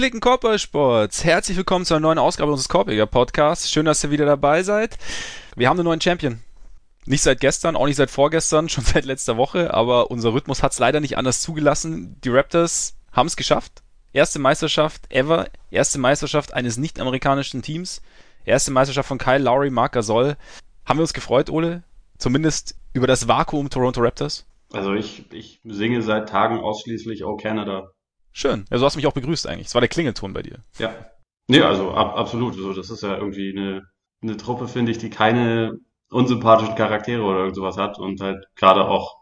Gepflegten Korbballsports, herzlich willkommen zu einer neuen Ausgabe unseres Korbjäger Podcasts. Schön, dass ihr wieder dabei seid. Wir haben einen neuen Champion. Nicht seit gestern, auch nicht seit vorgestern, schon seit letzter Woche, aber unser Rhythmus hat es leider nicht anders zugelassen. Die Raptors haben es geschafft. Erste Meisterschaft ever, erste Meisterschaft eines nicht-amerikanischen Teams, erste Meisterschaft von Kyle Lowry, Marc Gasol. Haben wir uns gefreut, Ole? Zumindest über das Vakuum Toronto Raptors? Also ich, ich singe seit Tagen ausschließlich Oh Canada. Schön. Ja, du hast mich auch begrüßt eigentlich. Es war der Klingelton bei dir. Ja. Nee, also ab, absolut. Also das ist ja irgendwie eine, eine Truppe, finde ich, die keine unsympathischen Charaktere oder sowas hat und halt gerade auch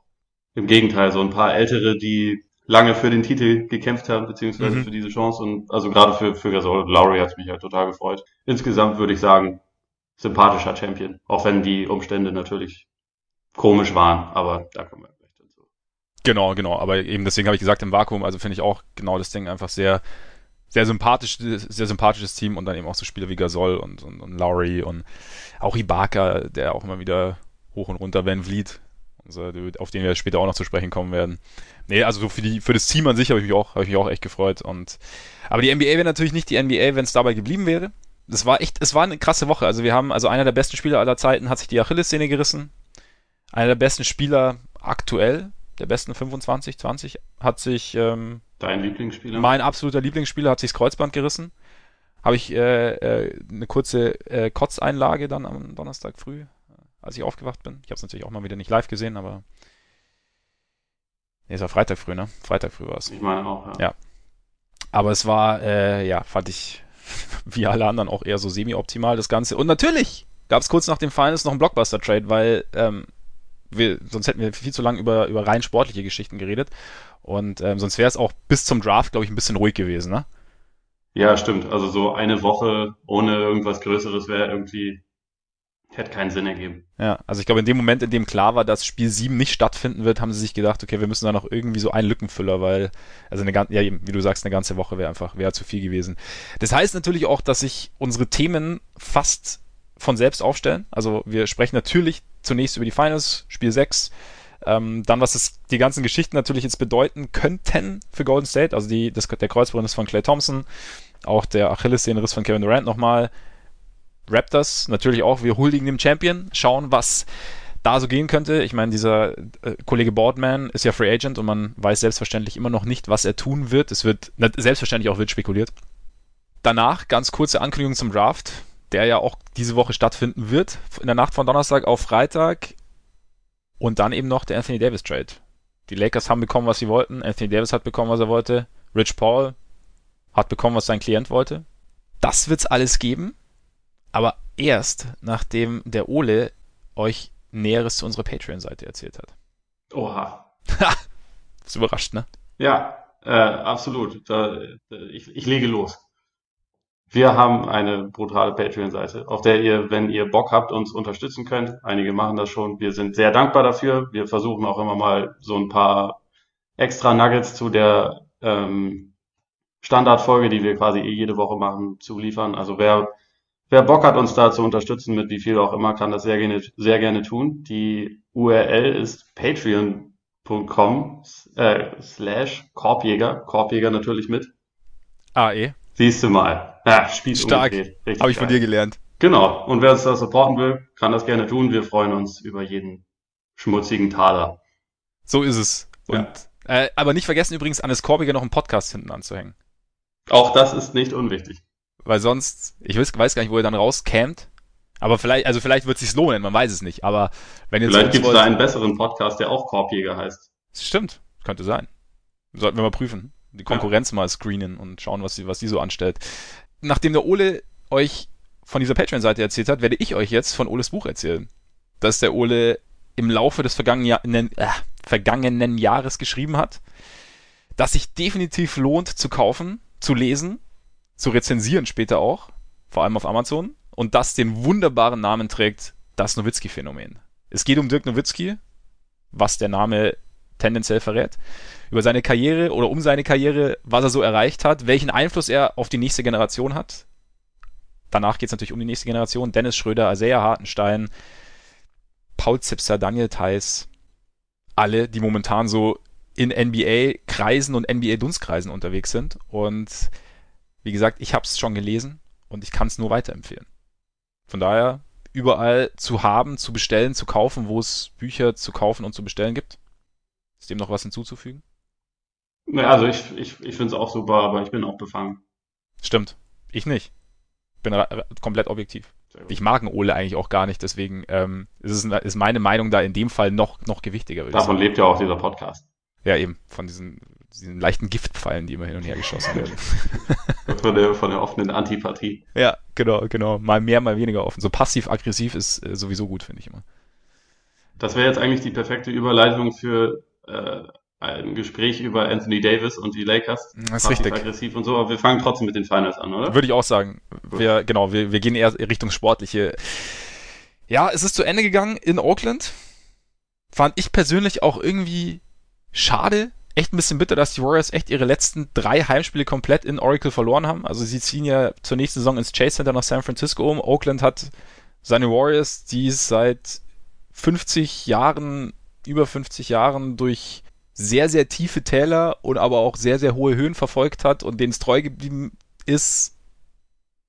im Gegenteil so ein paar ältere, die lange für den Titel gekämpft haben, beziehungsweise mhm. für diese Chance und also gerade für, für Gasol, Lowry hat mich halt total gefreut. Insgesamt würde ich sagen, sympathischer Champion, auch wenn die Umstände natürlich komisch waren, aber da kommen wir. Genau, genau, aber eben deswegen habe ich gesagt, im Vakuum, also finde ich auch genau das Ding einfach sehr, sehr sympathisch, sehr sympathisches Team und dann eben auch so Spieler wie Gasol und, und, und Lowry und auch Ibaka, der auch immer wieder hoch und runter Van Vliet, also, auf den wir später auch noch zu sprechen kommen werden. Nee, also so für, die, für das Team an sich habe ich mich auch, habe ich mich auch echt gefreut. Und, aber die NBA wäre natürlich nicht die NBA, wenn es dabei geblieben wäre. Das war echt, es war eine krasse Woche. Also wir haben, also einer der besten Spieler aller Zeiten hat sich die Achillessehne gerissen. Einer der besten Spieler aktuell, der besten 25, 20, hat sich, ähm, Dein Lieblingsspieler? Mein absoluter Lieblingsspieler hat sich das Kreuzband gerissen. Habe ich äh, äh, eine kurze äh, Kotzeinlage dann am Donnerstag früh, als ich aufgewacht bin. Ich habe es natürlich auch mal wieder nicht live gesehen, aber Nee, es war Freitag früh, ne? Freitag früh war es. Ich meine auch, ja. Ja. Aber es war, äh, ja, fand ich, wie alle anderen, auch eher so semi-optimal, das Ganze. Und natürlich gab es kurz nach dem Finals noch einen Blockbuster-Trade, weil ähm, wir, sonst hätten wir viel zu lange über, über rein sportliche Geschichten geredet. Und ähm, sonst wäre es auch bis zum Draft, glaube ich, ein bisschen ruhig gewesen, ne? Ja, stimmt. Also so eine Woche ohne irgendwas Größeres wäre irgendwie Hätte keinen Sinn ergeben. Ja, also ich glaube, in dem Moment, in dem klar war, dass Spiel 7 nicht stattfinden wird, haben sie sich gedacht, okay, wir müssen da noch irgendwie so einen Lückenfüller, weil, also eine ganze, ja, wie du sagst, eine ganze Woche wäre einfach, wäre zu viel gewesen. Das heißt natürlich auch, dass sich unsere Themen fast von selbst aufstellen. Also wir sprechen natürlich zunächst über die Finals, Spiel 6, ähm, dann, was es die ganzen Geschichten natürlich jetzt bedeuten könnten für Golden State, also die, das, der Kreuzbrunnen ist von Clay Thompson, auch der Achillessehnenriss von Kevin Durant nochmal, Raptors natürlich auch, wir huldigen dem Champion, schauen, was da so gehen könnte. Ich meine, dieser äh, Kollege Boardman ist ja Free Agent und man weiß selbstverständlich immer noch nicht, was er tun wird. Es wird selbstverständlich auch wild spekuliert. Danach ganz kurze Ankündigung zum Draft, der ja auch diese Woche stattfinden wird, in der Nacht von Donnerstag auf Freitag. Und dann eben noch der Anthony Davis Trade. Die Lakers haben bekommen, was sie wollten. Anthony Davis hat bekommen, was er wollte. Rich Paul hat bekommen, was sein Klient wollte. Das wird's alles geben aber erst nachdem der Ole euch Näheres zu unserer Patreon-Seite erzählt hat. Oha. Ha! Das überrascht, ne? Ja, äh, absolut. Da, ich, ich lege los. Wir haben eine brutale Patreon-Seite, auf der ihr, wenn ihr Bock habt, uns unterstützen könnt. Einige machen das schon. Wir sind sehr dankbar dafür. Wir versuchen auch immer mal so ein paar extra Nuggets zu der ähm, Standardfolge, die wir quasi eh jede Woche machen, zu liefern. Also wer Wer Bock hat, uns da zu unterstützen, mit wie viel auch immer, kann das sehr gerne, sehr gerne tun. Die URL ist patreon.com äh, slash Korbjäger. Korbjäger natürlich mit. AE. Siehst du mal. Ja, Spiel Stark. Habe ich von dir gelernt. Genau. Und wer uns da supporten will, kann das gerne tun. Wir freuen uns über jeden schmutzigen Taler. So ist es. Und, ja. äh, aber nicht vergessen übrigens, an das Korbiger noch einen Podcast hinten anzuhängen. Auch das ist nicht unwichtig weil sonst, ich weiß, weiß gar nicht, wo er dann rauskämt. Aber vielleicht, also vielleicht wird es sich lohnen, man weiß es nicht. Aber wenn jetzt vielleicht gibt es da einen besseren Podcast, der auch Korbjäger heißt. Stimmt, könnte sein. Sollten wir mal prüfen. Die Konkurrenz ja. mal screenen und schauen, was sie, was die so anstellt. Nachdem der Ole euch von dieser Patreon-Seite erzählt hat, werde ich euch jetzt von Oles Buch erzählen. Das der Ole im Laufe des vergangenen, äh, vergangenen Jahres geschrieben hat. Das sich definitiv lohnt zu kaufen, zu lesen zu rezensieren später auch, vor allem auf Amazon, und das den wunderbaren Namen trägt, das Nowitzki-Phänomen. Es geht um Dirk Nowitzki, was der Name tendenziell verrät, über seine Karriere oder um seine Karriere, was er so erreicht hat, welchen Einfluss er auf die nächste Generation hat. Danach geht es natürlich um die nächste Generation. Dennis Schröder, Isaiah Hartenstein, Paul Zipser, Daniel Theiss, alle, die momentan so in NBA-Kreisen und NBA-Dunstkreisen unterwegs sind. Und wie gesagt, ich habe es schon gelesen und ich kann es nur weiterempfehlen. Von daher überall zu haben, zu bestellen, zu kaufen, wo es Bücher zu kaufen und zu bestellen gibt. Ist dem noch was hinzuzufügen? Ja, also ich, ich, ich finde es auch super, aber ich bin auch befangen. Stimmt. Ich nicht. Bin komplett objektiv. Ich mag einen Ole eigentlich auch gar nicht, deswegen ähm, ist, es, ist meine Meinung da in dem Fall noch, noch gewichtiger. Davon lebt ja auch dieser Podcast. Ja, eben, von diesen, diesen leichten Giftpfeilen, die immer hin und her geschossen werden. von, der, von der offenen Antipathie. Ja, genau, genau. Mal mehr, mal weniger offen. So passiv-aggressiv ist äh, sowieso gut, finde ich immer. Das wäre jetzt eigentlich die perfekte Überleitung für äh, ein Gespräch über Anthony Davis und die Lakers. Das ist richtig. aggressiv und so, aber wir fangen trotzdem mit den Finals an, oder? Würde ich auch sagen. Wir, genau, wir, wir gehen eher Richtung Sportliche. Ja, es ist zu Ende gegangen in Oakland. Fand ich persönlich auch irgendwie schade. Echt ein bisschen bitter, dass die Warriors echt ihre letzten drei Heimspiele komplett in Oracle verloren haben. Also sie ziehen ja zur nächsten Saison ins Chase Center nach San Francisco um. Oakland hat seine Warriors, die es seit 50 Jahren, über 50 Jahren durch sehr, sehr tiefe Täler und aber auch sehr, sehr hohe Höhen verfolgt hat und denen es treu geblieben ist,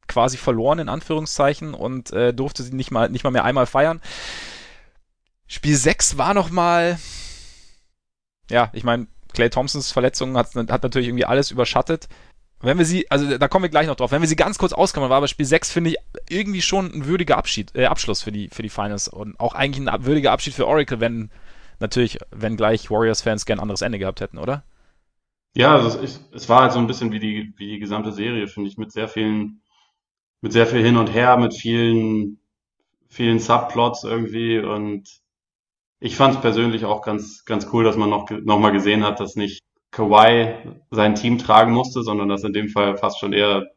quasi verloren in Anführungszeichen und äh, durfte sie nicht mal, nicht mal mehr einmal feiern. Spiel 6 war nochmal, ja, ich meine, Clay Thompsons Verletzung hat, hat natürlich irgendwie alles überschattet. Wenn wir sie, also da kommen wir gleich noch drauf, wenn wir sie ganz kurz auskommen, war aber Spiel 6, finde ich, irgendwie schon ein würdiger Abschied, äh, Abschluss für die, für die Finals und auch eigentlich ein würdiger Abschied für Oracle, wenn natürlich, wenn gleich Warriors-Fans gern ein anderes Ende gehabt hätten, oder? Ja, also es, es war halt so ein bisschen wie die, wie die gesamte Serie, finde ich, mit sehr vielen, mit sehr viel hin und her, mit vielen, vielen Subplots irgendwie und ich fand es persönlich auch ganz, ganz cool, dass man noch, noch mal gesehen hat, dass nicht Kawhi sein Team tragen musste, sondern dass in dem Fall fast schon eher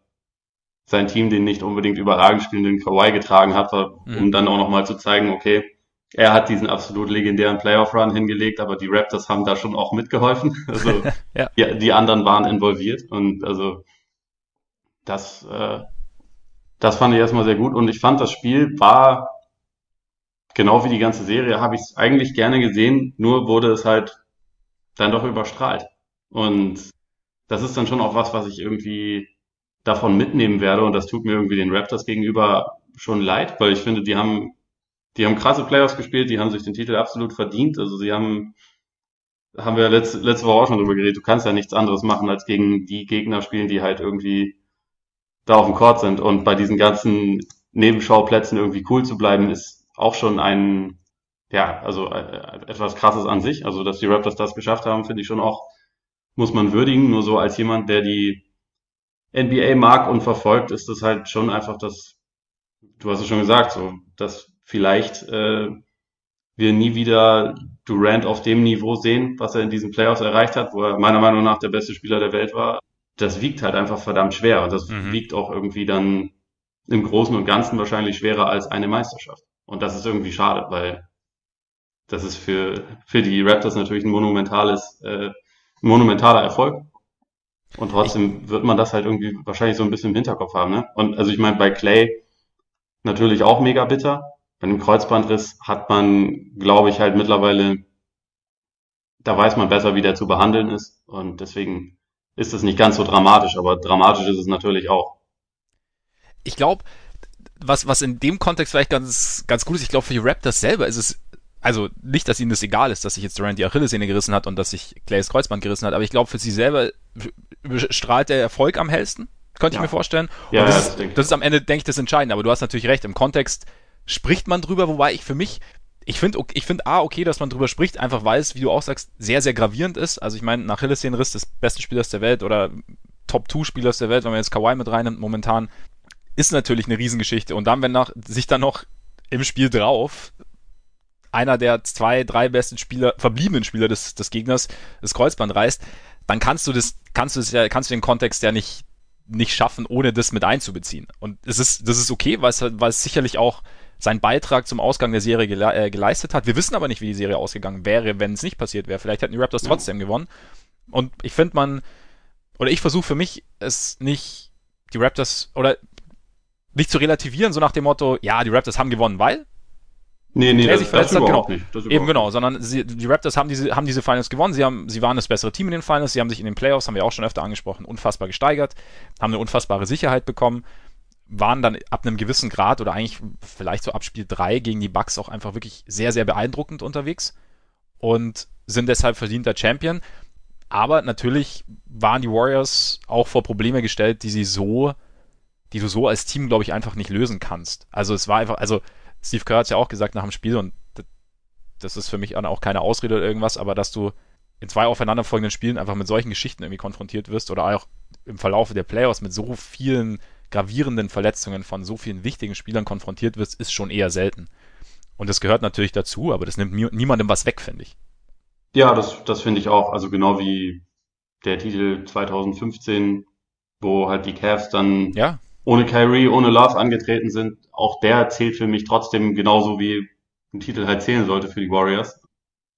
sein Team den nicht unbedingt überragend spielenden Kawhi getragen hat, um mhm. dann auch noch mal zu zeigen, okay, er hat diesen absolut legendären Playoff-Run hingelegt, aber die Raptors haben da schon auch mitgeholfen. Also ja. die, die, anderen waren involviert und also das, äh, das fand ich erstmal sehr gut und ich fand das Spiel war genau wie die ganze Serie habe ich es eigentlich gerne gesehen, nur wurde es halt dann doch überstrahlt und das ist dann schon auch was, was ich irgendwie davon mitnehmen werde und das tut mir irgendwie den Raptors gegenüber schon leid, weil ich finde, die haben die haben krasse Playoffs gespielt, die haben sich den Titel absolut verdient. Also sie haben, haben wir letzte, letzte Woche auch schon drüber geredet, du kannst ja nichts anderes machen, als gegen die Gegner spielen, die halt irgendwie da auf dem Court sind. Und bei diesen ganzen Nebenschauplätzen irgendwie cool zu bleiben, ist auch schon ein, ja, also äh, etwas krasses an sich. Also, dass die Raptors das geschafft haben, finde ich schon auch, muss man würdigen. Nur so als jemand, der die NBA mag und verfolgt, ist das halt schon einfach das, du hast es schon gesagt, so, das vielleicht äh, wir nie wieder Durant auf dem Niveau sehen, was er in diesen Playoffs erreicht hat, wo er meiner Meinung nach der beste Spieler der Welt war. Das wiegt halt einfach verdammt schwer und das mhm. wiegt auch irgendwie dann im Großen und Ganzen wahrscheinlich schwerer als eine Meisterschaft. Und das ist irgendwie schade, weil das ist für, für die Raptors natürlich ein monumentales, äh, monumentaler Erfolg. Und trotzdem wird man das halt irgendwie wahrscheinlich so ein bisschen im Hinterkopf haben. Ne? Und also ich meine, bei Clay natürlich auch mega bitter, bei dem Kreuzbandriss hat man, glaube ich, halt mittlerweile, da weiß man besser, wie der zu behandeln ist. Und deswegen ist es nicht ganz so dramatisch, aber dramatisch ist es natürlich auch. Ich glaube, was, was in dem Kontext vielleicht ganz, ganz gut ist, ich glaube, für die Raptors selber ist es, also nicht, dass ihnen das egal ist, dass sich jetzt Durant die Achillessehne gerissen hat und dass sich Clays Kreuzband gerissen hat, aber ich glaube, für sie selber strahlt der Erfolg am hellsten, könnte ja. ich mir vorstellen. Und ja, das, ja, ist, das ist am Ende, denke ich, das Entscheidende. Aber du hast natürlich recht, im Kontext spricht man drüber, wobei ich für mich, ich finde ich finde A, okay, dass man drüber spricht, einfach weil es, wie du auch sagst, sehr, sehr gravierend ist. Also ich meine, nach Hillesien-Riss des besten Spielers der Welt oder Top-2-Spielers der Welt, wenn man jetzt Kawhi mit reinnimmt, momentan, ist natürlich eine Riesengeschichte. Und dann, wenn nach, sich dann noch im Spiel drauf einer der zwei, drei besten Spieler, verbliebenen Spieler des, des Gegners das Kreuzband reißt, dann kannst du das, kannst du das ja, kannst du den Kontext ja nicht, nicht schaffen, ohne das mit einzubeziehen. Und es ist, das ist okay, weil es, weil es sicherlich auch seinen Beitrag zum Ausgang der Serie gele äh, geleistet hat. Wir wissen aber nicht, wie die Serie ausgegangen wäre, wenn es nicht passiert wäre. Vielleicht hätten die Raptors ja. trotzdem gewonnen. Und ich finde man, oder ich versuche für mich, es nicht, die Raptors, oder nicht zu relativieren, so nach dem Motto, ja, die Raptors haben gewonnen, weil, Nee, nee, Clay das, sich das verletzt hat, überhaupt genau. nicht. Das Eben genau, sondern sie, die Raptors haben diese, haben diese Finals gewonnen, sie, haben, sie waren das bessere Team in den Finals, sie haben sich in den Playoffs, haben wir auch schon öfter angesprochen, unfassbar gesteigert, haben eine unfassbare Sicherheit bekommen, waren dann ab einem gewissen Grad oder eigentlich vielleicht so ab Spiel 3 gegen die Bucks auch einfach wirklich sehr, sehr beeindruckend unterwegs und sind deshalb verdienter Champion. Aber natürlich waren die Warriors auch vor Probleme gestellt, die sie so, die du so als Team, glaube ich, einfach nicht lösen kannst. Also es war einfach, also Steve Kerr hat es ja auch gesagt nach dem Spiel und das ist für mich auch keine Ausrede oder irgendwas, aber dass du in zwei aufeinanderfolgenden Spielen einfach mit solchen Geschichten irgendwie konfrontiert wirst oder auch im Verlauf der Playoffs mit so vielen gravierenden Verletzungen von so vielen wichtigen Spielern konfrontiert wirst, ist schon eher selten. Und das gehört natürlich dazu, aber das nimmt niemandem was weg, finde ich. Ja, das, das finde ich auch. Also genau wie der Titel 2015, wo halt die Cavs dann Ja, ohne Kyrie, ohne Love angetreten sind. Auch der zählt für mich trotzdem genauso wie ein Titel halt zählen sollte für die Warriors.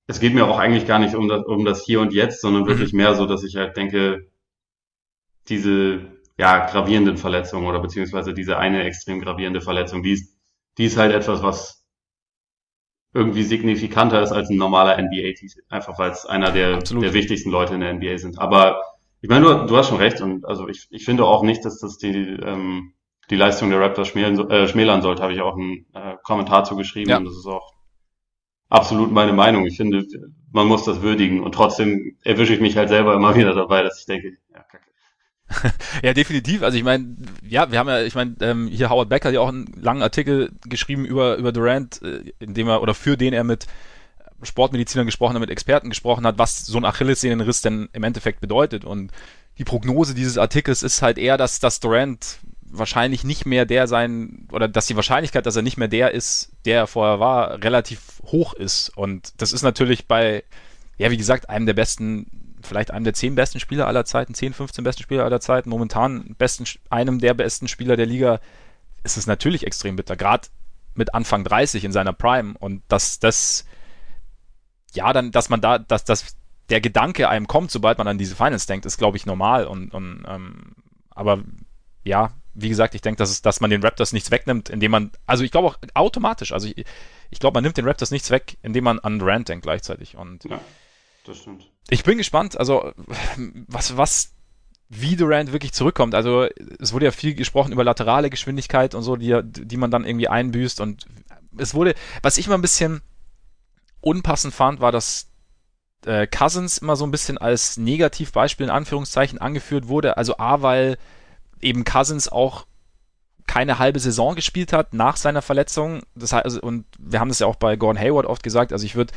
Es geht mir auch eigentlich gar nicht um das, um das Hier und Jetzt, sondern wirklich mehr so, dass ich halt denke, diese ja, gravierenden Verletzungen oder beziehungsweise diese eine extrem gravierende Verletzung, die ist, die ist halt etwas, was irgendwie signifikanter ist als ein normaler NBA-Titel. Einfach weil es einer der, Absolut. der wichtigsten Leute in der NBA sind. Aber ich meine, du, du hast schon recht und also ich, ich finde auch nicht, dass das die, ähm, die Leistung der Raptors schmälern, äh, schmälern sollte, habe ich auch einen äh, Kommentar zugeschrieben Ja. und das ist auch absolut meine Meinung. Ich finde, man muss das würdigen und trotzdem erwische ich mich halt selber immer wieder dabei, dass ich denke, ja, definitiv. Also ich meine, ja, wir haben ja, ich meine, ähm, hier Howard Beck hat ja auch einen langen Artikel geschrieben über, über Durant, äh, in dem er, oder für den er mit Sportmedizinern gesprochen hat, mit Experten gesprochen hat, was so ein Achillessehnenriss denn im Endeffekt bedeutet. Und die Prognose dieses Artikels ist halt eher, dass, dass Durant wahrscheinlich nicht mehr der sein, oder dass die Wahrscheinlichkeit, dass er nicht mehr der ist, der er vorher war, relativ hoch ist. Und das ist natürlich bei, ja, wie gesagt, einem der besten, vielleicht einem der zehn besten Spieler aller Zeiten, 10, 15 besten Spieler aller Zeiten, momentan besten, einem der besten Spieler der Liga, ist es natürlich extrem bitter. Gerade mit Anfang 30 in seiner Prime. Und dass das, ja, dann, dass man da, dass, dass der Gedanke einem kommt, sobald man an diese Finals denkt, ist, glaube ich, normal. Und, und ähm, aber ja, wie gesagt, ich denke, dass, dass man den Raptors nichts wegnimmt, indem man, also ich glaube auch automatisch, also ich, ich glaube, man nimmt den Raptors nichts weg, indem man an Durant denkt gleichzeitig. Und Ja, das stimmt. Ich bin gespannt, also was, was, wie Durant wirklich zurückkommt. Also es wurde ja viel gesprochen über laterale Geschwindigkeit und so, die, die man dann irgendwie einbüßt. Und es wurde, was ich mal ein bisschen unpassend fand, war, dass äh, Cousins immer so ein bisschen als Negativbeispiel in Anführungszeichen angeführt wurde. Also A, weil eben Cousins auch keine halbe Saison gespielt hat nach seiner Verletzung. Das heißt, also, und wir haben das ja auch bei Gordon Hayward oft gesagt, also ich würde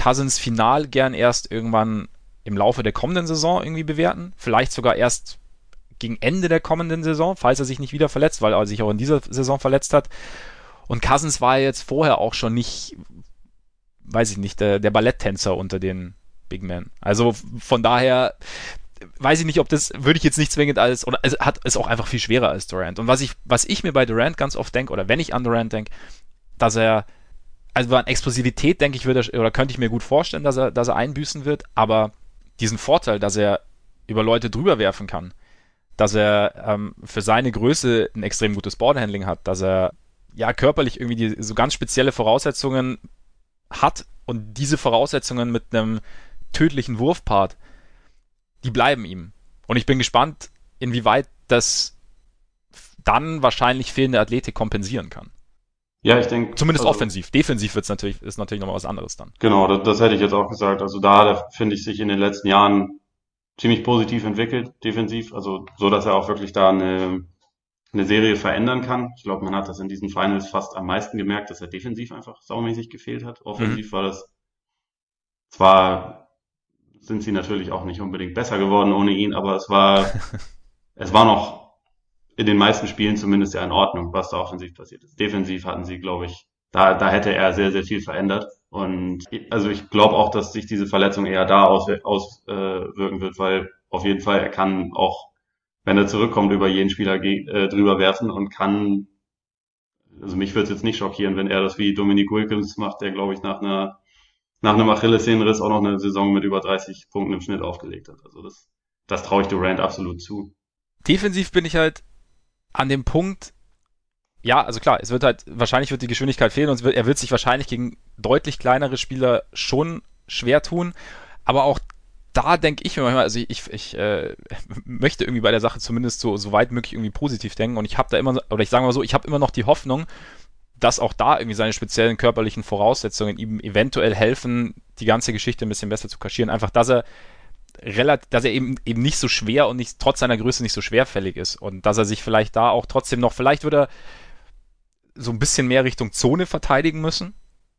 Cousins final gern erst irgendwann im Laufe der kommenden Saison irgendwie bewerten. Vielleicht sogar erst gegen Ende der kommenden Saison, falls er sich nicht wieder verletzt, weil er sich auch in dieser Saison verletzt hat. Und Cousins war jetzt vorher auch schon nicht, weiß ich nicht, der, der Balletttänzer unter den Big Men. Also von daher weiß ich nicht, ob das würde ich jetzt nicht zwingend als oder es hat es auch einfach viel schwerer als Durant. Und was ich was ich mir bei Durant ganz oft denke oder wenn ich an Durant denke, dass er also an Explosivität denke ich würde er, oder könnte ich mir gut vorstellen, dass er dass er einbüßen wird, aber diesen Vorteil, dass er über Leute drüber werfen kann, dass er ähm, für seine Größe ein extrem gutes Ballhandling hat, dass er ja körperlich irgendwie die, so ganz spezielle Voraussetzungen hat und diese Voraussetzungen mit einem tödlichen Wurfpart, die bleiben ihm. Und ich bin gespannt, inwieweit das dann wahrscheinlich fehlende Athletik kompensieren kann. Ja, ich denke. Zumindest also, offensiv. Defensiv wird's natürlich, ist natürlich nochmal was anderes dann. Genau, das, das hätte ich jetzt auch gesagt. Also da finde ich sich in den letzten Jahren ziemlich positiv entwickelt, defensiv. Also so, dass er auch wirklich da eine, eine Serie verändern kann. Ich glaube, man hat das in diesen Finals fast am meisten gemerkt, dass er defensiv einfach saumäßig gefehlt hat. Offensiv mhm. war das zwar sind sie natürlich auch nicht unbedingt besser geworden ohne ihn, aber es war es war noch in den meisten Spielen zumindest ja in Ordnung, was da offensiv passiert ist. Defensiv hatten sie, glaube ich, da, da hätte er sehr, sehr viel verändert. Und also ich glaube auch, dass sich diese Verletzung eher da auswirken aus, äh, wird, weil auf jeden Fall er kann auch, wenn er zurückkommt, über jeden Spieler äh, drüber werfen und kann, also mich würde es jetzt nicht schockieren, wenn er das wie Dominic Wilkins macht, der glaube ich nach einer nach einem Achillessehnenriss auch noch eine Saison mit über 30 Punkten im Schnitt aufgelegt hat. Also das, das traue ich Durant absolut zu. Defensiv bin ich halt an dem Punkt, ja, also klar, es wird halt, wahrscheinlich wird die Geschwindigkeit fehlen und wird, er wird sich wahrscheinlich gegen deutlich kleinere Spieler schon schwer tun. Aber auch da denke ich mir manchmal, also ich, ich äh, möchte irgendwie bei der Sache zumindest so, so weit möglich irgendwie positiv denken und ich habe da immer, oder ich sage mal so, ich habe immer noch die Hoffnung, dass auch da irgendwie seine speziellen körperlichen Voraussetzungen ihm eventuell helfen, die ganze Geschichte ein bisschen besser zu kaschieren. Einfach, dass er relativ, dass er eben eben nicht so schwer und nicht trotz seiner Größe nicht so schwerfällig ist und dass er sich vielleicht da auch trotzdem noch, vielleicht würde er so ein bisschen mehr Richtung Zone verteidigen müssen.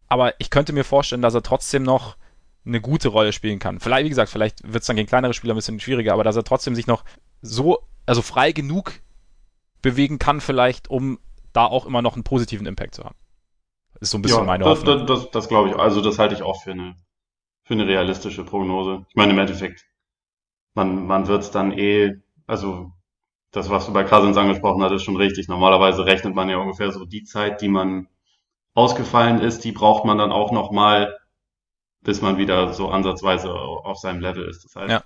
Aber ich könnte mir vorstellen, dass er trotzdem noch eine gute Rolle spielen kann. Vielleicht, wie gesagt, vielleicht wird es dann gegen kleinere Spieler ein bisschen schwieriger, aber dass er trotzdem sich noch so, also frei genug bewegen kann, vielleicht, um da auch immer noch einen positiven Impact zu haben. Ist so ein bisschen ja, meine das, Hoffnung. Das, das, das glaube ich, also das halte ich auch für eine, für eine realistische Prognose. Ich meine, im Endeffekt, man, man wird es dann eh, also das, was du bei Cousins angesprochen hast, ist schon richtig. Normalerweise rechnet man ja ungefähr so die Zeit, die man ausgefallen ist, die braucht man dann auch nochmal, bis man wieder so ansatzweise auf seinem Level ist. Das heißt, ja.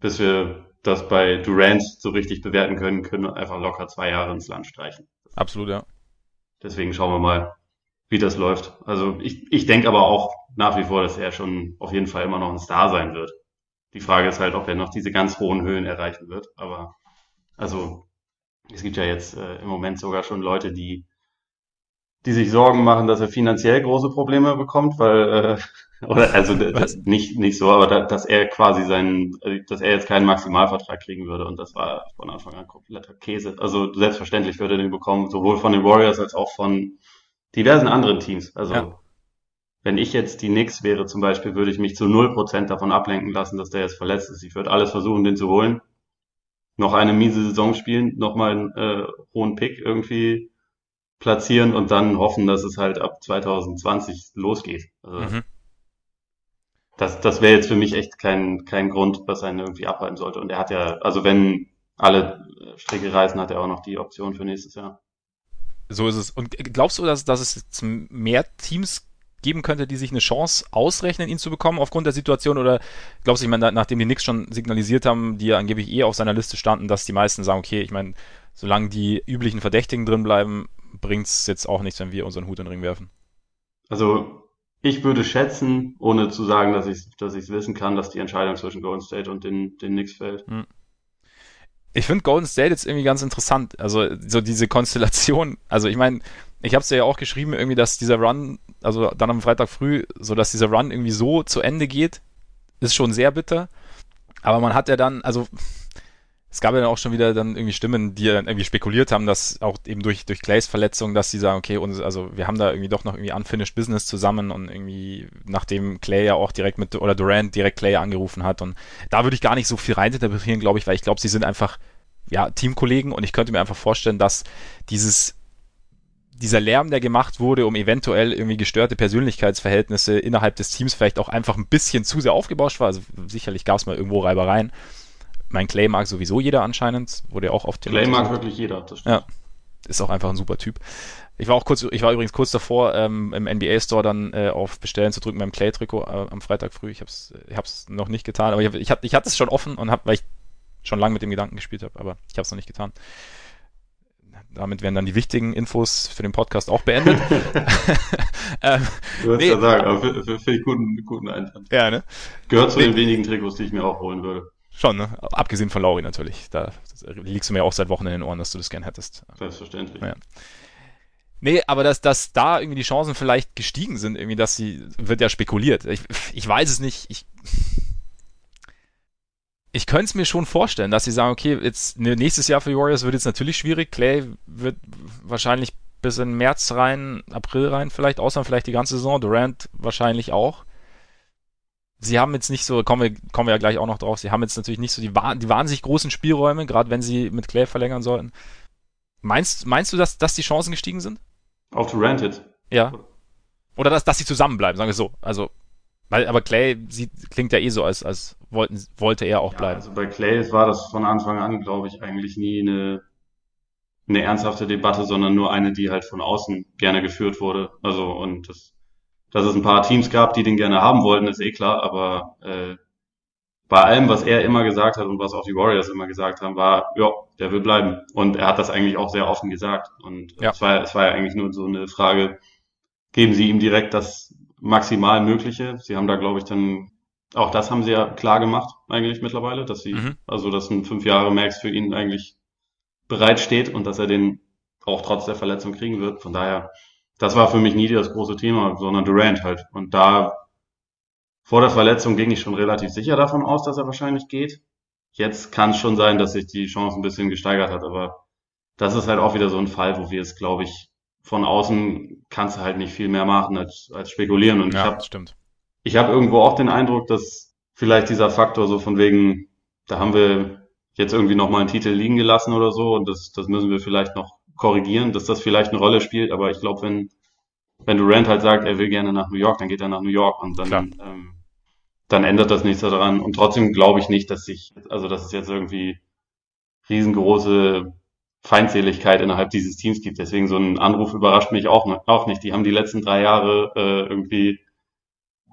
bis wir das bei Durant so richtig bewerten können, können wir einfach locker zwei Jahre ins Land streichen. Absolut, ja. Deswegen schauen wir mal, wie das läuft. Also ich, ich denke aber auch nach wie vor, dass er schon auf jeden Fall immer noch ein Star sein wird. Die Frage ist halt, ob er noch diese ganz hohen Höhen erreichen wird. Aber also es gibt ja jetzt äh, im Moment sogar schon Leute, die, die sich Sorgen machen, dass er finanziell große Probleme bekommt, weil äh, oder also nicht nicht so, aber da, dass er quasi seinen, äh, dass er jetzt keinen Maximalvertrag kriegen würde und das war von Anfang an kompletter Käse. Also selbstverständlich würde er den bekommen, sowohl von den Warriors als auch von diversen anderen Teams. Also ja. Wenn ich jetzt die Knicks wäre zum Beispiel, würde ich mich zu null Prozent davon ablenken lassen, dass der jetzt verletzt ist. Ich würde alles versuchen, den zu holen noch eine miese Saison spielen, nochmal einen äh, hohen Pick irgendwie platzieren und dann hoffen, dass es halt ab 2020 losgeht. Also, mhm. Das, das wäre jetzt für mich echt kein, kein Grund, was einen irgendwie abhalten sollte. Und er hat ja, also wenn alle Stricke reißen, hat er auch noch die Option für nächstes Jahr. So ist es. Und glaubst du, dass, dass es jetzt mehr Teams geben könnte, die sich eine Chance ausrechnen, ihn zu bekommen aufgrund der Situation? Oder glaubst du, ich meine, nachdem die Knicks schon signalisiert haben, die ja angeblich eh auf seiner Liste standen, dass die meisten sagen, okay, ich meine, solange die üblichen Verdächtigen drin bleiben, bringt es jetzt auch nichts, wenn wir unseren Hut in den Ring werfen? Also ich würde schätzen, ohne zu sagen, dass ich es dass wissen kann, dass die Entscheidung zwischen Golden State und den, den Knicks fällt. Hm ich finde Golden State jetzt irgendwie ganz interessant. Also so diese Konstellation. Also ich meine, ich habe es ja auch geschrieben, irgendwie, dass dieser Run, also dann am Freitag früh, so dass dieser Run irgendwie so zu Ende geht, ist schon sehr bitter. Aber man hat ja dann, also es gab ja dann auch schon wieder dann irgendwie Stimmen, die dann irgendwie spekuliert haben, dass auch eben durch, durch Clays Verletzung, dass sie sagen, okay, uns, also wir haben da irgendwie doch noch irgendwie unfinished Business zusammen und irgendwie, nachdem Clay ja auch direkt mit, oder Durant direkt Clay angerufen hat und da würde ich gar nicht so viel reininterpretieren, glaube ich, weil ich glaube, sie sind einfach, ja, Teamkollegen und ich könnte mir einfach vorstellen, dass dieses dieser Lärm, der gemacht wurde, um eventuell irgendwie gestörte Persönlichkeitsverhältnisse innerhalb des Teams vielleicht auch einfach ein bisschen zu sehr aufgebauscht war. Also sicherlich gab es mal irgendwo Reibereien. Mein Clay mag sowieso jeder anscheinend, wurde ja auch oft Clay mag wirklich jeder, das stimmt. Ja, ist auch einfach ein super Typ. Ich war auch kurz, ich war übrigens kurz davor, ähm, im NBA Store dann äh, auf Bestellen zu drücken beim Clay-Trikot äh, am Freitag früh. Ich hab's, ich hab's noch nicht getan, aber ich, ich, ich hatte es schon offen und hab, weil ich schon lange mit dem Gedanken gespielt habe, aber ich habe es noch nicht getan. Damit wären dann die wichtigen Infos für den Podcast auch beendet. ähm, du würdest nee, ja sagen, aber für, für, für die guten, guten Einwand. Ja, ne? Gehört zu nee. den wenigen Trikots, die ich mir auch holen würde. Schon, ne? Abgesehen von Lauri natürlich. Da liegst du mir auch seit Wochen in den Ohren, dass du das gern hättest. Selbstverständlich. Ja. Nee, aber dass, dass da irgendwie die Chancen vielleicht gestiegen sind, irgendwie, dass sie, wird ja spekuliert. Ich, ich weiß es nicht. Ich, ich könnte es mir schon vorstellen, dass sie sagen, okay, jetzt ne, nächstes Jahr für die Warriors wird jetzt natürlich schwierig. Clay wird wahrscheinlich bis in März rein, April rein vielleicht, außer vielleicht die ganze Saison. Durant wahrscheinlich auch. Sie haben jetzt nicht so, kommen wir, kommen wir ja gleich auch noch drauf, sie haben jetzt natürlich nicht so die, die wahnsinnig großen Spielräume, gerade wenn sie mit Clay verlängern sollten. Meinst, meinst du, dass, dass die Chancen gestiegen sind? Auf Durant jetzt? Ja. Oder dass, dass sie zusammenbleiben, sagen wir so. Also, weil, aber Clay sieht, klingt ja eh so, als, als wollten, wollte er auch ja, bleiben. Also bei Clay war das von Anfang an, glaube ich, eigentlich nie eine, eine ernsthafte Debatte, sondern nur eine, die halt von außen gerne geführt wurde. Also, und das, dass es ein paar Teams gab, die den gerne haben wollten, ist eh klar, aber äh, bei allem, was er immer gesagt hat und was auch die Warriors immer gesagt haben, war, ja, der will bleiben. Und er hat das eigentlich auch sehr offen gesagt. Und ja. es, war, es war ja eigentlich nur so eine Frage, geben Sie ihm direkt das maximal Mögliche. Sie haben da, glaube ich, dann, auch das haben sie ja klar gemacht, eigentlich mittlerweile, dass sie, mhm. also dass ein fünf Jahre Max für ihn eigentlich bereitsteht und dass er den auch trotz der Verletzung kriegen wird. Von daher, das war für mich nie das große Thema, sondern Durant halt. Und da vor der Verletzung ging ich schon relativ sicher davon aus, dass er wahrscheinlich geht. Jetzt kann es schon sein, dass sich die Chance ein bisschen gesteigert hat, aber das ist halt auch wieder so ein Fall, wo wir es, glaube ich, von außen kannst du halt nicht viel mehr machen als, als spekulieren. Und ja, ich habe stimmt. Ich habe irgendwo auch den Eindruck, dass vielleicht dieser Faktor so von wegen, da haben wir jetzt irgendwie nochmal einen Titel liegen gelassen oder so und das, das müssen wir vielleicht noch korrigieren, dass das vielleicht eine Rolle spielt. Aber ich glaube, wenn, wenn Durant halt sagt, er will gerne nach New York, dann geht er nach New York und dann ähm, dann ändert das nichts daran. Und trotzdem glaube ich nicht, dass sich, also dass es jetzt irgendwie riesengroße Feindseligkeit innerhalb dieses Teams gibt. Deswegen so ein Anruf überrascht mich auch, auch nicht. Die haben die letzten drei Jahre äh, irgendwie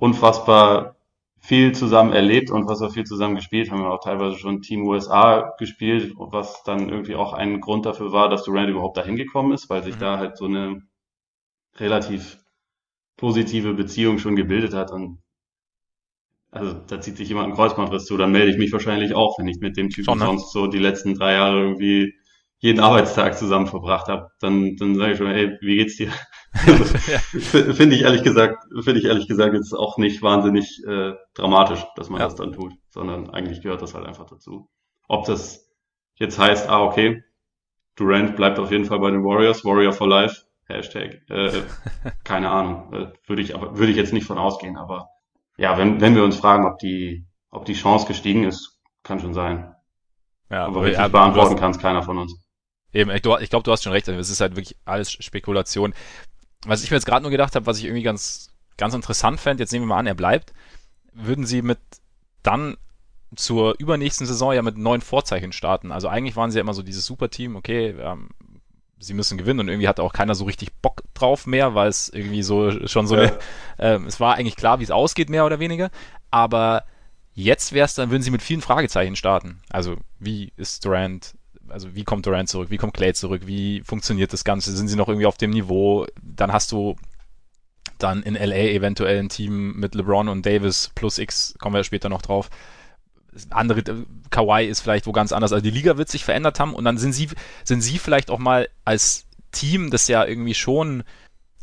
unfassbar viel zusammen erlebt und was wir viel zusammen gespielt haben. Wir auch teilweise schon Team USA gespielt, was dann irgendwie auch ein Grund dafür war, dass Durant überhaupt dahin gekommen ist, weil sich mhm. da halt so eine relativ positive Beziehung schon gebildet hat. Und also da zieht sich jemand einen Kreuzbandriss zu, dann melde ich mich wahrscheinlich auch, wenn ich mit dem Typen Schon, ne? sonst so die letzten drei Jahre irgendwie jeden Arbeitstag zusammen verbracht habe, dann, dann sage ich schon, hey, wie geht's dir? Also, finde ich ehrlich gesagt, finde ich ehrlich gesagt jetzt auch nicht wahnsinnig äh, dramatisch, dass man ja. das dann tut, sondern eigentlich gehört das halt einfach dazu. Ob das jetzt heißt, ah, okay, Durant bleibt auf jeden Fall bei den Warriors, Warrior for Life, Hashtag, äh, keine Ahnung, äh, würde ich aber, würde ich jetzt nicht von ausgehen, aber ja, wenn, wenn wir uns fragen, ob die, ob die Chance gestiegen ist, kann schon sein. Ja, aber richtig ja, beantworten kann es keiner von uns. Eben, ich, ich glaube, du hast schon recht. Es ist halt wirklich alles Spekulation. Was ich mir jetzt gerade nur gedacht habe, was ich irgendwie ganz, ganz interessant fände, jetzt nehmen wir mal an, er bleibt, würden sie mit dann zur übernächsten Saison ja mit neuen Vorzeichen starten. Also eigentlich waren sie ja immer so dieses Superteam, okay, ähm, sie müssen gewinnen und irgendwie hatte auch keiner so richtig Bock drauf mehr, weil es irgendwie so schon so ja. eine, äh, es war eigentlich klar, wie es ausgeht, mehr oder weniger, aber jetzt wäre es dann, würden sie mit vielen Fragezeichen starten. Also wie ist Durant, also wie kommt Durant zurück, wie kommt Clay zurück, wie funktioniert das Ganze, sind sie noch irgendwie auf dem Niveau, dann hast du dann in LA eventuell ein Team mit LeBron und Davis plus X, kommen wir später noch drauf, andere, äh, Kawhi ist vielleicht wo ganz anders. Also die Liga wird sich verändert haben und dann sind sie, sind sie vielleicht auch mal als Team, das ja irgendwie schon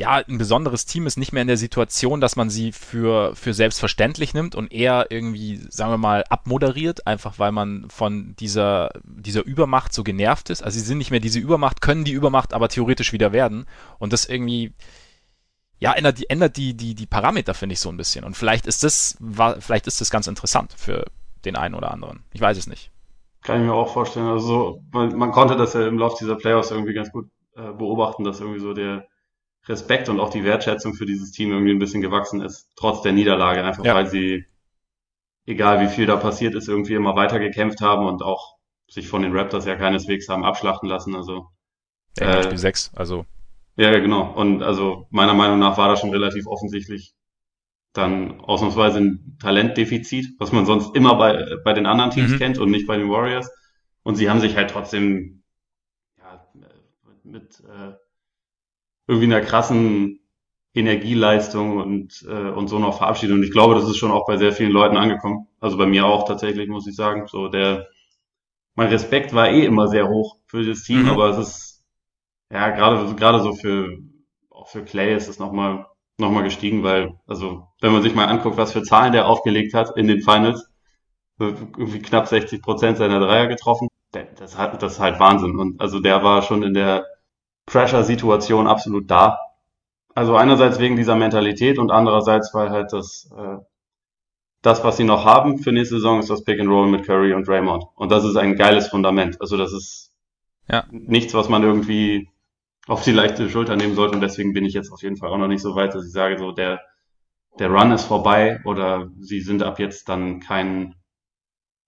ja, ein besonderes Team ist nicht mehr in der Situation, dass man sie für, für selbstverständlich nimmt und eher irgendwie, sagen wir mal, abmoderiert, einfach weil man von dieser, dieser Übermacht so genervt ist. Also sie sind nicht mehr diese Übermacht, können die Übermacht aber theoretisch wieder werden. Und das irgendwie, ja, ändert die, ändert die, die, die Parameter, finde ich, so ein bisschen. Und vielleicht ist das, war, vielleicht ist das ganz interessant für, den einen oder anderen. Ich weiß es nicht. Kann ich mir auch vorstellen. Also man, man konnte das ja im Laufe dieser Playoffs irgendwie ganz gut äh, beobachten, dass irgendwie so der Respekt und auch die Wertschätzung für dieses Team irgendwie ein bisschen gewachsen ist, trotz der Niederlage, einfach ja. weil sie, egal wie viel da passiert ist, irgendwie immer weiter gekämpft haben und auch sich von den Raptors ja keineswegs haben abschlachten lassen. Also ja, äh, Spiel 6, also. Ja, genau. Und also meiner Meinung nach war das schon relativ offensichtlich, dann ausnahmsweise ein Talentdefizit, was man sonst immer bei, bei den anderen Teams mhm. kennt und nicht bei den Warriors. Und sie haben sich halt trotzdem ja, mit äh, irgendwie einer krassen Energieleistung und, äh, und so noch verabschiedet. Und ich glaube, das ist schon auch bei sehr vielen Leuten angekommen. Also bei mir auch tatsächlich, muss ich sagen. So der, mein Respekt war eh immer sehr hoch für das Team, mhm. aber es ist, ja, gerade, gerade so für, auch für Clay ist es nochmal nochmal gestiegen, weil, also, wenn man sich mal anguckt, was für Zahlen der aufgelegt hat in den Finals, irgendwie knapp 60 Prozent seiner Dreier getroffen, das, hat, das ist halt Wahnsinn. Und also der war schon in der Pressure-Situation absolut da. Also einerseits wegen dieser Mentalität und andererseits, weil halt das, äh, das, was sie noch haben für nächste Saison, ist das Pick and Roll mit Curry und Draymond. Und das ist ein geiles Fundament. Also das ist ja. nichts, was man irgendwie auf die leichte Schulter nehmen sollte. Und deswegen bin ich jetzt auf jeden Fall auch noch nicht so weit, dass ich sage, so der, der Run ist vorbei oder sie sind ab jetzt dann kein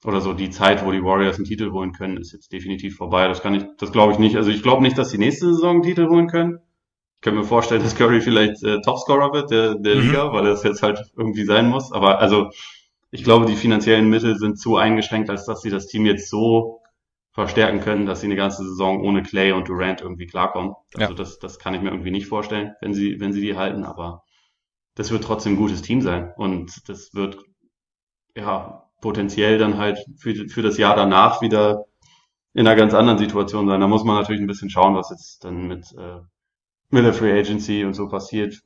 oder so die Zeit, wo die Warriors einen Titel holen können, ist jetzt definitiv vorbei. Das kann ich, das glaube ich nicht. Also ich glaube nicht, dass sie nächste Saison einen Titel holen können. Ich kann mir vorstellen, dass Curry vielleicht äh, Topscorer wird der, der mhm. Liga, weil es jetzt halt irgendwie sein muss. Aber also ich glaube, die finanziellen Mittel sind zu eingeschränkt, als dass sie das Team jetzt so verstärken können, dass sie eine ganze Saison ohne Clay und Durant irgendwie klarkommen. Also ja. das, das kann ich mir irgendwie nicht vorstellen, wenn sie, wenn sie die halten, aber das wird trotzdem ein gutes Team sein und das wird ja potenziell dann halt für, für das Jahr danach wieder in einer ganz anderen Situation sein. Da muss man natürlich ein bisschen schauen, was jetzt dann mit, äh, mit der Free Agency und so passiert,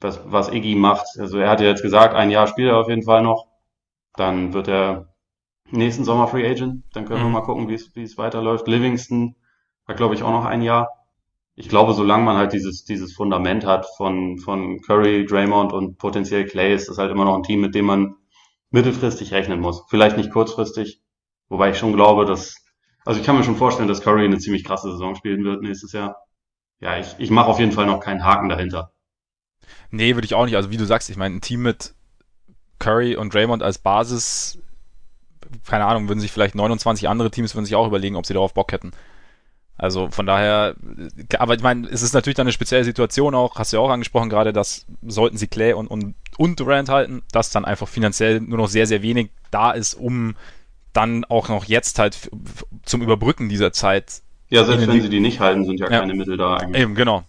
was, was Iggy macht. Also er hat ja jetzt gesagt, ein Jahr spielt er auf jeden Fall noch. Dann wird er nächsten Sommer Free Agent. Dann können mhm. wir mal gucken, wie es, wie es weiterläuft. Livingston hat, glaube ich, auch noch ein Jahr. Ich glaube, solange man halt dieses, dieses Fundament hat von, von Curry, Draymond und potenziell Clay, ist das halt immer noch ein Team, mit dem man mittelfristig rechnen muss. Vielleicht nicht kurzfristig, wobei ich schon glaube, dass, also ich kann mir schon vorstellen, dass Curry eine ziemlich krasse Saison spielen wird nächstes Jahr. Ja, ich, ich mache auf jeden Fall noch keinen Haken dahinter. Nee, würde ich auch nicht. Also wie du sagst, ich meine, ein Team mit Curry und Draymond als Basis keine Ahnung, würden sich vielleicht 29 andere Teams würden sich auch überlegen, ob sie darauf Bock hätten. Also von daher, aber ich meine, es ist natürlich dann eine spezielle Situation auch, hast du ja auch angesprochen gerade, dass sollten sie Clay und, und, und Durant halten, dass dann einfach finanziell nur noch sehr, sehr wenig da ist, um dann auch noch jetzt halt zum Überbrücken dieser Zeit. Ja, selbst wenn sie die nicht halten, sind ja, ja, keine Mittel da eigentlich. Eben, genau.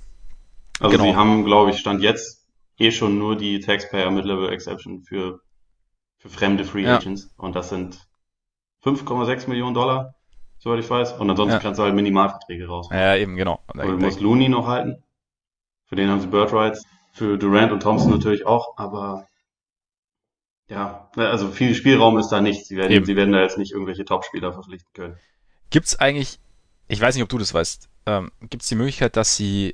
Also genau. sie haben, glaube ich, Stand jetzt eh schon nur die Taxpayer Mid-Level Exception für, für fremde Free Agents. Ja. Und das sind 5,6 Millionen Dollar, soweit ich weiß. Und ansonsten ja. kannst du halt Minimalverträge raus. Ja, eben, genau. Und du musst Looney noch halten. Für den haben sie Bird Rights. Für Durant und Thompson natürlich auch, aber ja, also viel Spielraum ist da nicht. Sie werden, sie werden da jetzt nicht irgendwelche Topspieler verpflichten können. Gibt's eigentlich, ich weiß nicht, ob du das weißt, ähm, gibt's die Möglichkeit, dass sie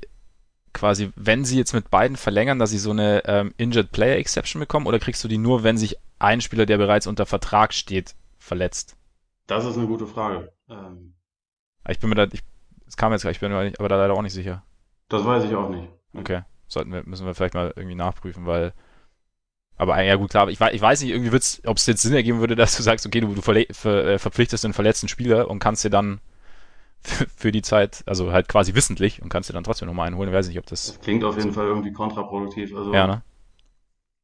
quasi, wenn sie jetzt mit beiden verlängern, dass sie so eine ähm, Injured Player Exception bekommen oder kriegst du die nur, wenn sich ein Spieler, der bereits unter Vertrag steht, verletzt? Das ist eine gute Frage. Ähm, ich bin mir da, ich, es kam jetzt gleich, ich bin mir aber da leider auch nicht sicher. Das weiß ich auch nicht. Okay, sollten wir, müssen wir vielleicht mal irgendwie nachprüfen, weil, aber ja gut, klar, ich, ich weiß nicht, irgendwie wird's, ob es jetzt Sinn ergeben würde, dass du sagst, okay, du, du ver, ver, äh, verpflichtest einen verletzten Spieler und kannst dir dann für, für die Zeit, also halt quasi wissentlich und kannst dir dann trotzdem nochmal einen holen. Ich weiß nicht, ob das. Das klingt auf jeden Fall irgendwie kontraproduktiv. Also ja, ne?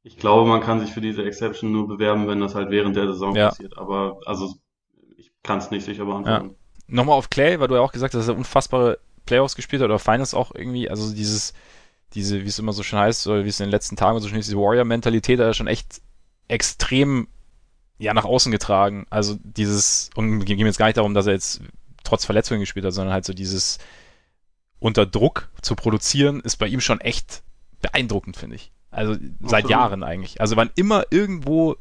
Ich glaube, man kann sich für diese Exception nur bewerben, wenn das halt während der Saison ja. passiert. Aber also kann es nicht sicher beantworten. Ja. Nochmal auf Clay, weil du ja auch gesagt hast, dass er unfassbare Playoffs gespielt hat oder Finals auch irgendwie, also dieses, diese, wie es immer so schön heißt, oder wie es in den letzten Tagen so schön ist, diese Warrior-Mentalität hat er schon echt extrem ja nach außen getragen. Also dieses, und ging jetzt gar nicht darum, dass er jetzt trotz Verletzungen gespielt hat, sondern halt so dieses unter Druck zu produzieren, ist bei ihm schon echt beeindruckend, finde ich. Also seit Jahren eigentlich. Also wann immer irgendwo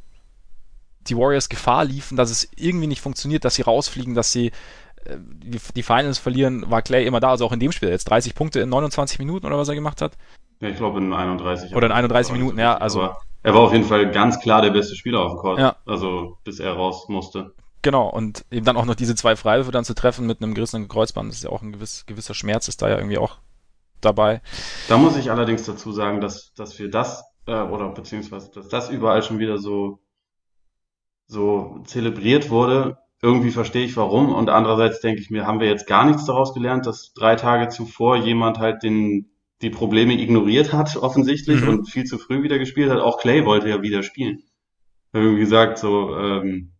die Warriors Gefahr liefen, dass es irgendwie nicht funktioniert, dass sie rausfliegen, dass sie äh, die, die, Finals verlieren, war Clay immer da. Also auch in dem Spiel jetzt 30 Punkte in 29 Minuten oder was er gemacht hat. Ja, ich glaube in 31. Oder in 31 Minuten, ja. Also er war auf jeden Fall ganz klar der beste Spieler auf dem Court. Ja. Also bis er raus musste. Genau, und eben dann auch noch diese zwei Freiwürfe dann zu treffen mit einem gerissenen Kreuzband, das ist ja auch ein gewiss, gewisser Schmerz, ist da ja irgendwie auch dabei. Da muss ich allerdings dazu sagen, dass, dass wir das, äh, oder beziehungsweise, dass das überall schon wieder so, so zelebriert wurde. Irgendwie verstehe ich warum. Und andererseits denke ich mir, haben wir jetzt gar nichts daraus gelernt, dass drei Tage zuvor jemand halt den, die Probleme ignoriert hat, offensichtlich, mhm. und viel zu früh wieder gespielt hat. Auch Clay wollte ja wieder spielen. Wie gesagt, so, ähm,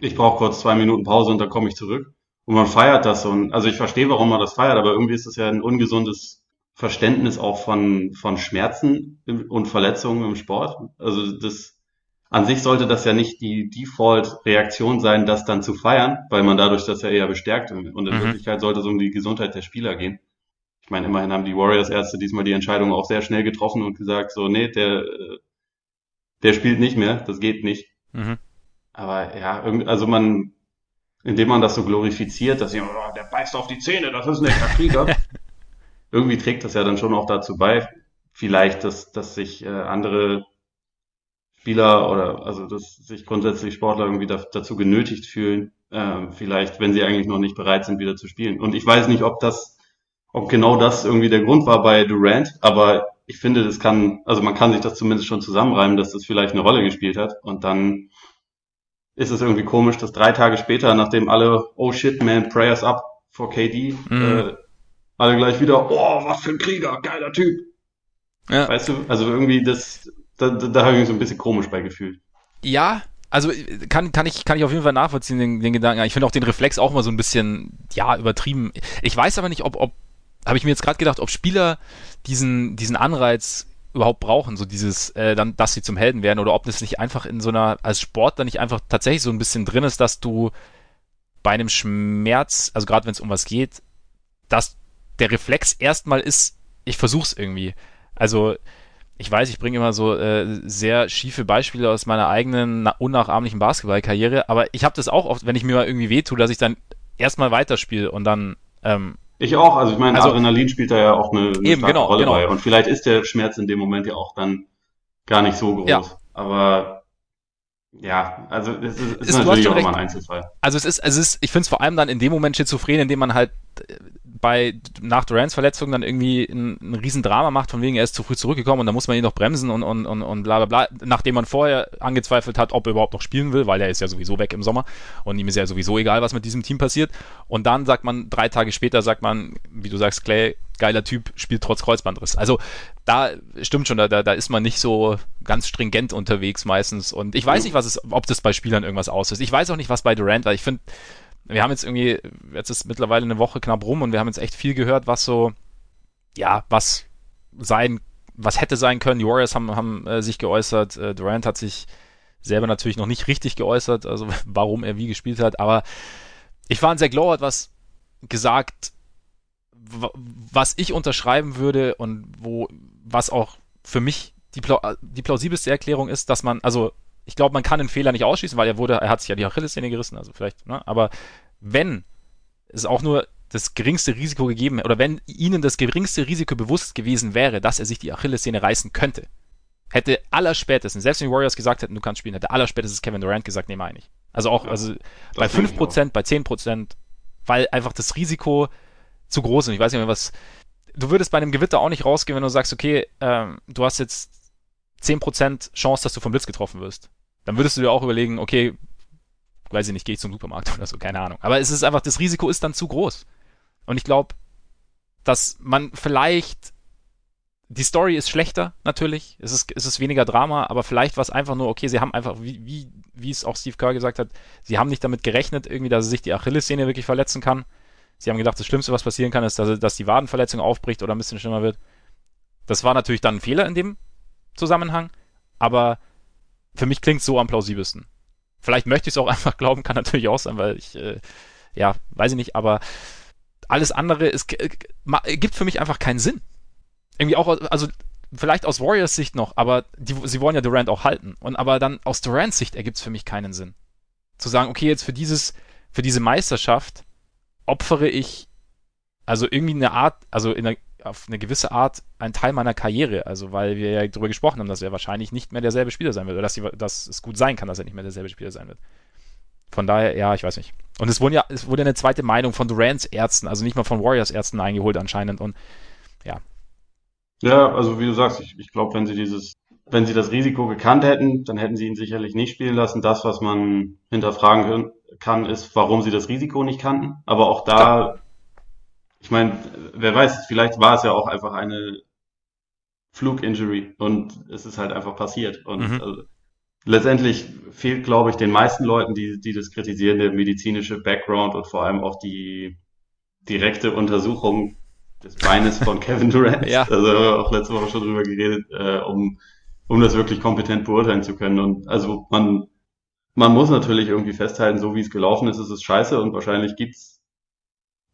ich brauche kurz zwei Minuten Pause und dann komme ich zurück. Und man feiert das und also ich verstehe, warum man das feiert, aber irgendwie ist das ja ein ungesundes Verständnis auch von, von Schmerzen und Verletzungen im Sport. Also das, an sich sollte das ja nicht die Default-Reaktion sein, das dann zu feiern, weil man dadurch das ja eher bestärkt. Und in mhm. Wirklichkeit sollte es um die Gesundheit der Spieler gehen. Ich meine, immerhin haben die Warriors-Ärzte diesmal die Entscheidung auch sehr schnell getroffen und gesagt, so, nee, der, der spielt nicht mehr, das geht nicht. Mhm. Aber ja, also man, indem man das so glorifiziert, dass jemand, oh, der beißt auf die Zähne, das ist ein echter Krieger. irgendwie trägt das ja dann schon auch dazu bei, vielleicht, dass, dass sich äh, andere Spieler oder also dass sich grundsätzlich Sportler irgendwie da, dazu genötigt fühlen, äh, vielleicht, wenn sie eigentlich noch nicht bereit sind, wieder zu spielen. Und ich weiß nicht, ob das, ob genau das irgendwie der Grund war bei Durant, aber ich finde, das kann, also man kann sich das zumindest schon zusammenreimen, dass das vielleicht eine Rolle gespielt hat. Und dann ist es irgendwie komisch, dass drei Tage später, nachdem alle, oh shit, man, prayers up for KD, mhm. äh, alle gleich wieder, oh, was für ein Krieger, geiler Typ. Ja. Weißt du, also irgendwie das, da, da, da habe ich mich so ein bisschen komisch bei gefühlt. Ja, also kann, kann, ich, kann ich auf jeden Fall nachvollziehen, den, den Gedanken. Ich finde auch den Reflex auch mal so ein bisschen, ja, übertrieben. Ich weiß aber nicht, ob, ob habe ich mir jetzt gerade gedacht, ob Spieler diesen, diesen Anreiz überhaupt brauchen, so dieses, äh, dann, dass sie zum Helden werden, oder ob das nicht einfach in so einer, als Sportler nicht einfach tatsächlich so ein bisschen drin ist, dass du bei einem Schmerz, also gerade wenn es um was geht, dass der Reflex erstmal ist, ich versuch's irgendwie. Also ich weiß, ich bringe immer so äh, sehr schiefe Beispiele aus meiner eigenen unnachahmlichen Basketballkarriere, aber ich habe das auch oft, wenn ich mir mal irgendwie wehtue, dass ich dann erstmal weiterspiele und dann ähm, ich auch, also ich meine, also, Adrenalin spielt da ja auch eine, eine eben, genau, Rolle genau. bei. Und vielleicht ist der Schmerz in dem Moment ja auch dann gar nicht so groß. Ja. Aber ja, also es ist, ist, ist natürlich auch recht. mal ein Einzelfall. Also es ist, es ist, ich finde es vor allem dann in dem Moment schizophren, in dem man halt bei nach Durants Verletzung dann irgendwie ein, ein Riesendrama macht, von wegen er ist zu früh zurückgekommen und da muss man ihn noch bremsen und, und, und, und bla bla bla, nachdem man vorher angezweifelt hat, ob er überhaupt noch spielen will, weil er ist ja sowieso weg im Sommer und ihm ist ja sowieso egal, was mit diesem Team passiert. Und dann sagt man, drei Tage später sagt man, wie du sagst, Clay, geiler Typ, spielt trotz Kreuzbandriss. Also da stimmt schon, da, da, ist man nicht so ganz stringent unterwegs meistens. Und ich weiß nicht, was es, ob das bei Spielern irgendwas auslöst. Ich weiß auch nicht, was bei Durant, weil ich finde, wir haben jetzt irgendwie, jetzt ist mittlerweile eine Woche knapp rum und wir haben jetzt echt viel gehört, was so, ja, was sein, was hätte sein können. Die Warriors haben, haben äh, sich geäußert, äh, Durant hat sich selber natürlich noch nicht richtig geäußert, also warum er wie gespielt hat, aber ich war ein sehr Glow hat was gesagt, was ich unterschreiben würde und wo, was auch für mich die, die plausibelste Erklärung ist, dass man, also ich glaube, man kann den Fehler nicht ausschließen, weil er wurde, er hat sich ja die Achillessehne gerissen, also vielleicht, ne? aber wenn es auch nur das geringste Risiko gegeben oder wenn ihnen das geringste Risiko bewusst gewesen wäre, dass er sich die Achillessehne reißen könnte, hätte allerspätestens, selbst wenn die Warriors gesagt hätten, du kannst spielen, hätte allerspätestens Kevin Durant gesagt, nee, meine ich. Also auch, also bei 5%, bei 10%, weil einfach das Risiko zu groß ist. Ich weiß nicht mehr, was. Du würdest bei einem Gewitter auch nicht rausgehen, wenn du sagst, okay, ähm, du hast jetzt 10% Chance, dass du vom Blitz getroffen wirst dann würdest du dir auch überlegen, okay, weiß ich nicht, gehe ich zum Supermarkt oder so, keine Ahnung. Aber es ist einfach, das Risiko ist dann zu groß. Und ich glaube, dass man vielleicht, die Story ist schlechter, natürlich, es ist, es ist weniger Drama, aber vielleicht war es einfach nur, okay, sie haben einfach, wie, wie, wie es auch Steve Kerr gesagt hat, sie haben nicht damit gerechnet, irgendwie, dass sich die Achillessehne wirklich verletzen kann. Sie haben gedacht, das Schlimmste, was passieren kann, ist, dass, dass die Wadenverletzung aufbricht oder ein bisschen schlimmer wird. Das war natürlich dann ein Fehler in dem Zusammenhang, aber für mich klingt so am plausibelsten. Vielleicht möchte ich es auch einfach glauben, kann natürlich auch sein, weil ich, äh, ja, weiß ich nicht, aber alles andere ist, äh, gibt für mich einfach keinen Sinn. Irgendwie auch, also vielleicht aus Warriors Sicht noch, aber die, sie wollen ja Durant auch halten. Und aber dann aus Durants Sicht ergibt es für mich keinen Sinn. Zu sagen, okay, jetzt für dieses, für diese Meisterschaft opfere ich also irgendwie eine Art, also in einer auf eine gewisse Art ein Teil meiner Karriere. Also, weil wir ja darüber gesprochen haben, dass er wahrscheinlich nicht mehr derselbe Spieler sein wird. Oder dass, die, dass es gut sein kann, dass er nicht mehr derselbe Spieler sein wird. Von daher, ja, ich weiß nicht. Und es wurde ja, es wurde eine zweite Meinung von Durants Ärzten, also nicht mal von Warriors Ärzten eingeholt anscheinend. Und ja. Ja, also wie du sagst, ich, ich glaube, wenn sie dieses, wenn sie das Risiko gekannt hätten, dann hätten sie ihn sicherlich nicht spielen lassen. Das, was man hinterfragen kann, ist, warum sie das Risiko nicht kannten. Aber auch da ich meine, wer weiß, vielleicht war es ja auch einfach eine Fluginjury und es ist halt einfach passiert. Und mhm. also, letztendlich fehlt, glaube ich, den meisten Leuten, die, die das kritisieren, der medizinische Background und vor allem auch die direkte Untersuchung des Beines von Kevin Durant. ja. Also haben wir auch letzte Woche schon drüber geredet, äh, um, um das wirklich kompetent beurteilen zu können. Und also man, man muss natürlich irgendwie festhalten, so wie es gelaufen ist, ist es scheiße und wahrscheinlich gibt's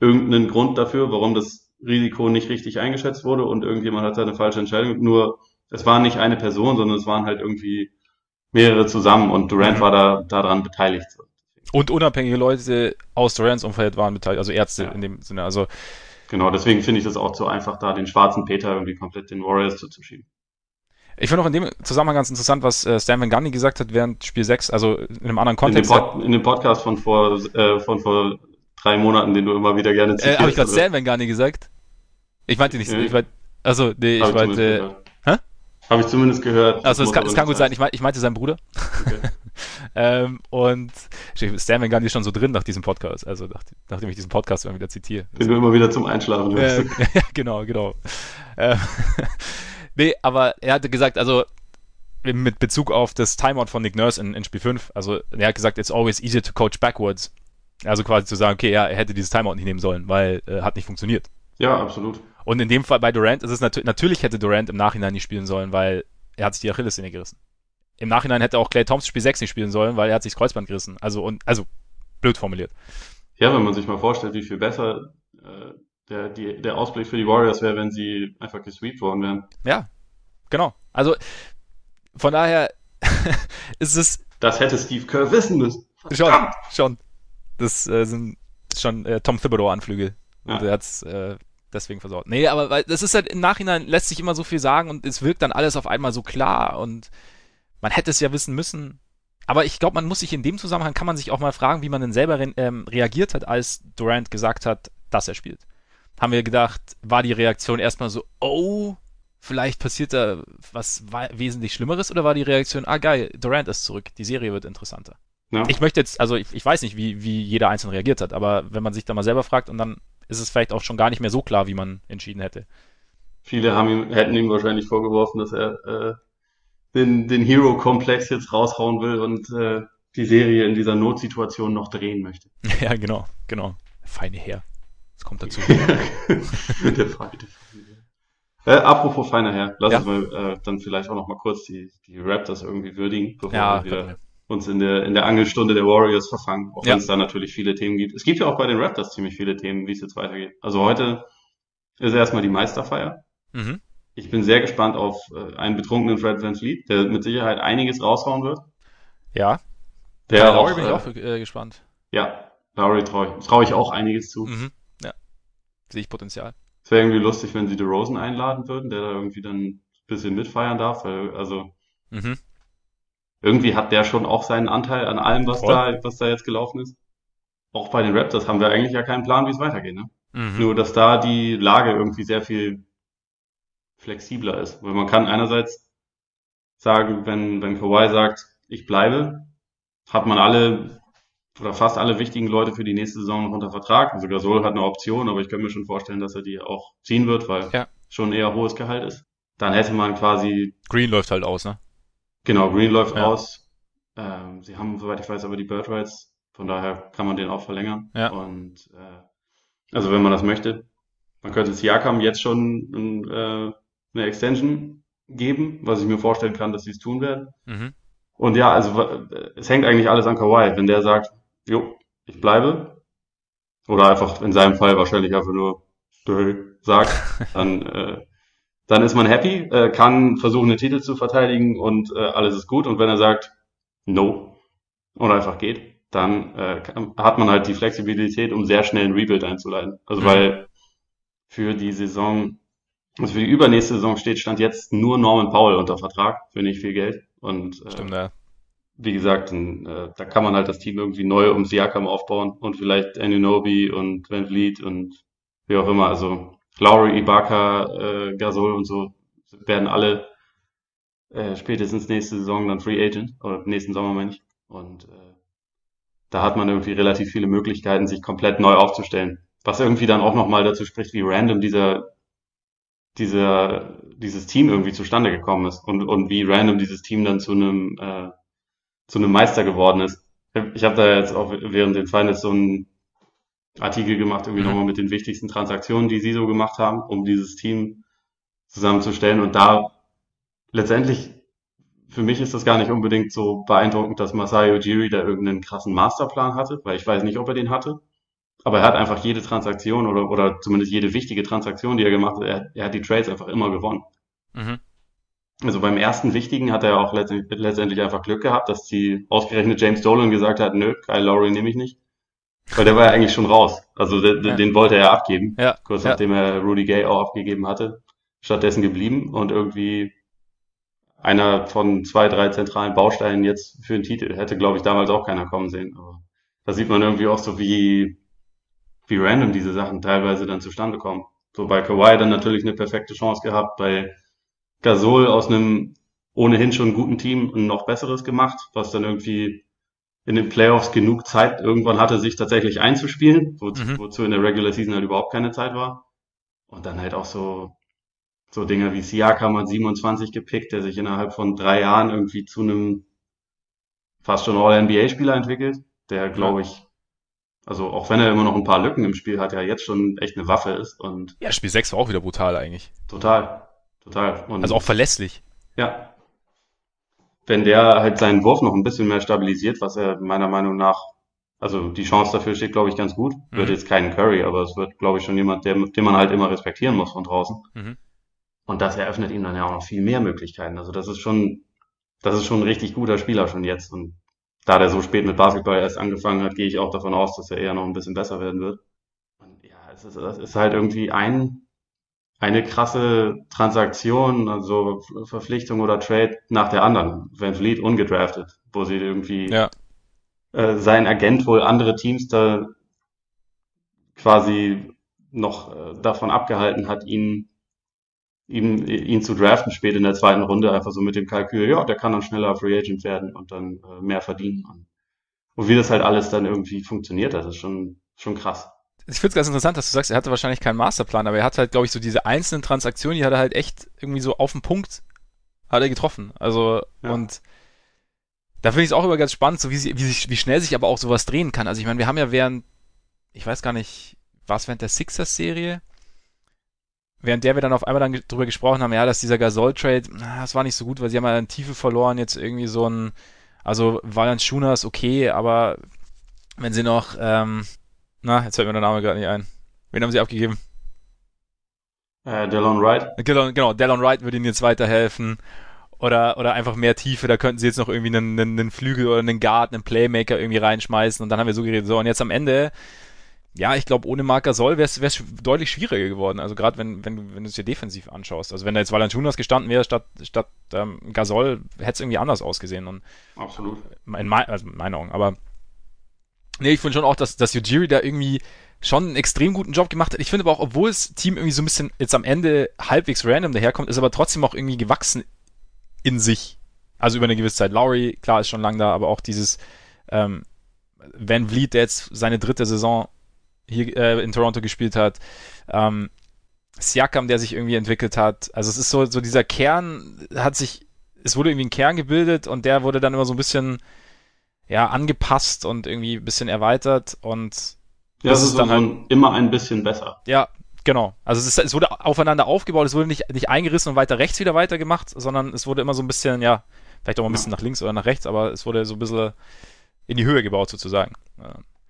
irgendeinen Grund dafür, warum das Risiko nicht richtig eingeschätzt wurde und irgendjemand hat eine falsche Entscheidung. Nur es war nicht eine Person, sondern es waren halt irgendwie mehrere zusammen und Durant mhm. war da daran beteiligt. Und unabhängige Leute aus Durants Umfeld waren beteiligt, also Ärzte ja. in dem Sinne. Also genau, deswegen finde ich das auch so einfach, da den schwarzen Peter irgendwie komplett den Warriors zuzuschieben. Ich finde auch in dem Zusammenhang ganz interessant, was äh, Stan Van Gundy gesagt hat während Spiel 6, also in einem anderen Kontext. In dem, Pod, in dem Podcast von vor, äh, von vor drei Monaten, den du immer wieder gerne zitierst. Äh, Habe ich gerade Sandman gar nicht gesagt? Ich meinte nicht, ich meinte, also nee, ich meinte, hä? Habe ich zumindest gehört. Also es kann, es kann gut sein, ich, mein, ich meinte seinen Bruder. Okay. ähm, und Stan Van ist schon so drin nach diesem Podcast, also nach, nachdem ich diesen Podcast immer wieder zitiere. Den du immer wieder zum Einschlafen hörst. Äh, ja, genau, genau. Ähm, nee, aber er hatte gesagt, also mit Bezug auf das Timeout von Nick Nurse in, in Spiel 5. Also er hat gesagt, it's always easier to coach backwards. Also quasi zu sagen, okay, ja, er hätte dieses Timeout nicht nehmen sollen, weil äh, hat nicht funktioniert. Ja, absolut. Und in dem Fall bei Durant ist es natürlich, natürlich hätte Durant im Nachhinein nicht spielen sollen, weil er hat sich die Achillessehne gerissen. Im Nachhinein hätte auch Clay Thompson Spiel 6 nicht spielen sollen, weil er hat sich das Kreuzband gerissen. Also, und, also, blöd formuliert. Ja, wenn man sich mal vorstellt, wie viel besser äh, der, die, der Ausblick für die Warriors wäre, wenn sie einfach gesweept worden wären. Ja, genau. Also, von daher ist es. Das hätte Steve Kerr wissen müssen. Schon, schon. Das äh, sind schon äh, Tom Thibodeau-Anflüge. Ja. Der hat's äh, deswegen versorgt. Nee, aber weil das ist halt im Nachhinein lässt sich immer so viel sagen und es wirkt dann alles auf einmal so klar und man hätte es ja wissen müssen. Aber ich glaube, man muss sich in dem Zusammenhang kann man sich auch mal fragen, wie man denn selber re ähm, reagiert hat, als Durant gesagt hat, dass er spielt. Haben wir gedacht, war die Reaktion erstmal so, oh, vielleicht passiert da was wesentlich Schlimmeres oder war die Reaktion, ah geil, Durant ist zurück, die Serie wird interessanter. Ja. Ich möchte jetzt, also ich, ich weiß nicht, wie, wie jeder einzeln reagiert hat, aber wenn man sich da mal selber fragt und dann ist es vielleicht auch schon gar nicht mehr so klar, wie man entschieden hätte. Viele haben ihm, hätten ihm wahrscheinlich vorgeworfen, dass er äh, den, den Hero-Komplex jetzt raushauen will und äh, die Serie in dieser Notsituation noch drehen möchte. Ja, genau, genau. Feine Herr. Das kommt dazu. der feine, äh, apropos feiner Herr, lass ja. uns mal äh, dann vielleicht auch noch mal kurz die, die Raptors irgendwie würdigen, bevor ja, wir wieder uns in der, in der Angelstunde der Warriors verfangen, auch ja. wenn es da natürlich viele Themen gibt. Es gibt ja auch bei den Raptors ziemlich viele Themen, wie es jetzt weitergeht. Also heute ist erstmal die Meisterfeier. Mhm. Ich bin sehr gespannt auf äh, einen betrunkenen Fred Van Fleet, der mit Sicherheit einiges raushauen wird. Ja. Der Bei Lowry bin ich auch äh, gespannt. Ja, Lowry traue trau ich auch einiges zu. Mhm. Ja. Sehe ich Potenzial. Es wäre irgendwie lustig, wenn sie DeRozan einladen würden, der da irgendwie dann ein bisschen mitfeiern darf, weil, also, mhm irgendwie hat der schon auch seinen Anteil an allem, was da, was da jetzt gelaufen ist. Auch bei den Raptors haben wir eigentlich ja keinen Plan, wie es weitergeht, ne? Mhm. Nur, dass da die Lage irgendwie sehr viel flexibler ist. Weil man kann einerseits sagen, wenn, wenn Kawhi sagt, ich bleibe, hat man alle oder fast alle wichtigen Leute für die nächste Saison noch unter Vertrag. Also Gasol hat eine Option, aber ich kann mir schon vorstellen, dass er die auch ziehen wird, weil ja. schon eher hohes Gehalt ist. Dann hätte man quasi. Green läuft halt aus, ne? Genau, Green läuft ja. aus. Ähm, sie haben, soweit ich weiß, aber die Bird Rights. Von daher kann man den auch verlängern. Ja. Und äh, also wenn man das möchte, man könnte Siakam jetzt schon äh, eine Extension geben, was ich mir vorstellen kann, dass sie es tun werden. Mhm. Und ja, also es hängt eigentlich alles an Kawhi. Wenn der sagt, jo, ich bleibe, oder einfach in seinem Fall wahrscheinlich einfach nur sagt, dann äh, dann ist man happy, äh, kann versuchen, den Titel zu verteidigen und äh, alles ist gut. Und wenn er sagt, no, oder einfach geht, dann äh, hat man halt die Flexibilität, um sehr schnell ein Rebuild einzuleiten. Also mhm. weil für die Saison, also für die übernächste Saison steht, stand jetzt nur Norman Powell unter Vertrag für nicht viel Geld. Und äh, Stimmt, ja. wie gesagt, äh, da kann man halt das Team irgendwie neu um Siakam aufbauen und vielleicht Anunobi und Van Vliet und wie auch immer. Also Lowry, Ibaka, äh, Gasol und so werden alle äh, spätestens nächste Saison dann Free Agent oder nächsten Sommer meine ich. Und äh, da hat man irgendwie relativ viele Möglichkeiten, sich komplett neu aufzustellen. Was irgendwie dann auch nochmal dazu spricht, wie random dieser, dieser, dieses Team irgendwie zustande gekommen ist und, und wie random dieses Team dann zu einem, äh, zu einem Meister geworden ist. Ich habe da jetzt auch während den Finals so ein Artikel gemacht, irgendwie mhm. nochmal mit den wichtigsten Transaktionen, die sie so gemacht haben, um dieses Team zusammenzustellen. Und da letztendlich, für mich ist das gar nicht unbedingt so beeindruckend, dass Masayo Ujiri da irgendeinen krassen Masterplan hatte, weil ich weiß nicht, ob er den hatte. Aber er hat einfach jede Transaktion oder, oder zumindest jede wichtige Transaktion, die er gemacht hat, er, er hat die Trades einfach immer gewonnen. Mhm. Also beim ersten wichtigen hat er auch letztendlich einfach Glück gehabt, dass die ausgerechnet James Dolan gesagt hat, nö, Kyle Lowry nehme ich nicht. Weil der war ja eigentlich schon raus. Also den, ja. den wollte er ja abgeben. Ja. Kurz ja. nachdem er Rudy Gay auch abgegeben hatte. Stattdessen geblieben und irgendwie einer von zwei, drei zentralen Bausteinen jetzt für den Titel. Hätte, glaube ich, damals auch keiner kommen sehen. Aber da sieht man irgendwie auch so, wie, wie random diese Sachen teilweise dann zustande kommen. So bei Kawhi dann natürlich eine perfekte Chance gehabt, bei Gasol aus einem ohnehin schon guten Team ein noch besseres gemacht, was dann irgendwie in den Playoffs genug Zeit irgendwann hatte, sich tatsächlich einzuspielen, wo, mhm. wozu in der Regular Season halt überhaupt keine Zeit war. Und dann halt auch so so Dinge wie Siakam hat 27 gepickt, der sich innerhalb von drei Jahren irgendwie zu einem fast schon All-NBA-Spieler entwickelt, der, glaube ich, also auch wenn er immer noch ein paar Lücken im Spiel hat, ja jetzt schon echt eine Waffe ist und. Ja, Spiel 6 war auch wieder brutal eigentlich. Total. Total. Und also auch verlässlich. Ja. Wenn der halt seinen Wurf noch ein bisschen mehr stabilisiert, was er meiner Meinung nach, also die Chance dafür steht, glaube ich, ganz gut. Mhm. Wird jetzt keinen Curry, aber es wird, glaube ich, schon jemand, der, den man halt immer respektieren muss von draußen. Mhm. Und das eröffnet ihm dann ja auch noch viel mehr Möglichkeiten. Also das ist schon, das ist schon ein richtig guter Spieler schon jetzt. Und da der so spät mit Basketball erst angefangen hat, gehe ich auch davon aus, dass er eher noch ein bisschen besser werden wird. Und ja, es ist, es ist halt irgendwie ein, eine krasse Transaktion, also Verpflichtung oder Trade nach der anderen. Van Fleet ungedraftet, wo sie irgendwie ja. äh, sein Agent wohl andere Teams da quasi noch äh, davon abgehalten hat, ihn ihn, ihn zu draften spät in der zweiten Runde, einfach so mit dem Kalkül, ja, der kann dann schneller Free Agent werden und dann äh, mehr verdienen. Und wie das halt alles dann irgendwie funktioniert, das ist schon, schon krass. Ich finde es ganz interessant, dass du sagst, er hatte wahrscheinlich keinen Masterplan, aber er hat halt, glaube ich, so diese einzelnen Transaktionen, die hat er halt echt irgendwie so auf den Punkt hat er getroffen. Also, ja. und da finde ich es auch immer ganz spannend, so wie, sie, wie, sich, wie schnell sich aber auch sowas drehen kann. Also ich meine, wir haben ja während, ich weiß gar nicht, war es während der Sixers-Serie? während der wir dann auf einmal dann drüber gesprochen haben, ja, dass dieser Gasol-Trade, das war nicht so gut, weil sie haben ja in Tiefe verloren, jetzt irgendwie so ein, also Valanciunas ist okay, aber wenn sie noch, ähm, na, jetzt fällt mir der Name gerade nicht ein. Wen haben sie abgegeben? Äh, Delon Wright. Genau, genau, Delon Wright würde ihnen jetzt weiterhelfen. Oder, oder einfach mehr Tiefe, da könnten sie jetzt noch irgendwie einen, einen, einen Flügel oder einen Guard, einen Playmaker irgendwie reinschmeißen und dann haben wir so geredet, so und jetzt am Ende ja, ich glaube, ohne Marc Gasol wäre es deutlich schwieriger geworden. Also gerade wenn, wenn, wenn du es dir defensiv anschaust. Also wenn da jetzt Valanciunas gestanden wäre statt, statt ähm, Gasol, hätte es irgendwie anders ausgesehen. Und Absolut. In, mein, also in meinen Augen. Aber nee, ich finde schon auch, dass, dass Ujiri da irgendwie schon einen extrem guten Job gemacht hat. Ich finde aber auch, obwohl das Team irgendwie so ein bisschen jetzt am Ende halbwegs random daherkommt, ist aber trotzdem auch irgendwie gewachsen in sich. Also über eine gewisse Zeit. Lowry, klar, ist schon lang da, aber auch dieses ähm, Van Vliet, der jetzt seine dritte Saison hier äh, in Toronto gespielt hat. Ähm, Siakam, der sich irgendwie entwickelt hat. Also es ist so, so dieser Kern hat sich, es wurde irgendwie ein Kern gebildet und der wurde dann immer so ein bisschen, ja, angepasst und irgendwie ein bisschen erweitert und ja, das ist so, dann halt, immer ein bisschen besser. Ja, genau. Also es, ist, es wurde aufeinander aufgebaut, es wurde nicht, nicht eingerissen und weiter rechts wieder weitergemacht, sondern es wurde immer so ein bisschen, ja, vielleicht auch mal ein bisschen ja. nach links oder nach rechts, aber es wurde so ein bisschen in die Höhe gebaut sozusagen.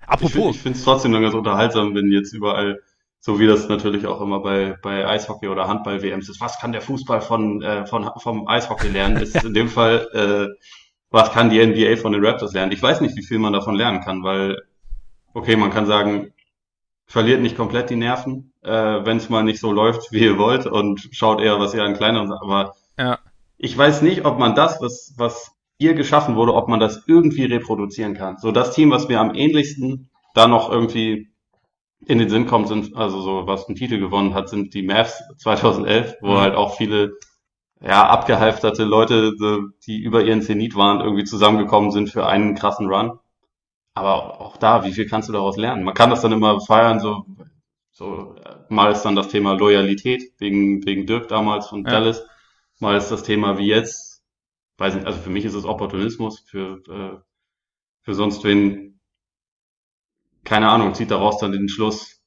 Apropos. Ich finde es trotzdem ganz unterhaltsam, wenn jetzt überall, so wie das natürlich auch immer bei, bei Eishockey oder Handball-WMs ist, was kann der Fußball von, äh, von, vom Eishockey lernen, ist in dem Fall, äh, was kann die NBA von den Raptors lernen? Ich weiß nicht, wie viel man davon lernen kann, weil, okay, man kann sagen, verliert nicht komplett die Nerven, äh, wenn es mal nicht so läuft, wie ihr wollt und schaut eher, was ihr an kleineren, aber ja. ich weiß nicht, ob man das, was, was hier geschaffen wurde, ob man das irgendwie reproduzieren kann. So das Team, was mir am ähnlichsten da noch irgendwie in den Sinn kommt, sind, also so, was einen Titel gewonnen hat, sind die Mavs 2011, wo mhm. halt auch viele, ja, abgehalfterte Leute, die über ihren Zenit waren, irgendwie zusammengekommen sind für einen krassen Run. Aber auch da, wie viel kannst du daraus lernen? Man kann das dann immer feiern, so, so, mal ist dann das Thema Loyalität wegen, wegen Dirk damals von ja. Dallas. Mal ist das Thema wie jetzt, weiß nicht, also für mich ist es Opportunismus, für, äh, für sonst wen, keine Ahnung, zieht daraus dann den Schluss,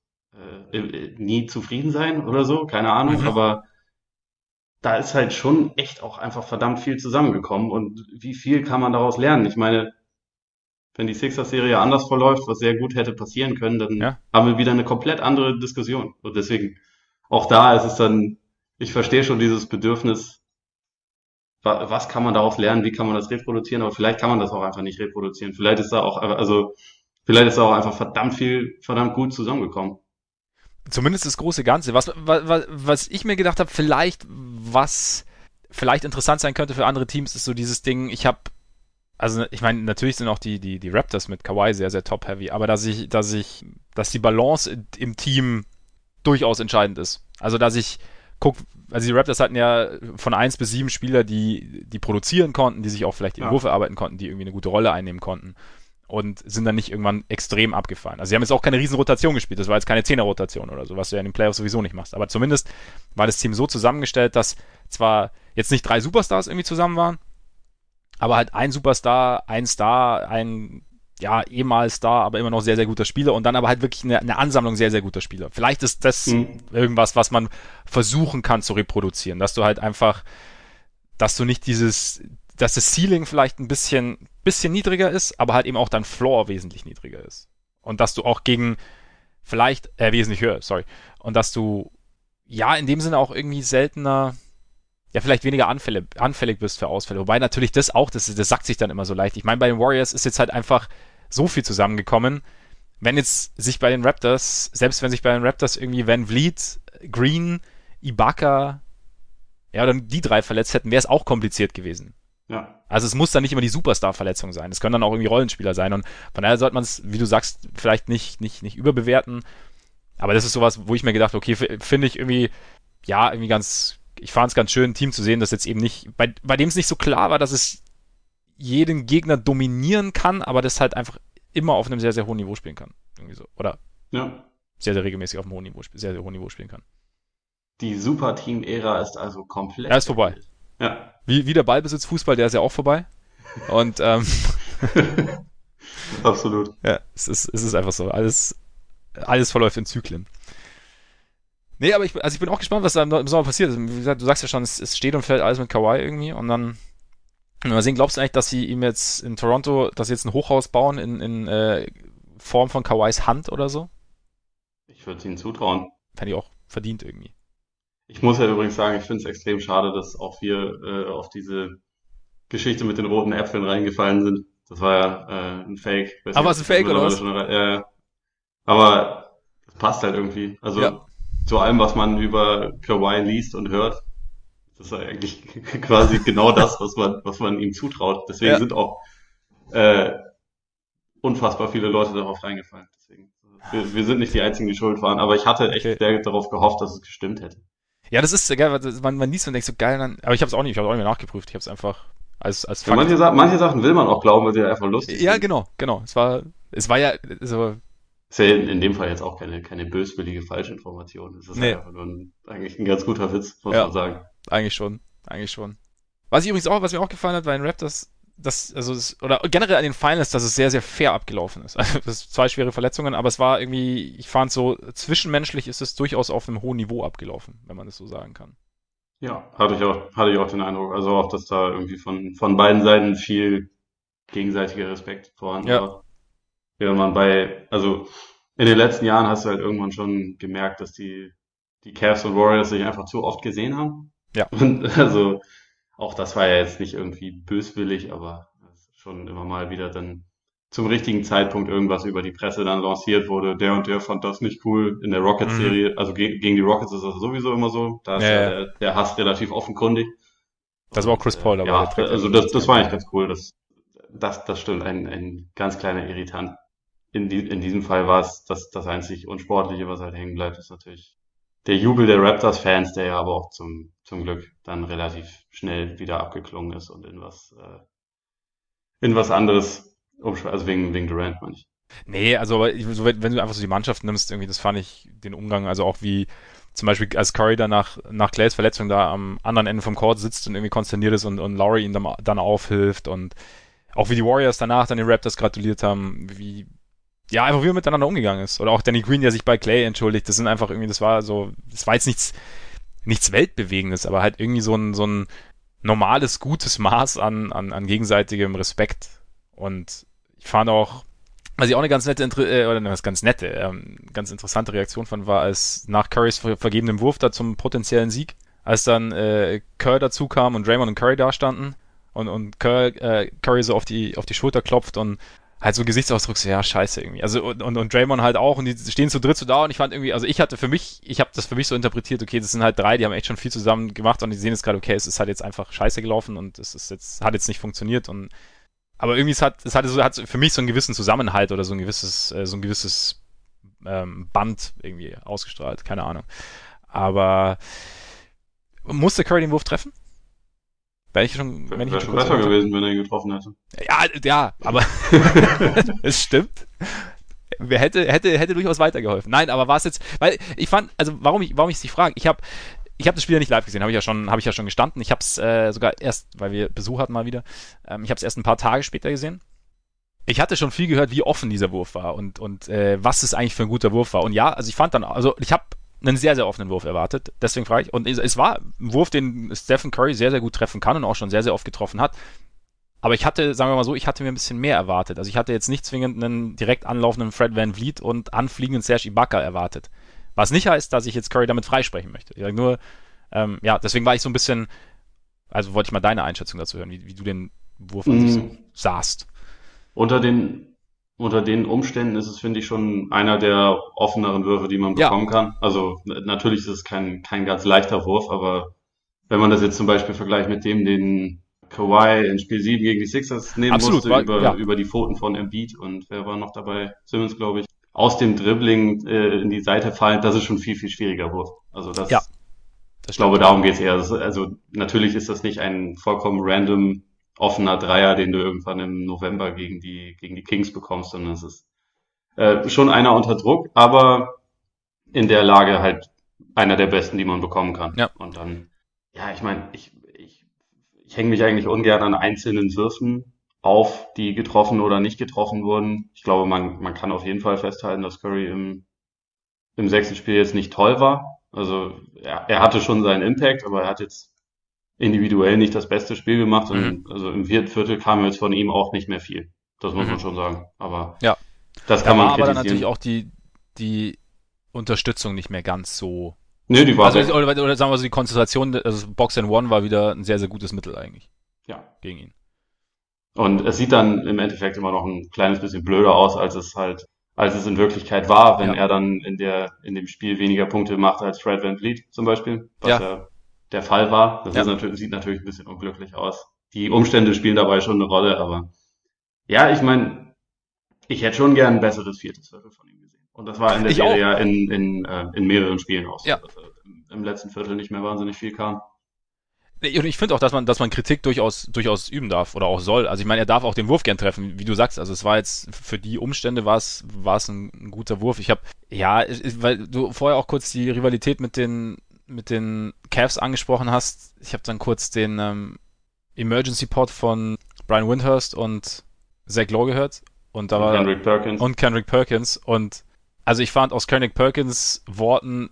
äh, äh, nie zufrieden sein oder so, keine Ahnung, mhm. aber da ist halt schon echt auch einfach verdammt viel zusammengekommen und wie viel kann man daraus lernen? Ich meine, wenn die Sixers-Serie anders verläuft, was sehr gut hätte passieren können, dann ja. haben wir wieder eine komplett andere Diskussion. Und deswegen, auch da ist es dann, ich verstehe schon dieses Bedürfnis, was kann man daraus lernen, wie kann man das reproduzieren, aber vielleicht kann man das auch einfach nicht reproduzieren. Vielleicht ist da auch, also, vielleicht ist da auch einfach verdammt viel, verdammt gut zusammengekommen. Zumindest das große Ganze. Was, was, was ich mir gedacht habe, vielleicht, was vielleicht interessant sein könnte für andere Teams, ist so dieses Ding, ich habe also ich meine, natürlich sind auch die, die, die Raptors mit Kawhi sehr, sehr top-heavy, aber dass ich, dass ich, dass die Balance im Team durchaus entscheidend ist. Also dass ich guck, also die Raptors hatten ja von eins bis sieben Spieler, die, die produzieren konnten, die sich auch vielleicht in ja. Wurf erarbeiten konnten, die irgendwie eine gute Rolle einnehmen konnten. Und sind dann nicht irgendwann extrem abgefallen. Also sie haben jetzt auch keine riesen Rotation gespielt, das war jetzt keine Zehner-Rotation oder so, was du ja in den Playoffs sowieso nicht machst. Aber zumindest war das Team so zusammengestellt, dass zwar jetzt nicht drei Superstars irgendwie zusammen waren, aber halt ein Superstar, ein Star, ein ja, ehemals Star, aber immer noch sehr, sehr guter Spieler und dann aber halt wirklich eine, eine Ansammlung sehr, sehr guter Spieler. Vielleicht ist das mhm. irgendwas, was man versuchen kann zu reproduzieren, dass du halt einfach, dass du nicht dieses, dass das Ceiling vielleicht ein bisschen, bisschen niedriger ist, aber halt eben auch dein Floor wesentlich niedriger ist. Und dass du auch gegen vielleicht, äh, wesentlich höher, sorry. Und dass du, ja, in dem Sinne auch irgendwie seltener, ja, vielleicht weniger anfällig, anfällig bist für Ausfälle. Wobei natürlich das auch, das, das sagt sich dann immer so leicht. Ich meine, bei den Warriors ist jetzt halt einfach so viel zusammengekommen. Wenn jetzt sich bei den Raptors, selbst wenn sich bei den Raptors irgendwie Van Vliet, Green, Ibaka, ja, oder die drei verletzt hätten, wäre es auch kompliziert gewesen. Ja. Also es muss dann nicht immer die Superstar-Verletzung sein. Es können dann auch irgendwie Rollenspieler sein. Und von daher sollte man es, wie du sagst, vielleicht nicht, nicht, nicht überbewerten. Aber das ist sowas, wo ich mir gedacht, okay, finde ich irgendwie, ja, irgendwie ganz, ich fand es ganz schön, ein Team zu sehen, das jetzt eben nicht, bei, bei dem es nicht so klar war, dass es jeden Gegner dominieren kann, aber das halt einfach immer auf einem sehr, sehr hohen Niveau spielen kann. Irgendwie so. Oder ja. sehr, sehr regelmäßig auf einem hohen Niveau, sehr, sehr hohen Niveau spielen kann. Die Superteam-Ära ist also komplett. Er ist vorbei. Ja. Wie, wie der Ballbesitz-Fußball, der ist ja auch vorbei. Und ähm, Absolut. Ja, es ist, es ist einfach so. Alles, alles verläuft in Zyklen. Nee, aber ich, also ich bin auch gespannt, was da im Sommer passiert. Wie gesagt, du sagst ja schon, es, es steht und fällt alles mit Kawhi irgendwie und dann mal sehen, glaubst du eigentlich, dass sie ihm jetzt in Toronto, dass sie jetzt ein Hochhaus bauen in, in äh, Form von Kawhis Hand oder so? Ich würde es ihnen zutrauen. Fände ich auch verdient irgendwie. Ich muss ja übrigens sagen, ich finde es extrem schade, dass auch wir äh, auf diese Geschichte mit den roten Äpfeln reingefallen sind. Das war ja äh, ein Fake. Aber was ein Fake oder was? Äh, aber das passt halt irgendwie. Also ja. zu allem, was man über Kawhi liest und hört, das ist eigentlich quasi genau das, was man, was man ihm zutraut. Deswegen ja. sind auch äh, unfassbar viele Leute darauf reingefallen. Deswegen, wir, wir sind nicht die einzigen, die schuld waren, aber ich hatte echt okay. sehr darauf gehofft, dass es gestimmt hätte. Ja, das ist geil, man, man liest und denkt so geil, dann, aber ich habe es auch nicht, ich habe auch nicht mehr nachgeprüft, ich habe es einfach als als Fakt. Ja, manche, Sa manche Sachen will man auch glauben, weil sie einfach lustig ja, sind. Ja, genau, genau. Es war, es war ja so. Ist ja in dem Fall jetzt auch keine, keine böswillige Falschinformation. Es ist nee. einfach nur ein, eigentlich ein ganz guter Witz, muss ja, man sagen. Eigentlich schon, eigentlich schon. Was ich übrigens auch, was mir auch gefallen hat bei den Raptors, das, also das, oder generell an den Finals, dass es sehr, sehr fair abgelaufen ist. Also das sind zwei schwere Verletzungen, aber es war irgendwie, ich fand so, zwischenmenschlich ist es durchaus auf einem hohen Niveau abgelaufen, wenn man das so sagen kann. Ja, hatte ich auch, hatte ich auch den Eindruck. Also auch, dass da irgendwie von, von beiden Seiten viel gegenseitiger Respekt vorhanden ja. war. Während man bei, also in den letzten Jahren hast du halt irgendwann schon gemerkt, dass die, die Cavs und Warriors sich einfach zu oft gesehen haben. Ja. Und also, auch das war ja jetzt nicht irgendwie böswillig, aber schon immer mal wieder dann zum richtigen Zeitpunkt irgendwas über die Presse dann lanciert wurde. Der und der fand das nicht cool. In der Rockets-Serie, mhm. also gegen, gegen die Rockets ist das sowieso immer so. Da ist ja, ja der, der, Hass relativ offenkundig. Das war auch Chris Paul dabei. Ja, also das, das war eigentlich ganz cool. Das, das, das stimmt, ein, ein ganz kleiner Irritant. In, die, in diesem Fall war es das, das einzig Unsportliche, was halt hängen bleibt, ist natürlich der Jubel der Raptors-Fans, der ja aber auch zum, zum Glück dann relativ schnell wieder abgeklungen ist und in was, äh, in was anderes, also wegen, wegen Durant, meine ich. Nee, also so, wenn du einfach so die Mannschaft nimmst, irgendwie, das fand ich den Umgang, also auch wie zum Beispiel als Curry dann nach, nach Clays Verletzung da am anderen Ende vom Court sitzt und irgendwie konsterniert ist und, und Laurie ihn dann, dann aufhilft und auch wie die Warriors danach dann den Raptors gratuliert haben, wie ja, einfach wie er miteinander umgegangen ist. Oder auch Danny Green, der sich bei Clay entschuldigt. Das sind einfach irgendwie, das war so, das war jetzt nichts, nichts Weltbewegendes, aber halt irgendwie so ein, so ein normales, gutes Maß an, an, an gegenseitigem Respekt. Und ich fand auch, was ich auch eine ganz nette, äh, oder eine ganz nette, ähm, ganz interessante Reaktion fand, war, als nach Currys ver vergebenem Wurf da zum potenziellen Sieg, als dann äh, Kerr dazu kam und Draymond und Curry da standen und, und Curry, äh, Curry so auf die, auf die Schulter klopft und halt so Gesichtsausdruck, so, ja, scheiße irgendwie. Also und, und, und Draymond halt auch und die stehen zu dritt so da und ich fand irgendwie, also ich hatte für mich, ich habe das für mich so interpretiert, okay, das sind halt drei, die haben echt schon viel zusammen gemacht und die sehen jetzt gerade, okay, es ist halt jetzt einfach scheiße gelaufen und es ist jetzt, hat jetzt nicht funktioniert und aber irgendwie es hat, es hatte so, hat für mich so einen gewissen Zusammenhalt oder so ein gewisses, äh, so ein gewisses ähm, Band irgendwie ausgestrahlt, keine Ahnung. Aber musste Curry den Wurf treffen? Wäre ich schon, wenn ich schon besser gewesen, wenn er ihn getroffen hätte. Ja, ja, aber es stimmt. Wer hätte, hätte, hätte durchaus weitergeholfen. Nein, aber war es jetzt, weil ich fand, also warum ich, warum ich dich frage, ich habe ich habe das Spiel ja nicht live gesehen, habe ich ja schon, habe ich ja schon gestanden. Ich habe es äh, sogar erst, weil wir Besuch hatten mal wieder, ähm, ich habe es erst ein paar Tage später gesehen. Ich hatte schon viel gehört, wie offen dieser Wurf war und und äh, was es eigentlich für ein guter Wurf war. Und ja, also ich fand dann, also ich habe einen sehr, sehr offenen Wurf erwartet. Deswegen frage ich, und es, es war ein Wurf, den Stephen Curry sehr, sehr gut treffen kann und auch schon sehr, sehr oft getroffen hat. Aber ich hatte, sagen wir mal so, ich hatte mir ein bisschen mehr erwartet. Also ich hatte jetzt nicht zwingend einen direkt anlaufenden Fred Van Vliet und anfliegenden Serge Ibaka erwartet. Was nicht heißt, dass ich jetzt Curry damit freisprechen möchte. Ich sage nur, ähm, ja, deswegen war ich so ein bisschen, also wollte ich mal deine Einschätzung dazu hören, wie, wie du den Wurf an sich so mm. sahst. Unter den unter den Umständen ist es, finde ich, schon einer der offeneren Würfe, die man bekommen ja. kann. Also natürlich ist es kein, kein ganz leichter Wurf, aber wenn man das jetzt zum Beispiel vergleicht mit dem, den Kawhi in Spiel 7 gegen die Sixers nehmen Absolut, musste, war, über, ja. über die Pfoten von Embiid und wer war noch dabei? Simmons, glaube ich. Aus dem Dribbling äh, in die Seite fallen, das ist schon viel, viel schwieriger Wurf. Also das, ja, das ich glaube, darum geht's eher. Also natürlich ist das nicht ein vollkommen random offener Dreier, den du irgendwann im November gegen die, gegen die Kings bekommst, sondern es ist äh, schon einer unter Druck, aber in der Lage halt einer der besten, die man bekommen kann. Ja. Und dann, ja, ich meine, ich, ich, ich hänge mich eigentlich ungern an einzelnen Würfen auf, die getroffen oder nicht getroffen wurden. Ich glaube, man, man kann auf jeden Fall festhalten, dass Curry im, im sechsten Spiel jetzt nicht toll war. Also er, er hatte schon seinen Impact, aber er hat jetzt individuell nicht das beste Spiel gemacht. Mhm. Und also im vierten Viertel kam jetzt von ihm auch nicht mehr viel. Das muss mhm. man schon sagen. Aber ja. das kann da man war aber dann natürlich auch die, die Unterstützung nicht mehr ganz so. Nee, die war also, oder, oder, sagen wir so, die Konzentration, also Box and One war wieder ein sehr, sehr gutes Mittel eigentlich. Ja. Gegen ihn. Und es sieht dann im Endeffekt immer noch ein kleines bisschen blöder aus, als es halt, als es in Wirklichkeit war, wenn ja. er dann in der, in dem Spiel weniger Punkte macht als Fred Van Vliet zum Beispiel, was ja. er der Fall war. Das ja. natürlich, sieht natürlich ein bisschen unglücklich aus. Die Umstände spielen dabei schon eine Rolle, aber ja, ich meine, ich hätte schon gern ein besseres viertes Viertel von ihm gesehen. Und das war in der ich Serie ja in, in, äh, in mehreren Spielen aus. Ja. Dass, im letzten Viertel nicht mehr wahnsinnig viel kam. Und ich finde auch, dass man, dass man Kritik durchaus, durchaus üben darf oder auch soll. Also ich meine, er darf auch den Wurf gern treffen, wie du sagst. Also es war jetzt für die Umstände war es, war es ein, ein guter Wurf. Ich habe, ja, weil du vorher auch kurz die Rivalität mit den mit den Cavs angesprochen hast, ich habe dann kurz den ähm, Emergency Pod von Brian Windhurst und Zach Lowe gehört und da und war Kendrick Perkins. und Kendrick Perkins und also ich fand aus Kendrick Perkins Worten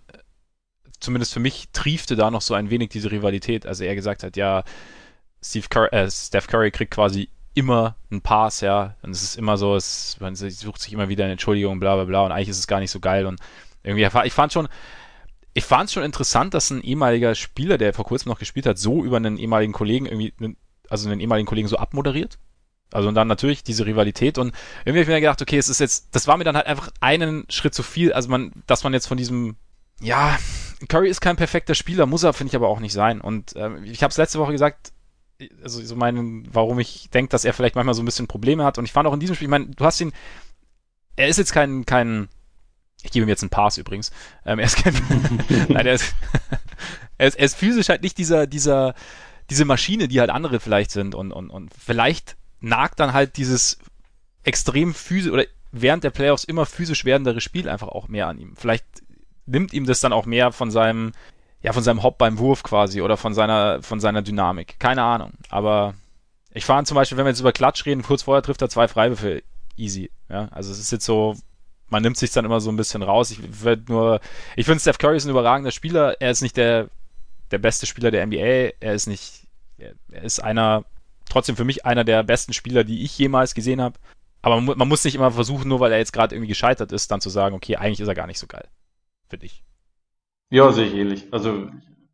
zumindest für mich triefte da noch so ein wenig diese Rivalität. Also er gesagt hat, ja, Steve Curry, äh, Steph Curry kriegt quasi immer einen Pass, ja, und es ist immer so, es, man sucht sich immer wieder eine Entschuldigung, bla bla bla, und eigentlich ist es gar nicht so geil und irgendwie, ich fand schon, ich fand es schon interessant, dass ein ehemaliger Spieler, der vor kurzem noch gespielt hat, so über einen ehemaligen Kollegen irgendwie, also einen ehemaligen Kollegen so abmoderiert. Also und dann natürlich diese Rivalität und irgendwie habe ich mir gedacht, okay, es ist jetzt, das war mir dann halt einfach einen Schritt zu viel, also man, dass man jetzt von diesem, ja, Curry ist kein perfekter Spieler, muss er, finde ich aber auch nicht sein. Und ähm, ich habe es letzte Woche gesagt, also so meinen, warum ich denke, dass er vielleicht manchmal so ein bisschen Probleme hat. Und ich fand auch in diesem Spiel, ich meine, du hast ihn, er ist jetzt kein, kein ich gebe ihm jetzt einen Pass übrigens. Ähm, er ist kein, nein, er ist, er ist, er ist physisch halt nicht dieser, dieser, diese Maschine, die halt andere vielleicht sind und, und, und vielleicht nagt dann halt dieses extrem physisch oder während der Playoffs immer physisch werdendere Spiel einfach auch mehr an ihm. Vielleicht nimmt ihm das dann auch mehr von seinem, ja, von seinem Hop beim Wurf quasi oder von seiner, von seiner Dynamik. Keine Ahnung. Aber ich fand zum Beispiel, wenn wir jetzt über Klatsch reden, kurz vorher trifft er zwei Freiwürfe easy. Ja, also es ist jetzt so, man nimmt sich dann immer so ein bisschen raus. Ich werde nur, ich finde Steph Curry ist ein überragender Spieler. Er ist nicht der, der beste Spieler der NBA. Er ist nicht, er ist einer, trotzdem für mich einer der besten Spieler, die ich jemals gesehen habe. Aber man, man, muss nicht immer versuchen, nur weil er jetzt gerade irgendwie gescheitert ist, dann zu sagen, okay, eigentlich ist er gar nicht so geil. Finde ich. Ja, sehe ich ähnlich. Also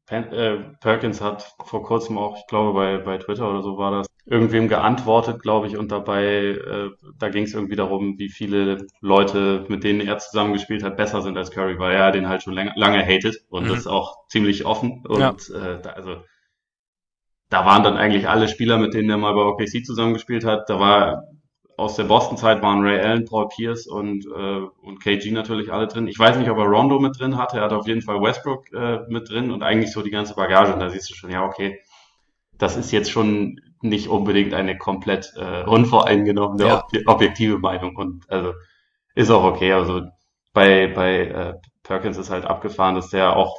Pen äh, Perkins hat vor kurzem auch, ich glaube bei, bei Twitter oder so war das, irgendwem geantwortet, glaube ich, und dabei, äh, da ging es irgendwie darum, wie viele Leute, mit denen er zusammengespielt hat, besser sind als Curry, weil er den halt schon lange, lange hatet und mhm. das ist auch ziemlich offen. Und ja. äh, da, also da waren dann eigentlich alle Spieler, mit denen er mal bei OKC zusammengespielt hat. Da war aus der Boston-Zeit waren Ray Allen, Paul Pierce und, äh, und KG natürlich alle drin. Ich weiß nicht, ob er Rondo mit drin hatte. Er hat auf jeden Fall Westbrook äh, mit drin und eigentlich so die ganze Bagage. Und da siehst du schon, ja, okay, das ist jetzt schon nicht unbedingt eine komplett äh, unvoreingenommene, Ja. ob objektive Meinung und also ist auch okay. Also bei, bei äh, Perkins ist halt abgefahren, dass der auch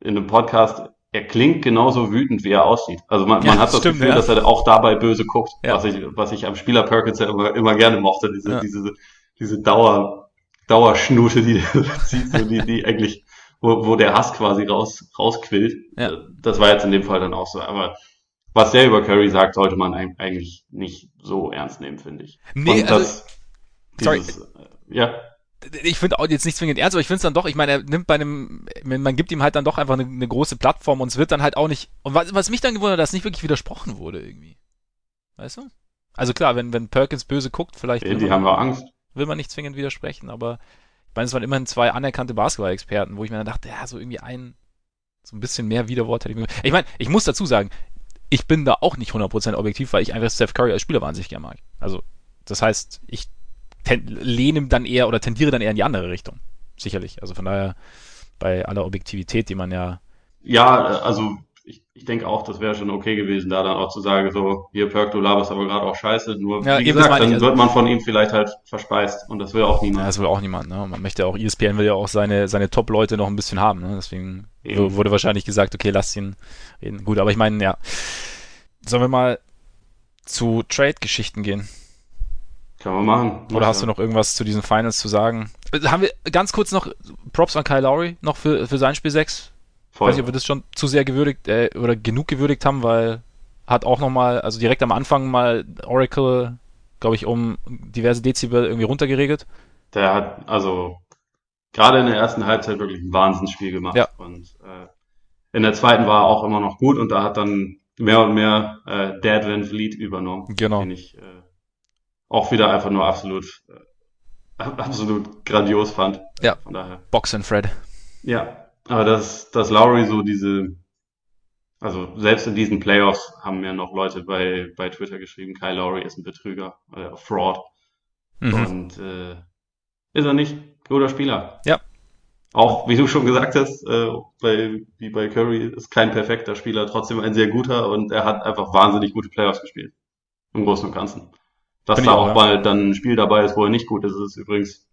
in einem Podcast, er klingt genauso wütend, wie er aussieht. Also man, Ja, man hat das stimmt, Gefühl, ja. dass er auch dabei böse guckt, Ja. was ich, was ich am Spieler Perkins ja immer, immer gerne mochte, diese, diese, diese Dauer, Dauerschnute, die zieht, so die, die eigentlich, wo, wo der Hass quasi raus, rausquillt. Ja. Das war jetzt in dem Fall dann auch so. Aber was der über Curry sagt, sollte man eig- eigentlich nicht so ernst nehmen, finde ich. Nee, Und also, das, sorry. dieses, äh, ja, ich finde auch jetzt nicht zwingend ernst, aber ich finde es dann doch, ich meine, er nimmt bei einem, man gibt ihm halt dann doch einfach eine, eine große Plattform und es wird dann halt auch nicht, und was, was mich dann gewundert hat, dass nicht wirklich widersprochen wurde irgendwie. Weißt du? Also klar, wenn, wenn Perkins böse guckt, vielleicht will die man, haben ja Angst. will man nicht zwingend widersprechen, aber ich meine, es waren immerhin zwei anerkannte Basketball-Experten, wo ich mir dann dachte, ja, so irgendwie ein, so ein bisschen mehr Widerwort hätte ich mir. Ich meine, ich muss dazu sagen, ich bin da auch nicht 100% objektiv, weil ich einfach Steph Curry als Spieler wahnsinnig gerne mag. Also, das heißt, ich lehne dann eher oder tendiere dann eher in die andere Richtung. Sicherlich. Also von daher, bei aller Objektivität, die man ja. Ja, also ich, ich denke auch, das wäre schon okay gewesen, da dann auch zu sagen, so, hier Perk, du laberst aber gerade auch scheiße. Nur, Ja, wie gesagt, dann Also- wird man von ihm vielleicht halt verspeist und das will auch Ja, niemand. das will auch niemand, ne? Man möchte auch, ESPN will ja auch seine, seine Top-Leute noch ein bisschen haben, ne? Deswegen Eben. wurde wahrscheinlich gesagt, okay, lass ihn reden. Gut, aber ich meine, ja. Sollen wir mal zu Trade-Geschichten gehen? Kann man machen. Oder hast du noch irgendwas zu diesen Finals zu sagen? Äh, Haben wir ganz kurz noch Props an Kyle Lowry noch für, für sein Spiel 6? Ich Voll. weiß nicht, ob wir das schon zu sehr gewürdigt äh, oder genug gewürdigt haben, weil hat auch nochmal, also direkt am Anfang mal Oracle, glaube ich, um diverse Dezibel irgendwie runtergeregelt. Der hat also gerade in der ersten Halbzeit wirklich ein Wahnsinnsspiel gemacht. Ja. Und äh, in der zweiten war er auch immer noch gut und da hat dann mehr und mehr äh, Dad Van Vliet übernommen. Genau. Den ich äh, auch wieder einfach nur absolut, äh, absolut grandios fand. Ja. Von daher. Box and Fred. Ja. Aber dass, dass Lowry so diese, also selbst in diesen Playoffs haben mir noch Leute bei, bei Twitter geschrieben, Kyle Lowry ist ein Betrüger, äh, Fraud. Mhm. Und äh, ist er nicht. Guter Spieler. Ja. Auch, wie du schon gesagt hast, äh, bei, wie bei Curry ist kein perfekter Spieler, trotzdem ein sehr guter und er hat einfach wahnsinnig gute Playoffs gespielt. Im Großen und Ganzen. Dass Find da auch, auch ja. mal dann ein Spiel dabei ist, wo er nicht gut ist, ist übrigens,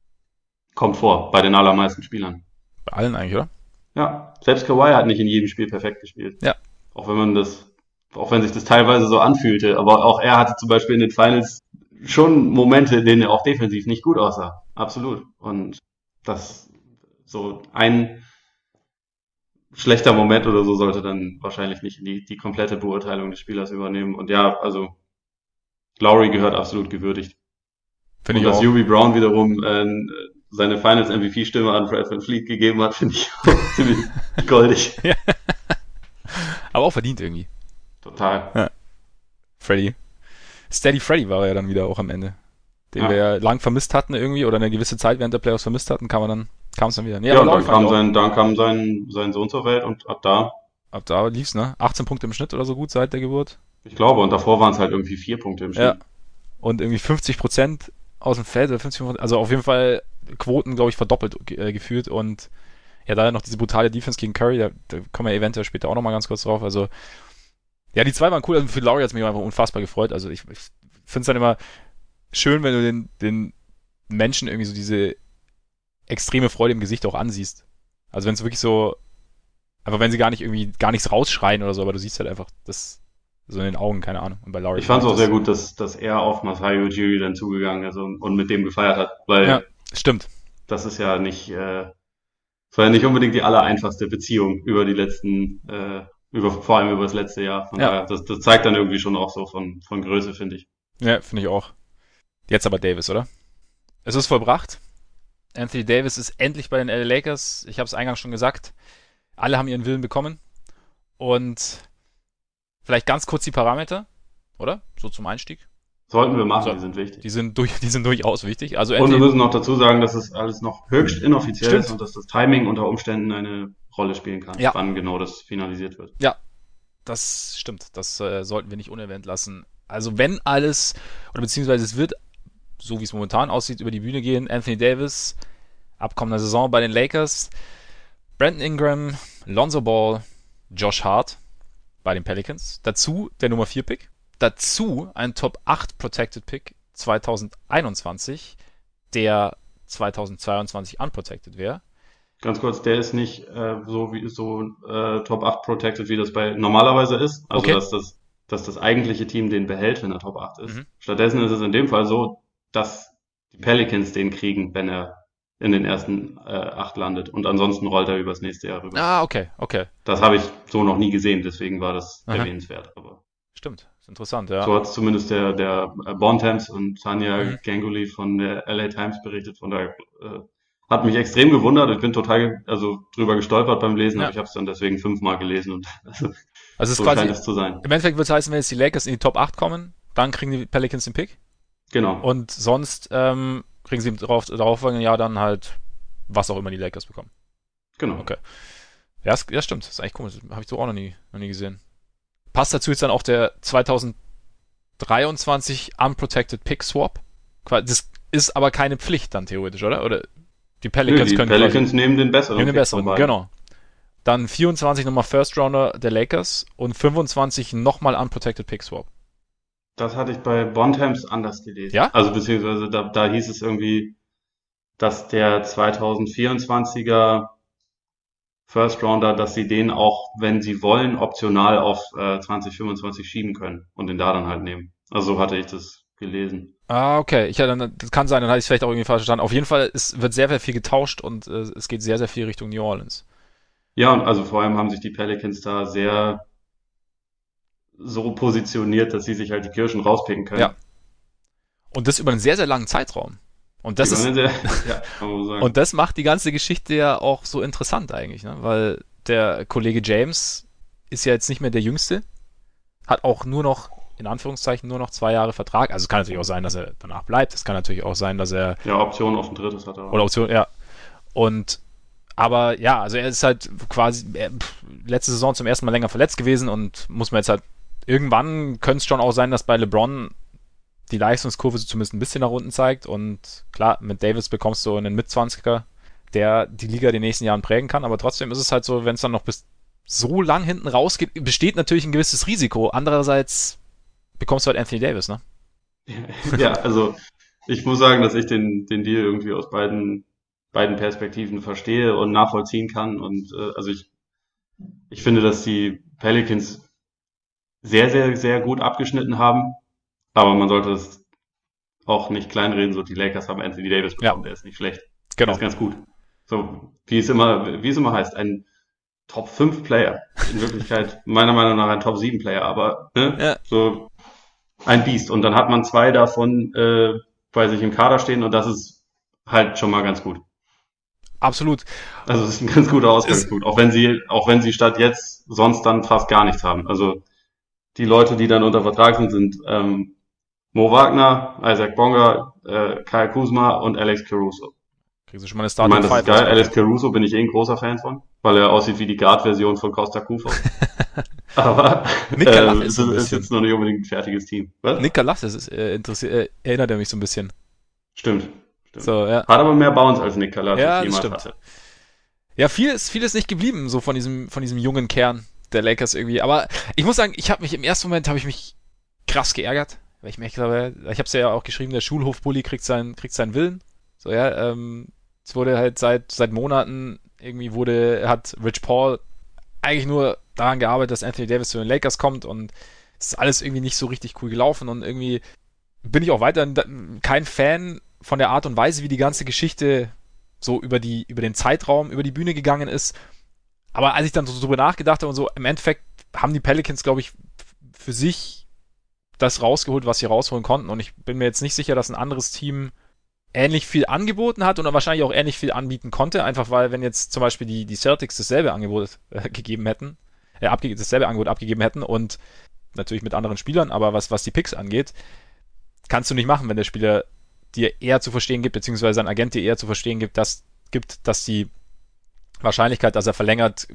kommt vor, bei den allermeisten Spielern. Bei allen eigentlich, oder? Ja, selbst Kawhi hat nicht in jedem Spiel perfekt gespielt. Ja. Auch wenn man das, auch wenn sich das teilweise so anfühlte, aber auch er hatte zum Beispiel in den Finals schon Momente, in denen er auch defensiv nicht gut aussah. Absolut. Und das, so ein schlechter Moment oder so sollte dann wahrscheinlich nicht die, die komplette Beurteilung des Spielers übernehmen. Und ja, also, Lowry gehört absolut gewürdigt. Finde Und ich dass auch. Yubi Brown wiederum äh, seine Finals MVP-Stimme an Fred Van Fleet gegeben hat, finde ich auch ziemlich goldig. Aber auch verdient irgendwie. Total. Freddy. Steady Freddy war er ja dann wieder auch am Ende. Den Ja. wir ja lang vermisst hatten irgendwie oder eine gewisse Zeit während der Playoffs vermisst hatten, kam er dann, kam es dann wieder. Nee, Ja, und dann kam sein, dann kam sein, sein Sohn zur Welt und ab da, ab da lief's, ne? 18 Punkte im Schnitt oder so gut seit der Geburt. Ich glaube, und davor waren es halt irgendwie vier Punkte im Schnitt. Ja. Und irgendwie 50 Prozent aus dem Feld oder 50 also auf jeden Fall Quoten, glaube ich, verdoppelt äh, gefühlt und ja, da noch diese brutale Defense gegen Curry, da, da kommen wir eventuell später auch nochmal ganz kurz drauf. Also, ja, die zwei waren cool. Also für Laurie hat es mich einfach unfassbar gefreut. Also ich, ich finde es dann immer schön, wenn du den, den Menschen irgendwie so diese extreme Freude im Gesicht auch ansiehst. Also wenn es wirklich so, einfach wenn sie gar nicht irgendwie gar nichts rausschreien oder so, aber du siehst halt einfach das so in den Augen, keine Ahnung. Und bei Laurie Ich fand es auch sehr gut, dass, dass er auf Masai Ujiri dann zugegangen ist und, und mit dem gefeiert hat, weil Ja. Stimmt. das ist ja nicht, äh, das war ja nicht unbedingt die allereinfachste Beziehung über die letzten, äh, über, vor allem über das letzte Jahr. Von Ja. daher, das, das zeigt dann irgendwie schon auch so von, von Größe, finde ich. Ja, finde ich auch. Jetzt aber Davis, oder? Es ist vollbracht. Anthony Davis ist endlich bei den LA Lakers. Ich habe es eingangs schon gesagt. Alle haben ihren Willen bekommen. Und vielleicht ganz kurz die Parameter, oder? So zum Einstieg. Sollten wir machen, So. die sind wichtig. Die sind, durch, die sind durchaus wichtig. Also Und wir müssen noch dazu sagen, dass es alles noch höchst inoffiziell Stimmt. ist und dass das Timing unter Umständen eine Rolle spielen kann, Ja. wann genau das finalisiert wird. das stimmt. Das äh, sollten wir nicht unerwähnt lassen. Also wenn alles, oder beziehungsweise es wird, so wie es momentan aussieht, über die Bühne gehen. Anthony Davis, abkommender Saison bei den Lakers. Brandon Ingram, Lonzo Ball, Josh Hart. Bei den Pelicans. Dazu der Nummer 4 Pick. Dazu ein Top 8 Protected Pick 2021, der 2022 unprotected wäre. Ganz kurz, der ist nicht äh, so wie so äh, Top 8 protected, wie das bei normalerweise ist. Also Okay. dass das, dass das eigentliche Team den behält, wenn er Top 8 ist. Mhm. Stattdessen ist es in dem Fall so, dass die Pelicans den kriegen, wenn er in den ersten äh, acht landet. Und ansonsten rollt er übers nächste Jahr rüber. Ah, okay, okay. Das habe ich so noch nie gesehen, deswegen war das Aha. erwähnenswert. Aber Stimmt. Ist interessant, ja. so hat es zumindest der, der äh, Bontemps und Tanja Mhm. Ganguly von der LA Times berichtet. Von daher äh, hat mich extrem gewundert. Ich bin total also drüber gestolpert beim Lesen, Ja. aber ich habe es dann deswegen fünfmal gelesen und also, Also es ist so quasi, scheint es zu sein. im Endeffekt wird es heißen, wenn jetzt die Lakers in die Top 8 kommen, dann kriegen die Pelicans den Pick. Genau. Und sonst ähm, kriegen sie darauf, darauffolgenden Jahr dann halt, was auch immer die Lakers bekommen. genau. Okay. Ja, es, ja stimmt. Das ist eigentlich komisch. Habe ich so auch noch nie, noch nie gesehen. Passt dazu jetzt dann auch der 2023 Unprotected Pick Swap? Das ist aber keine Pflicht dann theoretisch, oder? Oder die Nö, Pelicans die können Pelicans nehmen den besseren. nehmen den besseren, beiden. genau. Dann 24 nochmal First Rounder der Lakers und 25 nochmal Unprotected Pick Swap. Das hatte ich bei Bontemps anders gelesen. Ja? Also beziehungsweise da, da hieß es irgendwie, dass der 2024er First Rounder, dass sie den auch, wenn sie wollen, optional auf äh, 2025 schieben können und den da dann halt nehmen. Also so hatte ich das gelesen. Ah, okay. Ich, ja, dann, das kann sein, dann hatte ich es vielleicht auch irgendwie falsch verstanden. Auf jeden Fall, es wird sehr, sehr viel getauscht und äh, es geht sehr, sehr viel Richtung New Orleans. Ja, und also vor allem haben sich die Pelicans da sehr so positioniert, dass sie sich halt die Kirschen rauspicken können. Ja. Und das über einen sehr, sehr langen Zeitraum. Und das ist, sehr, ja, und das macht die ganze Geschichte ja auch so interessant eigentlich, ne? Weil der Kollege James ist ja jetzt nicht mehr der Jüngste, hat auch nur noch, in Anführungszeichen, nur noch zwei Jahre Vertrag. Also es kann natürlich auch sein, dass er danach bleibt. Es kann natürlich auch sein, dass er ja, Option auf ein drittes hat er. auch. Oder Option, ja. Und aber ja, also er ist halt quasi er, letzte Saison zum ersten Mal länger verletzt gewesen und muss man jetzt halt irgendwann könnte es schon auch sein, dass bei LeBron die Leistungskurve zumindest ein bisschen nach unten zeigt und klar, mit Davis bekommst du einen Mitzwanziger, der die Liga den nächsten Jahren prägen kann, aber trotzdem ist es halt so, wenn es dann noch bis so lang hinten rausgeht, besteht natürlich ein gewisses Risiko. Andererseits bekommst du halt Anthony Davis, ne? Ja, also ich muss sagen, dass ich den, den Deal irgendwie aus beiden, beiden Perspektiven verstehe und nachvollziehen kann. Und äh, also ich, ich finde, dass die Pelicans sehr, sehr, sehr gut abgeschnitten haben. Aber man sollte es auch nicht kleinreden. So, die Lakers haben Anthony Davis bekommen, der ist nicht schlecht. Der Genau. ist ganz gut. So, wie es immer, wie es immer heißt, ein Top 5 Player. In Wirklichkeit meiner Meinung nach ein Top 7 Player, aber ne, Ja. so ein Biest. Und dann hat man zwei davon äh, bei sich im Kader stehen und das ist halt schon mal ganz gut. Absolut. Also es ist ein ganz guter Ausgangspunkt, auch wenn sie, auch wenn sie statt jetzt sonst dann fast gar nichts haben. Also die Leute, die dann unter Vertrag sind, sind ähm, Mo Wagner, Isaac Bonga, äh, Kyle Kuzma und Alex Caruso. Kriegst du schon mal eine Ich Starting meine, das ist geil. Alex Caruso bin ich eh ein großer Fan von, weil er aussieht wie die Guard-Version von Costa Kufo. Aber ähm, ist ist jetzt noch nicht unbedingt ein fertiges Team. Was? Nick Galassis ist äh, interessiert, äh, erinnert er mich so ein bisschen. Stimmt. Stimmt. So, ja. Hat aber mehr Bounce als Nick Gallatis Ja, jemals stimmt. hatte. Ja, viel ist, viel ist nicht geblieben, so von diesem, von diesem jungen Kern der Lakers irgendwie. Aber ich muss sagen, ich habe mich im ersten Moment habe ich mich krass geärgert, weil ich mir glaube, ich habe es ja auch geschrieben, der Schulhofbully kriegt seinen, kriegt seinen Willen. So, ja, ähm, es wurde halt seit, seit Monaten irgendwie wurde, hat Rich Paul eigentlich nur daran gearbeitet, dass Anthony Davis zu den Lakers kommt und es ist alles irgendwie nicht so richtig cool gelaufen und irgendwie bin ich auch weiterhin kein Fan von der Art und Weise, wie die ganze Geschichte so über die, über den Zeitraum, über die Bühne gegangen ist. Aber als ich dann so drüber nachgedacht habe und so, im Endeffekt haben die Pelicans, glaube ich, für sich das rausgeholt, was sie rausholen konnten. Und ich bin mir jetzt nicht sicher, dass ein anderes Team ähnlich viel angeboten hat und wahrscheinlich auch ähnlich viel anbieten konnte. Einfach weil, wenn jetzt zum Beispiel die, die Celtics dasselbe Angebot äh, gegeben hätten, äh, abge dasselbe Angebot abgegeben hätten und natürlich mit anderen Spielern, aber was, was die Picks angeht, kannst du nicht machen, wenn der Spieler dir eher zu verstehen gibt, beziehungsweise ein Agent dir eher zu verstehen gibt, dass, gibt, dass die Wahrscheinlichkeit, dass er verlängert,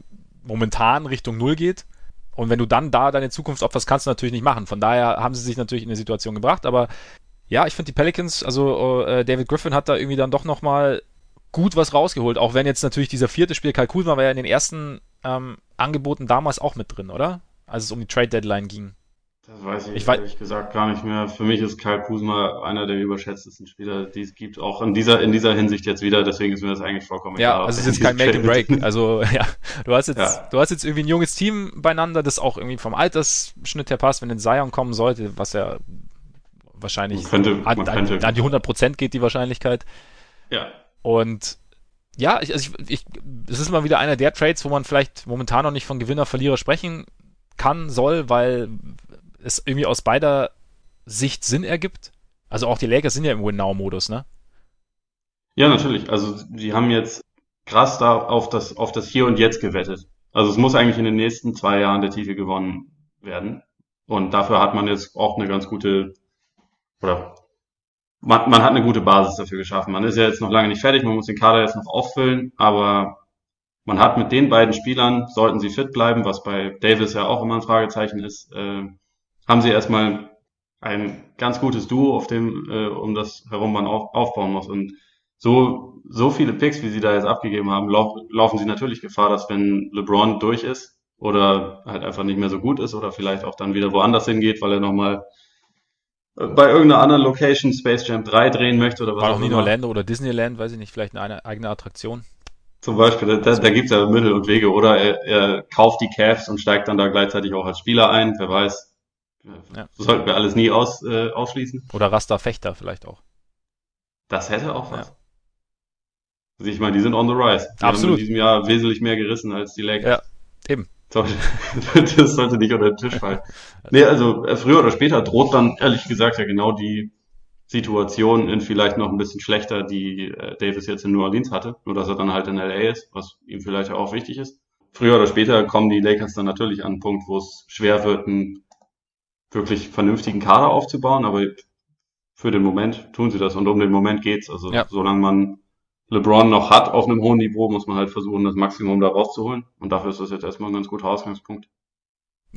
momentan Richtung Null geht. Und wenn du dann da deine Zukunft opferst, kannst du natürlich nicht machen. Von daher haben sie sich natürlich in eine Situation gebracht. Aber ja, ich finde die Pelicans, also äh, David Griffin hat da irgendwie dann doch nochmal gut was rausgeholt. Auch wenn jetzt natürlich dieser vierte Spiel Kalkul war, war ja in den ersten ähm, Angeboten damals auch mit drin, oder? als es um die Trade Deadline ging? Das weiß ich, ich ehrlich weiß, gesagt gar nicht mehr. Für mich ist Kyle Kuzma einer der überschätztesten Spieler, die es gibt, auch in dieser, in dieser Hinsicht jetzt wieder. Deswegen ist mir das eigentlich vollkommen ja, egal. Ja, also es ist jetzt kein Make and Break. Also ja, du hast jetzt, ja. du hast jetzt irgendwie ein junges Team beieinander, das auch irgendwie vom Altersschnitt her passt, wenn den Zion kommen sollte, was ja wahrscheinlich könnte, an, an, an, die 100% geht die Wahrscheinlichkeit. Ja. Und ja, ich, also ich, ich, es ist mal wieder einer der Trades, wo man vielleicht momentan noch nicht von Gewinner, Verlierer sprechen kann, soll, weil es irgendwie aus beider Sicht Sinn ergibt. Also auch die Lakers sind ja im Win-Now-Modus, ne? Ja, natürlich. Also sie haben jetzt krass da auf das, auf das Hier und Jetzt gewettet. Also es muss eigentlich in den nächsten zwei Jahren der Titel gewonnen werden. Und dafür hat man jetzt auch eine ganz gute, oder man, man hat eine gute Basis dafür geschaffen. Man ist ja jetzt noch lange nicht fertig, man muss den Kader jetzt noch auffüllen, aber man hat mit den beiden Spielern, sollten sie fit bleiben, was bei Davis ja auch immer ein Fragezeichen ist, äh, haben sie erstmal ein ganz gutes Duo, auf dem, äh, um das herum man auf, aufbauen muss. Und so, so viele Picks, wie sie da jetzt abgegeben haben, lauf, laufen sie natürlich Gefahr, dass wenn LeBron durch ist oder halt einfach nicht mehr so gut ist oder vielleicht auch dann wieder woanders hingeht, weil er nochmal äh, bei irgendeiner anderen Location Space Jam 3 drehen möchte oder was War auch nicht nur Orlando oder Disneyland, weiß ich nicht, vielleicht eine eigene Attraktion. Zum Beispiel, da, da gibt es ja Mittel und Wege. Oder er, er kauft die Cavs und steigt dann da gleichzeitig auch als Spieler ein. Wer weiß, ja. Sollten wir alles nie aus, äh, ausschließen. Oder Rasta Fechter vielleicht auch. Das hätte auch was. Ja. Also ich meine, die sind on the rise. Die Absolut. haben in diesem Jahr wesentlich mehr gerissen als die Lakers. Ja, eben. Das sollte nicht unter den Tisch fallen. Nee, also äh, früher oder später droht dann ehrlich gesagt ja genau die Situation in vielleicht noch ein bisschen schlechter, die äh, Davis jetzt in New Orleans hatte. Nur dass er dann halt in LA ist, was ihm vielleicht auch wichtig ist. Früher oder später kommen die Lakers dann natürlich an einen Punkt, wo es schwer wird, einen wirklich vernünftigen Kader aufzubauen, aber für den Moment tun sie das und um den Moment geht's. Also ja. solange man LeBron noch hat auf einem hohen Niveau, muss man halt versuchen, das Maximum da rauszuholen. Und dafür ist das jetzt erstmal ein ganz guter Ausgangspunkt.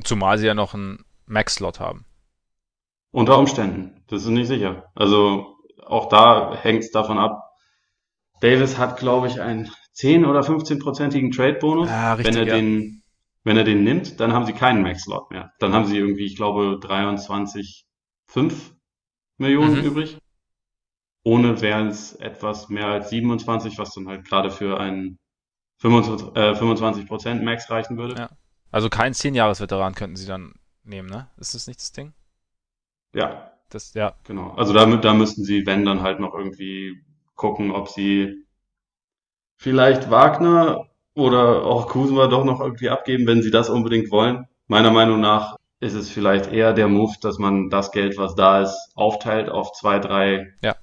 Zumal sie ja noch einen Max-Slot haben. Unter Umständen. Das ist nicht sicher. Also auch da hängt es davon ab. Davis hat, glaube ich, einen 10 oder 15-prozentigen Trade-Bonus. Ja, richtig, wenn er ja. den wenn er den nimmt, dann haben sie keinen Max-Slot mehr. Dann haben sie irgendwie, ich glaube, 23,5 Millionen mhm. übrig. Ohne wären es etwas mehr als 27, was dann halt gerade für einen 25, äh, 25% Max reichen würde. Ja. Also kein 10-Jahres-Veteran könnten sie dann nehmen, ne? Ist das nicht das Ding? Ja. Das, ja. Genau. Also da, da müssten sie, wenn, dann halt noch irgendwie gucken, ob sie vielleicht Wagner oder auch Kuzma doch noch irgendwie abgeben, wenn sie das unbedingt wollen. Meiner Meinung nach ist es vielleicht eher der Move, dass man das Geld, was da ist, aufteilt auf zwei, drei ja.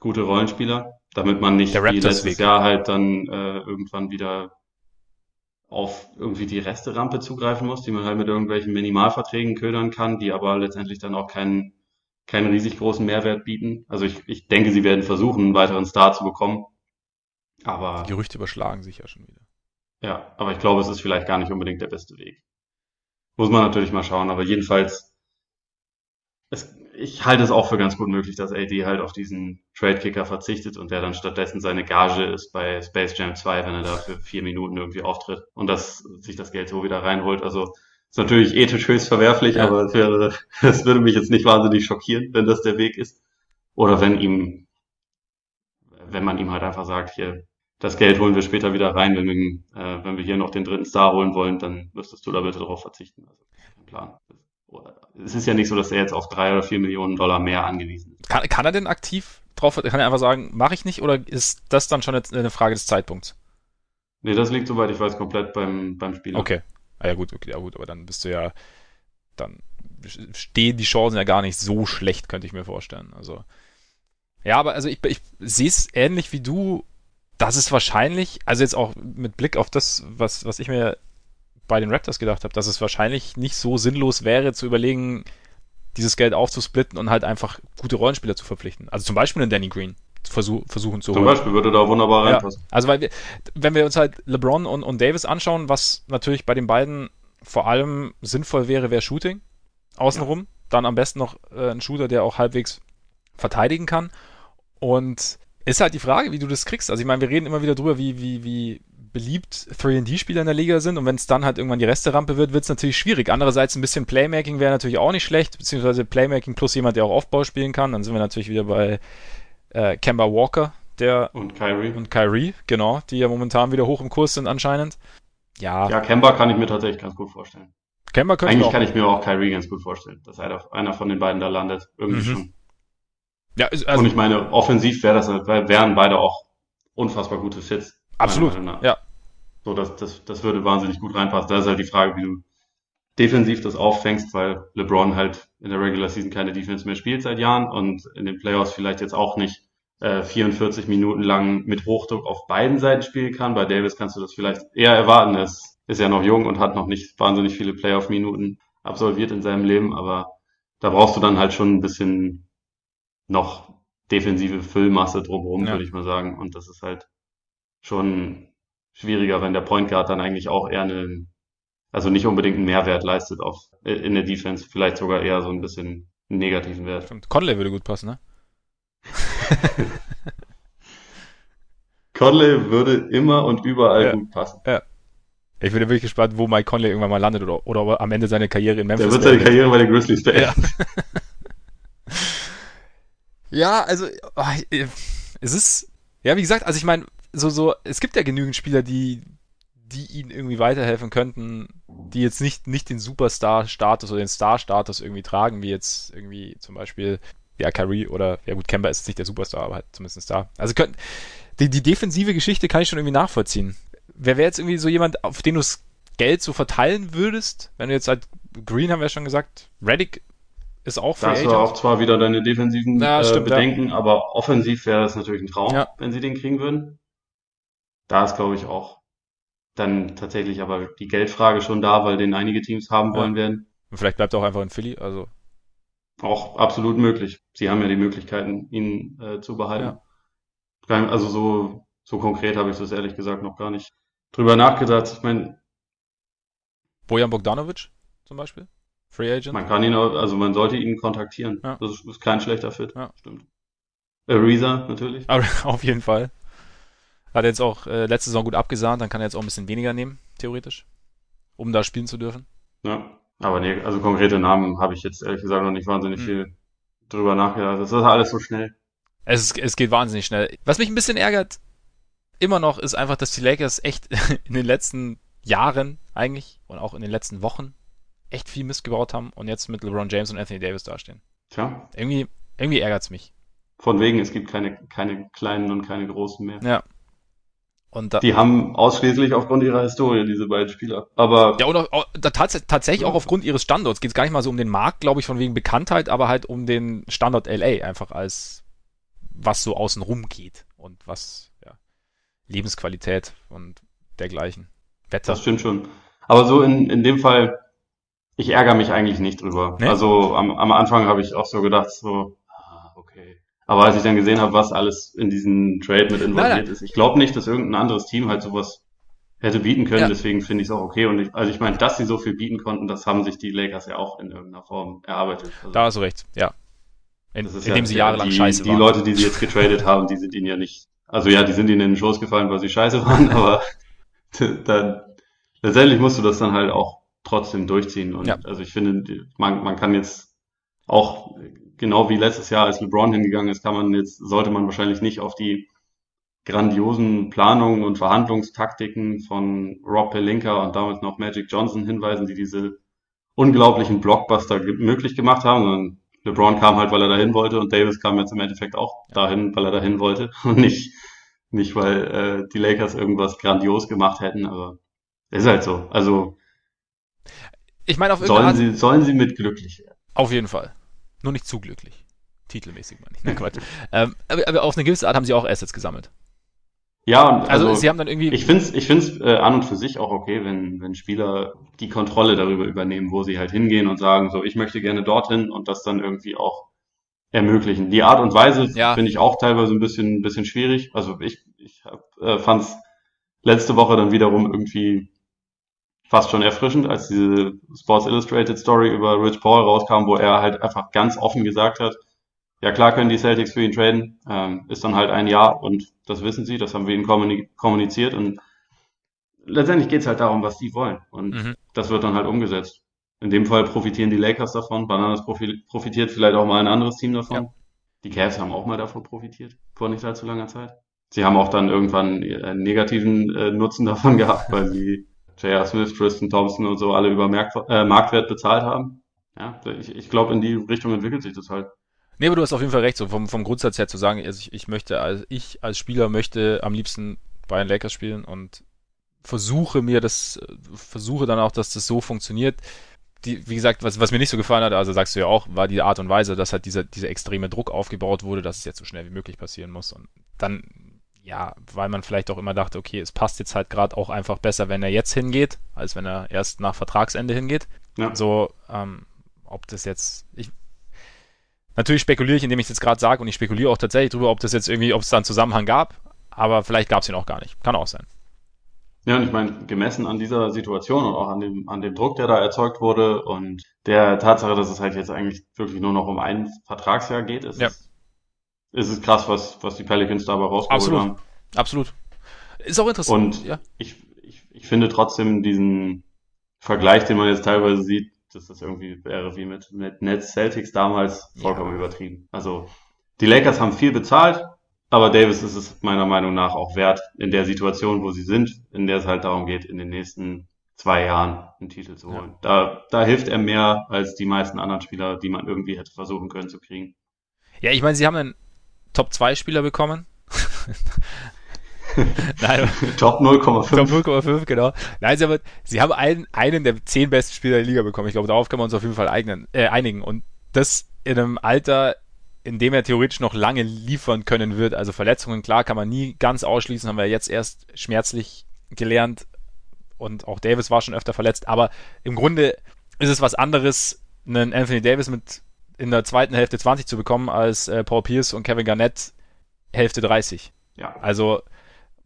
gute Rollenspieler, damit man nicht wie letztes Weg. Jahr halt dann äh, irgendwann wieder auf irgendwie die Resterampe zugreifen muss, die man halt mit irgendwelchen Minimalverträgen ködern kann, die aber letztendlich dann auch keinen keinen riesig großen Mehrwert bieten. Also ich, ich denke, sie werden versuchen, einen weiteren Star zu bekommen. Aber die Gerüchte überschlagen sich ja schon wieder. Ja, aber ich glaube, es ist vielleicht gar nicht unbedingt der beste Weg. Muss man natürlich mal schauen, aber jedenfalls, es, ich halte es auch für ganz gut möglich, dass AD halt auf diesen Trade-Kicker verzichtet und der dann stattdessen seine Gage ist bei Space Jam 2, wenn er da für vier Minuten irgendwie auftritt und dass sich das Geld so wieder reinholt. Also ist natürlich ethisch höchst verwerflich, ja. aber es, wäre, es würde mich jetzt nicht wahnsinnig schockieren, wenn das der Weg ist. Oder wenn ihm, wenn man ihm halt einfach sagt, hier, das Geld holen wir später wieder rein, wenn wir, äh, wenn wir hier noch den dritten Star holen wollen, dann müsstest du da bitte darauf verzichten. Also kein Plan. Es ist ja nicht so, dass er jetzt auf drei oder vier Millionen Dollar mehr angewiesen ist. Kann, kann er denn aktiv drauf, kann er einfach sagen, mache ich nicht, oder ist das dann schon eine Frage des Zeitpunkts? Nee, das liegt, soweit ich weiß, komplett beim, beim Spieler. Okay. Ah ja gut, okay, ja gut, aber dann bist du ja, dann stehen die Chancen ja gar nicht so schlecht, könnte ich mir vorstellen. Also, ja, aber also ich, ich sehe es ähnlich wie du, das ist wahrscheinlich, also jetzt auch mit Blick auf das, was, was ich mir bei den Raptors gedacht habe, dass es wahrscheinlich nicht so sinnlos wäre, zu überlegen, dieses Geld aufzusplitten und halt einfach gute Rollenspieler zu verpflichten. Also zum Beispiel einen Danny Green versuch, versuchen zu holen. Zum Beispiel würde da wunderbar reinpassen. Ja, also weil wir, wenn wir uns halt LeBron und, und Davis anschauen, was natürlich bei den beiden vor allem sinnvoll wäre, wäre Shooting außenrum. Ja. Dann am besten noch äh, ein Shooter, der auch halbwegs verteidigen kann. Und Ist halt die Frage, wie du das kriegst. Also ich meine, wir reden immer wieder drüber, wie, wie, wie beliebt 3D-Spieler in der Liga sind und wenn es dann halt irgendwann die Resterampe wird, wird es natürlich schwierig. Andererseits ein bisschen Playmaking wäre natürlich auch nicht schlecht, beziehungsweise Playmaking plus jemand, der auch Aufbau spielen kann. Dann sind wir natürlich wieder bei äh, Kemba Walker, der und Kyrie. Und Kyrie, genau, die ja momentan wieder hoch im Kurs sind anscheinend. Ja. Ja, Kemba kann ich mir tatsächlich ganz gut vorstellen. Kemba könnte Eigentlich kann ich mir auch Kyrie ganz gut vorstellen, dass einer, einer von den beiden da landet. Irgendwie mhm. schon. Ja, also, und ich meine, offensiv wäre das, wären beide auch unfassbar gute Fits. Absolut. Ja. So, das, das, das würde wahnsinnig gut reinpassen. Da ist halt die Frage, wie du defensiv das auffängst, weil LeBron halt in der Regular Season keine Defense mehr spielt seit Jahren und in den Playoffs vielleicht jetzt auch nicht äh, 44 Minuten lang mit Hochdruck auf beiden Seiten spielen kann. Bei Davis kannst du das vielleicht eher erwarten. Er ist, ist ja noch jung und hat noch nicht wahnsinnig viele Playoff-Minuten absolviert in seinem Leben, aber da brauchst du dann halt schon ein bisschen noch defensive Füllmasse drumherum, ja. würde ich mal sagen. Und das ist halt schon schwieriger, wenn der Point Guard dann eigentlich auch eher eine, also nicht unbedingt einen Mehrwert leistet auf, in der Defense, vielleicht sogar eher so ein bisschen einen negativen Wert. Stimmt. Conley würde gut passen, ne? Conley würde immer und überall ja. gut passen. Ja. Ich bin wirklich gespannt, wo Mike Conley irgendwann mal landet oder, oder er am Ende seine Karriere in Memphis Der wird seine Karriere bei den Grizzlies beenden. Ja. ja, also oh, es ist, ja, wie gesagt, also ich meine, so, so, es gibt ja genügend Spieler, die, die ihnen irgendwie weiterhelfen könnten, die jetzt nicht, nicht den Superstar-Status oder den Star-Status irgendwie tragen, wie jetzt irgendwie zum Beispiel, ja, Kyrie oder, ja gut, Kemba ist nicht der Superstar, aber halt zumindest ein Star. Also können, die, die defensive Geschichte kann ich schon irgendwie nachvollziehen. Wer wäre jetzt irgendwie so jemand, auf den du das Geld so verteilen würdest? Wenn du jetzt halt, Green haben wir ja schon gesagt, Reddick ist auch Free Da hast du auch zwar wieder deine defensiven ja, äh, stimmt, Bedenken, ja. aber offensiv wäre das natürlich ein Traum, ja. wenn sie den kriegen würden. Da ist, glaube ich, auch dann tatsächlich aber die Geldfrage schon da, weil den einige Teams haben wollen werden. Und vielleicht bleibt er auch einfach in Philly, also. Auch absolut möglich. Sie haben ja die Möglichkeiten, ihn äh, zu behalten. Also so, so konkret habe ich das ehrlich gesagt noch gar nicht drüber nachgedacht. Ich meine. Bojan Bogdanovic zum Beispiel? Free Agent? Man kann ihn, auch, also man sollte ihn kontaktieren. Ja. Das ist, ist kein schlechter Fit. Ja. Stimmt. Ariza natürlich. Aber auf jeden Fall. Hat jetzt auch äh, letzte Saison gut abgesahnt, dann kann er jetzt auch ein bisschen weniger nehmen, theoretisch, um da spielen zu dürfen. Ja, aber nee, also konkrete Namen habe ich jetzt ehrlich gesagt noch nicht wahnsinnig hm. viel drüber nachgedacht. Das ist alles so schnell. Es, es geht wahnsinnig schnell. Was mich ein bisschen ärgert, immer noch, ist einfach, dass die Lakers echt in den letzten Jahren eigentlich und auch in den letzten Wochen echt viel Mist gebaut haben und jetzt mit LeBron James und Anthony Davis dastehen. Tja. Irgendwie, irgendwie ärgert es mich. Von wegen, es gibt keine, keine kleinen und keine großen mehr. Ja, und da, die haben ausschließlich aufgrund ihrer Historie diese beiden Spieler. Aber ja, und auch, tats tatsächlich ja. auch aufgrund ihres Standorts. Geht es gar nicht mal so um den Markt, glaube ich, von wegen Bekanntheit, aber halt um den Standort LA einfach als was so außen rum geht und was ja, Lebensqualität und dergleichen. Wetter. Das stimmt schon. Aber so in, in dem Fall, ich ärgere mich eigentlich nicht drüber. Nee? Also am, am Anfang habe ich auch so gedacht, so, ah, okay, aber als ich dann gesehen habe, was alles in diesen Trade mit involviert nein, nein. ist, ich glaube nicht, dass irgendein anderes Team halt sowas hätte bieten können. Ja. Deswegen finde ich es auch okay. Und ich, also ich meine, dass sie so viel bieten konnten, das haben sich die Lakers ja auch in irgendeiner Form erarbeitet. Also da hast du recht, ja. In, indem ja, sie jahrelang die, scheiße waren. Die Leute, die sie jetzt getradet haben, die sind ihnen ja nicht, also ja, die sind ihnen in den Schoß gefallen, weil sie scheiße waren, aber dann, letztendlich musst du das dann halt auch trotzdem durchziehen. Und ja. also ich finde, man, man kann jetzt auch genau wie letztes Jahr, als LeBron hingegangen ist, kann man jetzt, sollte man wahrscheinlich nicht auf die grandiosen Planungen und Verhandlungstaktiken von Rob Pelinka und damals noch Magic Johnson hinweisen, die diese unglaublichen Blockbuster möglich gemacht haben, sondern LeBron kam halt, weil er dahin wollte und Davis kam jetzt im Endeffekt auch dahin, weil er dahin wollte und nicht, nicht weil äh, die Lakers irgendwas grandios gemacht hätten, aber ist halt so. Also ich meine, auf sollen sie, sollen sie mit glücklich werden. Auf jeden Fall. Nur nicht zu glücklich. Titelmäßig meine ich. Nein, Quatsch. ähm, aber, aber, auf eine gewisse Art haben sie auch Assets gesammelt. Ja, und also, also sie haben dann irgendwie. Ich finde es ich find's, äh, an und für sich auch okay, wenn, wenn Spieler die Kontrolle darüber übernehmen, wo sie halt hingehen und sagen, so, ich möchte gerne dorthin und das dann irgendwie auch ermöglichen. Die Art und Weise ja. finde ich auch teilweise ein bisschen, ein bisschen schwierig. Also ich, ich äh, fand es letzte Woche dann wiederum irgendwie fast schon erfrischend, als diese Sports Illustrated Story über Rich Paul rauskam, wo er halt einfach ganz offen gesagt hat, ja klar können die Celtics für ihn traden, ähm, ist dann halt ein Jahr und das wissen sie, das haben wir ihnen kommuniziert und letztendlich geht es halt darum, was die wollen und mhm. das wird dann halt umgesetzt. In dem Fall profitieren die Lakers davon, Bananas profitiert vielleicht auch mal ein anderes Team davon. Ja. Die Cavs haben auch mal davon profitiert, vor nicht allzu langer Zeit. Sie haben auch dann irgendwann einen negativen äh, Nutzen davon gehabt, weil sie J.R. Smith, Tristan Thompson und so alle über Markt, äh, Marktwert bezahlt haben. Ja, ich, ich glaube, in die Richtung entwickelt sich das halt. Nee, aber du hast auf jeden Fall recht, so vom, vom Grundsatz her zu sagen, also ich, ich möchte, als ich als Spieler möchte am liebsten den Lakers spielen und versuche mir das, versuche dann auch, dass das so funktioniert. Die, wie gesagt, was, was mir nicht so gefallen hat, also sagst du ja auch, war die Art und Weise, dass halt dieser, dieser extreme Druck aufgebaut wurde, dass es jetzt so schnell wie möglich passieren muss. Und dann, ja, weil man vielleicht auch immer dachte, okay, es passt jetzt halt gerade auch einfach besser, wenn er jetzt hingeht, als wenn er erst nach Vertragsende hingeht. Ja. So, ähm, ob das jetzt, ich, natürlich spekuliere ich, indem ich es jetzt gerade sage, und ich spekuliere auch tatsächlich drüber, ob das jetzt irgendwie, ob es da einen Zusammenhang gab, aber vielleicht gab es ihn auch gar nicht. Kann auch sein. Ja, und ich meine, gemessen an dieser Situation und auch an dem, an dem Druck, der da erzeugt wurde und der Tatsache, dass es halt jetzt eigentlich wirklich nur noch um ein Vertragsjahr geht, ist, ja. es, ist es krass, was, was die Pelicans dabei rausgeholt Absolut. haben. Absolut. Ist auch interessant. Und ja. ich, ich, ich finde trotzdem diesen Vergleich, den man jetzt teilweise sieht, dass das irgendwie wäre wie mit, mit Nets Celtics damals vollkommen ja. übertrieben. Also die Lakers haben viel bezahlt, aber Davis ist es meiner Meinung nach auch wert, in der Situation, wo sie sind, in der es halt darum geht, in den nächsten zwei Jahren einen Titel zu holen. Ja. Da, da hilft er mehr als die meisten anderen Spieler, die man irgendwie hätte versuchen können zu kriegen. Ja, ich meine, sie haben einen Top-2-Spieler bekommen. Nein, Top 0,5. Top 0,5, genau. Nein, sie haben, sie haben einen, einen der zehn besten Spieler der Liga bekommen. Ich glaube, darauf können wir uns auf jeden Fall eignen, äh, einigen. Und das in einem Alter, in dem er theoretisch noch lange liefern können wird. Also Verletzungen, klar, kann man nie ganz ausschließen, haben wir jetzt erst schmerzlich gelernt. Und auch Davis war schon öfter verletzt. Aber im Grunde ist es was anderes, einen Anthony Davis mit in der zweiten Hälfte 20 zu bekommen, als äh, Paul Pierce und Kevin Garnett Hälfte 30. Ja. Also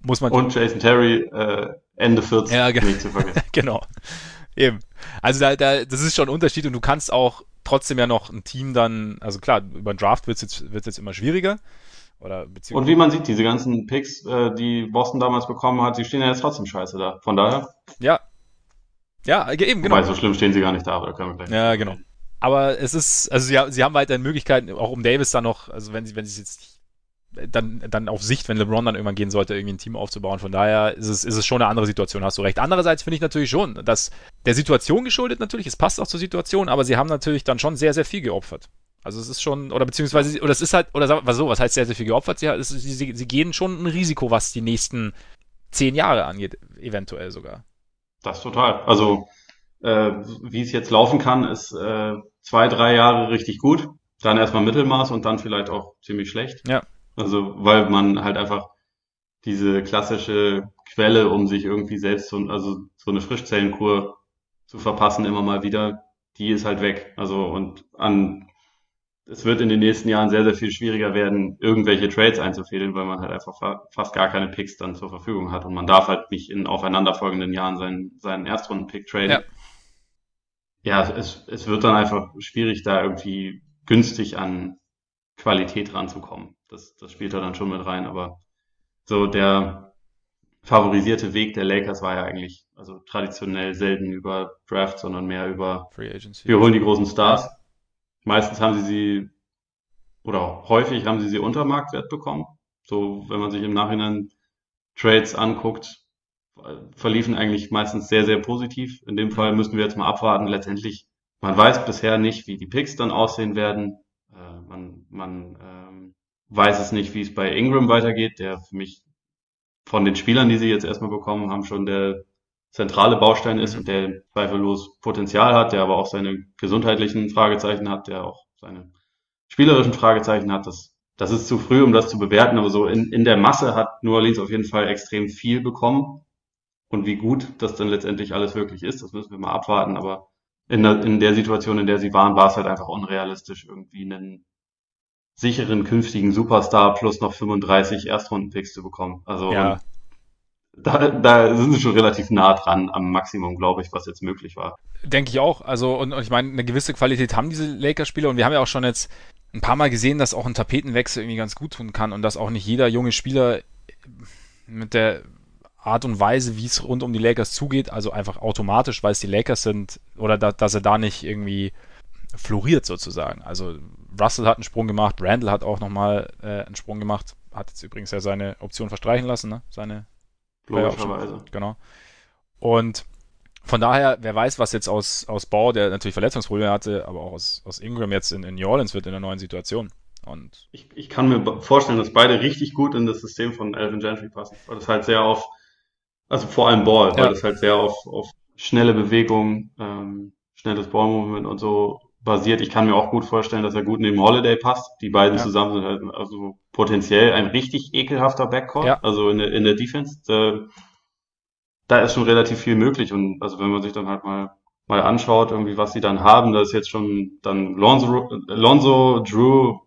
muss man. Und Jason Terry äh, Ende 40 ja, nicht zu vergessen. genau. Eben. Also da, da, das ist schon ein Unterschied und du kannst auch trotzdem ja noch ein Team dann, also klar, über den Draft wird es jetzt, wird's jetzt immer schwieriger. Oder und wie man sieht, diese ganzen Picks, äh, die Boston damals bekommen hat, die stehen ja jetzt trotzdem scheiße da. Von daher. Ja. Ja, eben, genau. Wobei, so schlimm stehen sie gar nicht da, aber da können wir gleich. Ja, genau. Aber es ist, also sie, sie haben weiterhin Möglichkeiten, auch um Davis dann noch, also wenn sie, wenn sie es jetzt dann, dann auf Sicht, wenn LeBron dann irgendwann gehen sollte, irgendwie ein Team aufzubauen. Von daher ist es, ist es schon eine andere Situation, hast du recht. Andererseits finde ich natürlich schon, dass der Situation geschuldet natürlich, es passt auch zur Situation, aber sie haben natürlich dann schon sehr, sehr viel geopfert. Also es ist schon, oder beziehungsweise, oder es ist halt, oder was so, was heißt sehr, sehr viel geopfert? Sie, sie, sie gehen schon ein Risiko, was die nächsten zehn Jahre angeht, eventuell sogar. Das total. Also, äh, wie es jetzt laufen kann, ist äh, zwei, drei Jahre richtig gut, dann erstmal Mittelmaß und dann vielleicht auch ziemlich schlecht. Ja. Also, weil man halt einfach diese klassische Quelle, um sich irgendwie selbst so, also so eine Frischzellenkur zu verpassen, immer mal wieder, die ist halt weg. Also, und an, es wird in den nächsten Jahren sehr, sehr viel schwieriger werden, irgendwelche Trades einzufädeln, weil man halt einfach fa fast gar keine Picks dann zur Verfügung hat und man darf halt nicht in aufeinanderfolgenden Jahren seinen, seinen Erstrunden-Pick traden. Ja. Ja, es, es wird dann einfach schwierig, da irgendwie günstig an Qualität ranzukommen. Das, das spielt da dann schon mit rein, aber so der favorisierte Weg der Lakers war ja eigentlich, also traditionell selten über Draft, sondern mehr über Free Agency. Wir holen die großen Stars. Meistens haben sie sie, oder häufig haben sie sie unter Marktwert bekommen. So, wenn man sich im Nachhinein Trades anguckt, verliefen eigentlich meistens sehr, sehr positiv. In dem Fall müssen wir jetzt mal abwarten. Letztendlich, man weiß bisher nicht, wie die Picks dann aussehen werden. Äh, man, man ähm, weiß es nicht, wie es bei Ingram weitergeht, der für mich von den Spielern, die sie jetzt erstmal bekommen haben, schon der zentrale Baustein ist und der zweifellos Potenzial hat, der aber auch seine gesundheitlichen Fragezeichen hat, der auch seine spielerischen Fragezeichen hat. Das, das ist zu früh, um das zu bewerten, aber so in, in der Masse hat New Orleans auf jeden Fall extrem viel bekommen. Und wie gut das dann letztendlich alles wirklich ist, das müssen wir mal abwarten. Aber in der, in der Situation, in der sie waren, war es halt einfach unrealistisch, irgendwie einen sicheren künftigen Superstar plus noch 35 Erstrundenpicks zu bekommen. Also ja. da, da sind sie schon relativ nah dran am Maximum, glaube ich, was jetzt möglich war. Denke ich auch. Also und, und ich meine, eine gewisse Qualität haben diese Lakers-Spieler und wir haben ja auch schon jetzt ein paar Mal gesehen, dass auch ein Tapetenwechsel irgendwie ganz gut tun kann und dass auch nicht jeder junge Spieler mit der Art und Weise, wie es rund um die Lakers zugeht, also einfach automatisch, weil es die Lakers sind, oder da, dass er da nicht irgendwie floriert sozusagen. Also Russell hat einen Sprung gemacht, Randall hat auch nochmal äh, einen Sprung gemacht, hat jetzt übrigens ja seine Option verstreichen lassen, ne? Seine Logischerweise. Genau. Und von daher, wer weiß, was jetzt aus, aus Bau, der natürlich Verletzungsprobleme hatte, aber auch aus, aus Ingram jetzt in, in New Orleans wird in der neuen Situation. Und ich, ich kann mir vorstellen, dass beide richtig gut in das System von Alvin Gentry passen, weil das halt sehr auf, also vor allem Ball, ja. weil das halt sehr auf, auf schnelle Bewegung, ähm, schnelles Ballmovement und so basiert. Ich kann mir auch gut vorstellen, dass er gut neben Holiday passt. Die beiden ja. zusammen sind halt also potenziell ein richtig ekelhafter Backcourt, ja. also in der, in der Defense. Da, da ist schon relativ viel möglich und also wenn man sich dann halt mal mal anschaut, irgendwie was sie dann haben, da ist jetzt schon dann Lonzo, Lonzo Drew,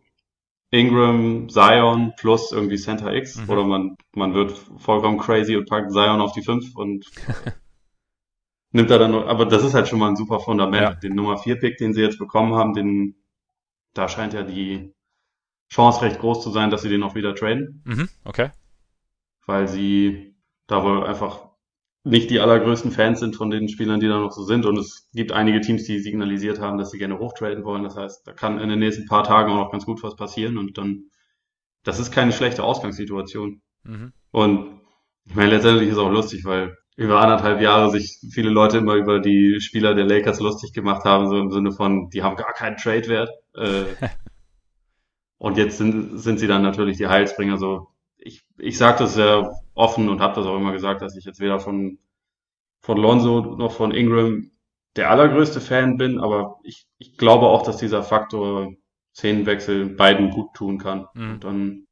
Ingram, Zion plus irgendwie Center X mhm. oder man man wird vollkommen crazy und packt Zion auf die 5 und nimmt er dann noch, aber das ist halt schon mal ein super Fundament. Ja. Den Nummer 4 Pick, den sie jetzt bekommen haben, den, da scheint ja die Chance recht groß zu sein, dass sie den auch wieder traden. Mhm, okay. Weil sie da wohl einfach nicht die allergrößten Fans sind von den Spielern, die da noch so sind. Und es gibt einige Teams, die signalisiert haben, dass sie gerne hochtraden wollen. Das heißt, da kann in den nächsten paar Tagen auch noch ganz gut was passieren. Und dann, das ist keine schlechte Ausgangssituation. Mhm. Und ich meine, letztendlich ist auch lustig, weil über anderthalb Jahre sich viele Leute immer über die Spieler der Lakers lustig gemacht haben, so im Sinne von, die haben gar keinen Trade-Wert. Äh, und jetzt sind, sind sie dann natürlich die Heilsbringer. So, ich, ich sage das sehr offen und habe das auch immer gesagt, dass ich jetzt weder von, von Lonzo noch von Ingram der allergrößte Fan bin, aber ich, ich glaube auch, dass dieser Faktor Szenenwechsel beiden gut tun kann. Mhm. Und dann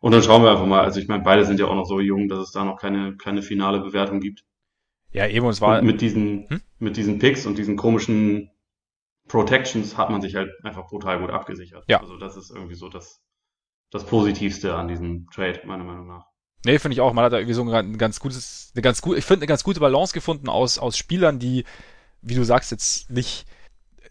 und dann schauen wir einfach mal. Also ich meine, beide sind ja auch noch so jung, dass es da noch keine, keine finale Bewertung gibt. Ja, eben, es war. Und mit diesen, hm? mit diesen Picks und diesen komischen Protections hat man sich halt einfach brutal gut abgesichert. Ja. Also das ist irgendwie so das, das Positivste an diesem Trade, meiner Meinung nach. Nee, finde ich auch. Man hat da irgendwie so ein ganz gutes, eine ganz gut, ich finde eine ganz gute Balance gefunden aus, aus Spielern, die, wie du sagst, jetzt nicht,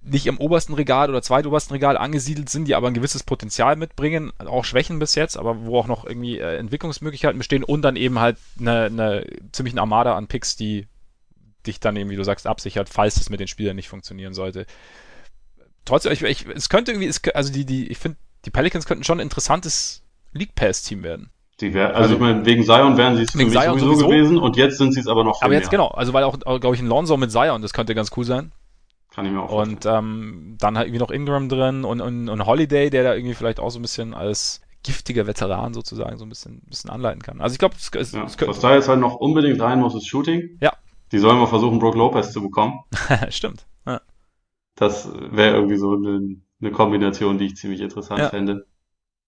nicht im obersten Regal oder zweitobersten Regal angesiedelt sind, die aber ein gewisses Potenzial mitbringen, auch Schwächen bis jetzt, aber wo auch noch irgendwie äh, Entwicklungsmöglichkeiten bestehen und dann eben halt eine, eine ziemlichen Armada an Picks, die dich dann eben, wie du sagst, absichert, falls es mit den Spielern nicht funktionieren sollte. Trotzdem, ich, ich, es könnte irgendwie, es, also die, die, ich finde, die Pelicans könnten schon ein interessantes League Pass Team werden. Die wär, also, also ich meine, wegen Zion wären sie es für mich Zion sowieso, sowieso gewesen und jetzt sind sie es aber noch viel Aber jetzt mehr. genau, also weil auch, glaube ich, ein Lonzo mit Zion, das könnte ganz cool sein. Kann ich mir auch vorstellen. Und ähm, dann halt irgendwie noch Ingram drin und, und, und Holiday, der da irgendwie vielleicht auch so ein bisschen als giftiger Veteran sozusagen so ein bisschen, ein bisschen anleiten kann. Also ich glaube, es, es, ja, es Was da jetzt halt noch unbedingt rein muss, ist Shooting. Ja. Die sollen mal versuchen, Brook Lopez zu bekommen. Stimmt. Ja. Das wäre irgendwie so eine, eine, Kombination, die ich ziemlich interessant ja. fände.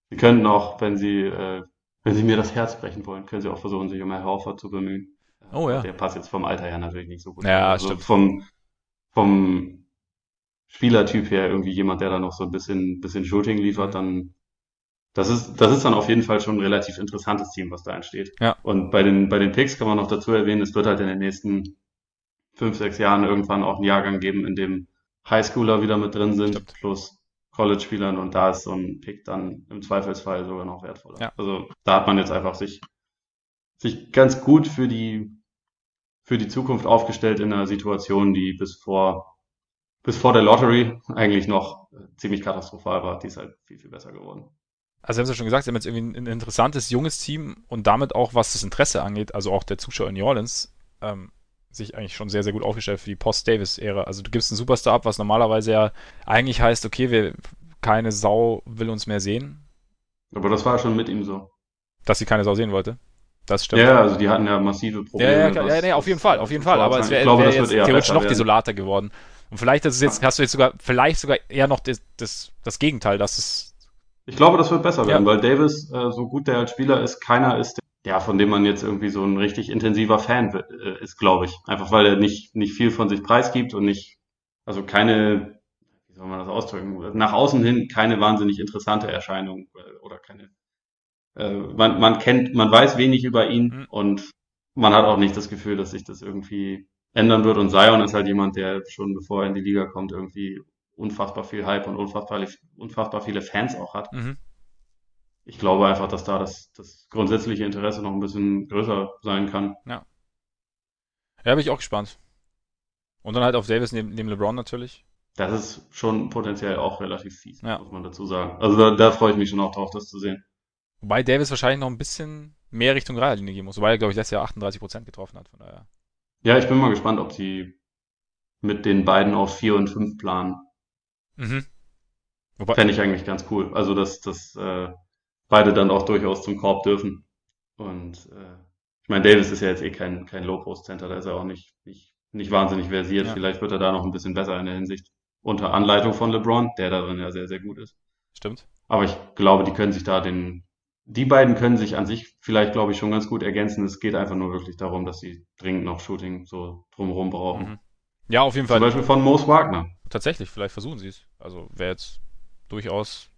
Sie könnten auch, wenn sie, äh, wenn sie mir das Herz brechen wollen, können sie auch versuchen, sich um Herr Horford zu bemühen. Oh ja. Der passt jetzt vom Alter her natürlich nicht so gut. Ja, also stimmt. Vom, vom Spielertyp her irgendwie jemand, der da noch so ein bisschen, bisschen Shooting liefert, dann das ist, das ist dann auf jeden Fall schon ein relativ interessantes Team, was da entsteht. Ja. Und bei den, bei den Picks kann man noch dazu erwähnen, es wird halt in den nächsten fünf, sechs Jahren irgendwann auch einen Jahrgang geben, in dem Highschooler wieder mit drin sind, Stimmt. plus College-Spielern und da ist so ein Pick dann im Zweifelsfall sogar noch wertvoller. Ja. Also da hat man jetzt einfach sich, sich ganz gut für die, für die Zukunft aufgestellt in einer Situation, die bis vor bis vor der Lottery eigentlich noch ziemlich katastrophal war. Die ist halt viel, viel besser geworden. Also, Sie haben es ja schon gesagt, Sie haben jetzt irgendwie ein interessantes, junges Team und damit auch, was das Interesse angeht, also auch der Zuschauer in New Orleans, ähm, sich eigentlich schon sehr, sehr gut aufgestellt für die Post-Davis-Ära. Also, du gibst einen Superstar ab, was normalerweise ja eigentlich heißt, okay, wir, keine Sau will uns mehr sehen. Aber das war schon mit ihm so. Dass sie keine Sau sehen wollte. Das stimmt. Ja, also die hatten ja massive Probleme. Ja, ja, ja, ja, auf jeden Fall, auf jeden Fall. Aber es wäre wär jetzt theoretisch noch desolater geworden. Und vielleicht ist es jetzt, hast du jetzt sogar, vielleicht sogar eher noch das, das, das Gegenteil, dass es. Ich glaube, das wird besser werden, ja. weil Davis, äh, so gut der als Spieler ist, keiner ist, ja, von dem man jetzt irgendwie so ein richtig intensiver Fan äh, ist, glaube ich. Einfach weil er nicht, nicht viel von sich preisgibt und nicht, also keine, wie soll man das ausdrücken, nach außen hin keine wahnsinnig interessante Erscheinung äh, oder keine, äh, man, man kennt, man weiß wenig über ihn mhm. und man hat auch nicht das Gefühl, dass sich das irgendwie ändern wird. Und Zion ist halt jemand, der schon bevor er in die Liga kommt, irgendwie unfassbar viel Hype und unfassbar, unfassbar viele Fans auch hat. Mhm. Ich glaube einfach, dass da das, das grundsätzliche Interesse noch ein bisschen größer sein kann. Ja. Ja, bin ich auch gespannt. Und dann halt auf Davis neben, neben LeBron natürlich. Das ist schon potenziell auch relativ fies, ja. muss man dazu sagen. Also da, da freue ich mich schon auch drauf, das zu sehen. Wobei Davis wahrscheinlich noch ein bisschen mehr Richtung Dreierlinie gehen muss, wobei er, glaube ich, letztes Jahr 38% getroffen hat, von daher. Ja, ich bin mal gespannt, ob sie mit den beiden auf 4 und 5 planen. Mhm. Fände ich eigentlich ganz cool. Also, dass, dass äh, beide dann auch durchaus zum Korb dürfen. Und äh, ich meine, Davis ist ja jetzt eh kein, kein Low-Post-Center, da ist er auch nicht, nicht, nicht wahnsinnig versiert. Ja. Vielleicht wird er da noch ein bisschen besser in der Hinsicht. Unter Anleitung von LeBron, der darin ja sehr, sehr gut ist. Stimmt. Aber ich glaube, die können sich da den, die beiden können sich an sich vielleicht, glaube ich, schon ganz gut ergänzen. Es geht einfach nur wirklich darum, dass sie dringend noch Shooting so drumherum brauchen. Mhm. Ja, auf jeden Fall. Zum Beispiel von Moos Wagner. Tatsächlich, vielleicht versuchen sie es. Also wäre jetzt durchaus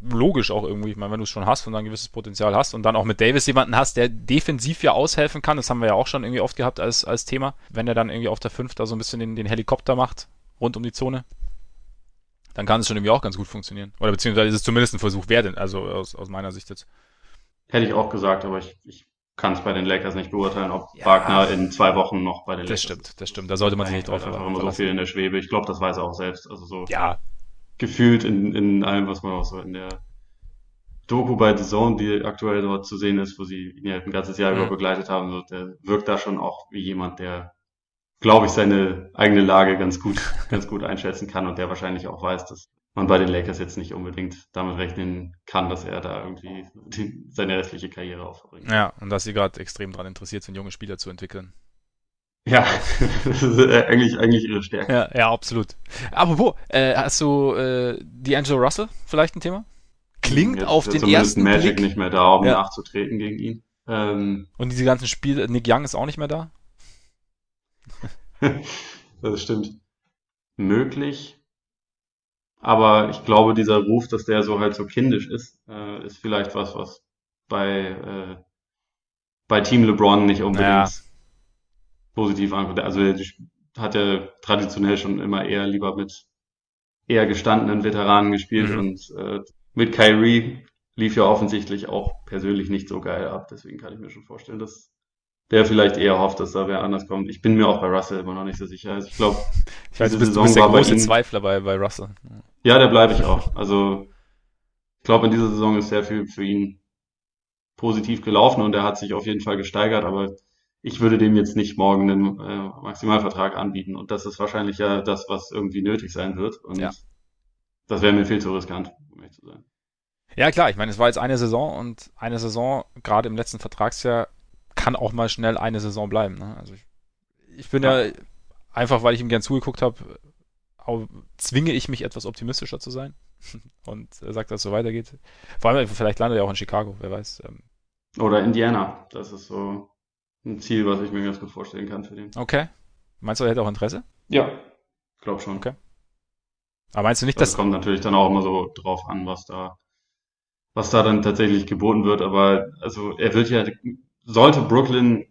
logisch auch irgendwie. Ich meine, wenn du es schon hast und dann ein gewisses Potenzial hast und dann auch mit Davis jemanden hast, der defensiv ja aushelfen kann, das haben wir ja auch schon irgendwie oft gehabt als, als Thema, wenn er dann irgendwie auf der 5 da so ein bisschen den, den Helikopter macht, rund um die Zone, dann kann es schon irgendwie auch ganz gut funktionieren. Oder beziehungsweise ist es zumindest ein Versuch wert, also aus, aus meiner Sicht jetzt. Hätte ich auch gesagt, aber ich, ich kann es bei den Lakers nicht beurteilen, ob ja, Wagner in zwei Wochen noch bei den Lakers Das stimmt, das stimmt. Da sollte man sich nicht drauf verlassen. Immer so viel in der Schwebe. Ich glaube, das weiß er auch selbst. Also so. Ja, gefühlt in, in allem, was man auch so in der Doku bei The Zone, die aktuell dort zu sehen ist, wo sie ihn ja ein ganzes Jahr mhm. über begleitet haben, so, der wirkt da schon auch wie jemand, der, glaube ich, seine eigene Lage ganz gut, ganz gut einschätzen kann und der wahrscheinlich auch weiß, dass man bei den Lakers jetzt nicht unbedingt damit rechnen kann, dass er da irgendwie die, seine restliche Karriere aufbringt. Ja, und dass sie gerade extrem daran interessiert sind, junge Spieler zu entwickeln. Ja, das ist äh, eigentlich, eigentlich ihre Stärke. Ja, ja absolut. Apropos, äh, hast du äh, D'Angelo Russell vielleicht ein Thema? Klingt Jetzt auf den ersten Magic Blick. nicht mehr da, um ja. nachzutreten gegen ihn. Ähm, Und diese ganzen Spiele, Nick Young ist auch nicht mehr da? das stimmt. Möglich. Aber ich glaube, dieser Ruf, dass der so halt so kindisch ist, äh, ist vielleicht was, was bei, äh, bei Team LeBron nicht unbedingt ja positiv anguckt. Also er hat ja traditionell schon immer eher lieber mit eher gestandenen Veteranen gespielt mhm. und äh, mit Kyrie lief ja offensichtlich auch persönlich nicht so geil ab. Deswegen kann ich mir schon vorstellen, dass der vielleicht eher hofft, dass da wer anders kommt. Ich bin mir auch bei Russell immer noch nicht so sicher. Also ich glaube, ich weiß, du bist, du bist der große Zweifler bei, bei Russell. Ja, der bleibe ich auch. Also ich glaube, in dieser Saison ist sehr viel für ihn positiv gelaufen und er hat sich auf jeden Fall gesteigert, aber ich würde dem jetzt nicht morgen einen äh, Maximalvertrag anbieten. Und das ist wahrscheinlich ja das, was irgendwie nötig sein wird. Und ja. das wäre mir viel zu riskant, um ehrlich zu sein. Ja, klar, ich meine, es war jetzt eine Saison und eine Saison, gerade im letzten Vertragsjahr, kann auch mal schnell eine Saison bleiben. Ne? Also ich, ich bin ja. ja einfach, weil ich ihm gern zugeguckt habe, zwinge ich mich etwas optimistischer zu sein und er sagt, dass es so weitergeht. Vor allem, vielleicht landet er auch in Chicago, wer weiß. Ähm. Oder Indiana, das ist so ein Ziel, was ich mir ganz gut vorstellen kann für den. Okay. Meinst du, er hätte auch Interesse? Ja, glaub schon. Okay. Aber meinst du nicht, das dass. Das kommt natürlich dann auch immer so drauf an, was da, was da dann tatsächlich geboten wird. Aber also er wird ja, sollte Brooklyn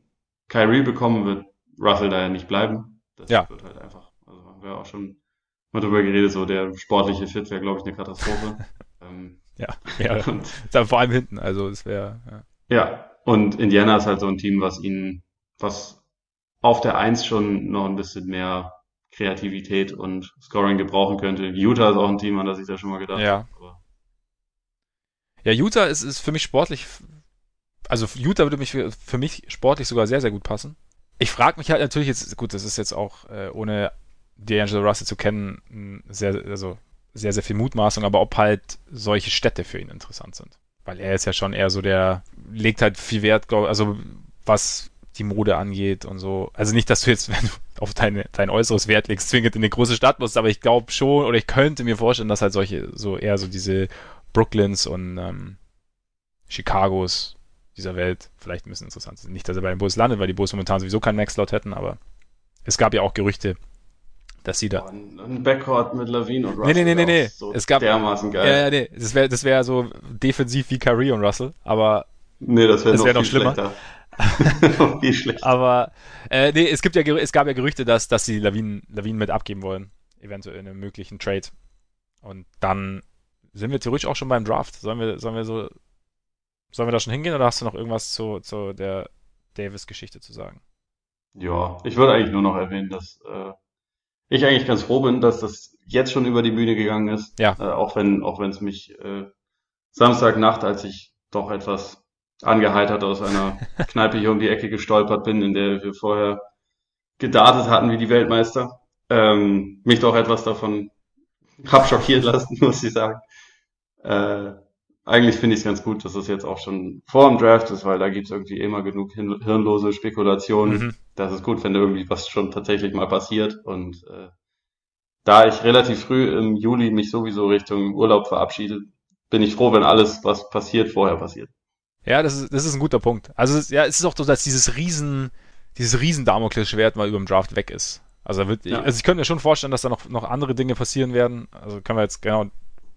Kyrie bekommen, wird Russell da ja nicht bleiben. Das ja. wird halt einfach. Also haben wir auch schon mal drüber geredet, so der sportliche Fit wäre, glaube ich, eine Katastrophe. ähm, ja, ja. Und, vor allem hinten, also es wäre. Ja. ja, und Indiana ist halt so ein Team, was ihnen, was auf der Eins schon noch ein bisschen mehr Kreativität und Scoring gebrauchen könnte. Utah ist auch ein Team, an das ich da schon mal gedacht ja. habe. Ja, Utah ist, ist für mich sportlich, also Utah würde mich für, für mich sportlich sogar sehr, sehr gut passen. Ich frage mich halt natürlich jetzt, gut, das ist jetzt auch, äh, ohne D'Angelo Russell zu kennen, sehr, also sehr, sehr viel Mutmaßung, aber ob halt solche Städte für ihn interessant sind. Weil er ist ja schon eher so der, legt halt viel Wert, glaub, also was die Mode angeht und so. Also nicht, dass du jetzt, wenn du auf deine, dein äußeres Wert legst, zwingend in eine große Stadt musst, aber ich glaube schon, oder ich könnte mir vorstellen, dass halt solche, so eher so diese Brooklyns und ähm, Chicagos dieser Welt vielleicht ein bisschen interessant sind. Nicht, dass er bei den Bulls landet, weil die Bulls momentan sowieso keinen Max-Slot hätten, aber es gab ja auch Gerüchte, dass sie da. ein Backcourt mit Lawine und Russell. Nee, nee, nee, nee. So es gab, dermaßen geil. Ja, ja, nee. Das wäre das wär so defensiv wie Kyrie und Russell, aber. Nee, das wäre noch, wär noch schlimmer. viel schlechter. Aber, äh, nee, es gibt ja, es gab ja Gerüchte, dass, dass sie Lawinen, Lawinen mit abgeben wollen eventuell in einem möglichen Trade. Und dann sind wir theoretisch auch schon beim Draft. Sollen wir, sollen wir so, sollen wir da schon hingehen oder hast du noch irgendwas zu, zu der Davis-Geschichte zu sagen? Ja, ich würde eigentlich nur noch erwähnen, dass äh, ich eigentlich ganz froh bin, dass das jetzt schon über die Bühne gegangen ist. Ja. Äh, auch wenn, auch wenn es mich äh, Samstagnacht, als ich doch etwas angeheitert aus einer Kneipe hier um die Ecke gestolpert bin, in der wir vorher gedartet hatten wie die Weltmeister, ähm, mich doch etwas davon hab schockieren lassen, muss ich sagen. Äh, eigentlich finde ich es ganz gut, dass es jetzt auch schon vor dem Draft ist, weil da gibt es irgendwie immer genug hirnlose Spekulationen. Mhm. Das ist gut, wenn irgendwie was schon tatsächlich mal passiert. Und äh, da ich relativ früh im Juli mich sowieso Richtung Urlaub verabschiede, bin ich froh, wenn alles, was passiert, vorher passiert. Ja, das ist, das ist ein guter Punkt. Also ja, es ist auch so, dass dieses riesen, dieses riesen Damoklesschwert mal über dem Draft weg ist. Also, wird, ja. also ich könnte mir schon vorstellen, dass da noch, noch andere Dinge passieren werden. Also können wir jetzt genau,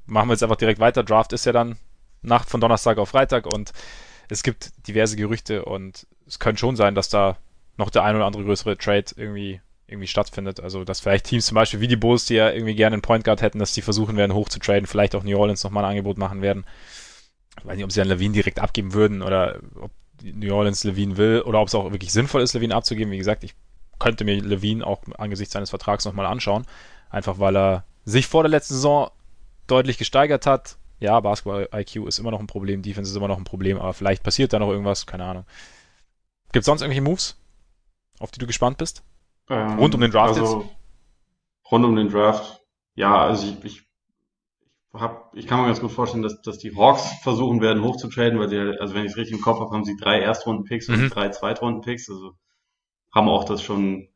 machen wir jetzt einfach direkt weiter. Draft ist ja dann Nacht von Donnerstag auf Freitag und es gibt diverse Gerüchte und es könnte schon sein, dass da noch der ein oder andere größere Trade irgendwie irgendwie stattfindet. Also, dass vielleicht Teams zum Beispiel wie die Bulls, die ja irgendwie gerne einen Point Guard hätten, dass die versuchen werden, hoch zu traden, vielleicht auch New Orleans nochmal ein Angebot machen werden. Ich weiß nicht, ob sie dann Levine direkt abgeben würden oder ob New Orleans Levine will oder ob es auch wirklich sinnvoll ist, Levine abzugeben. Wie gesagt, ich könnte mir Levine auch angesichts seines Vertrags nochmal anschauen. Einfach weil er sich vor der letzten Saison deutlich gesteigert hat, ja, Basketball-IQ ist immer noch ein Problem, Defense ist immer noch ein Problem, aber vielleicht passiert da noch irgendwas, keine Ahnung. Gibt es sonst irgendwelche Moves, auf die du gespannt bist? Ähm, rund um den Draft also, jetzt? Rund um den Draft, ja, also ich, ich, hab, ich kann mir ganz gut vorstellen, dass, dass die Hawks versuchen werden, hochzutraden, weil sie, also wenn ich es richtig im Kopf habe, haben sie drei Erstrunden-Picks mhm. und drei Zweitrunden-Picks, also haben auch das schon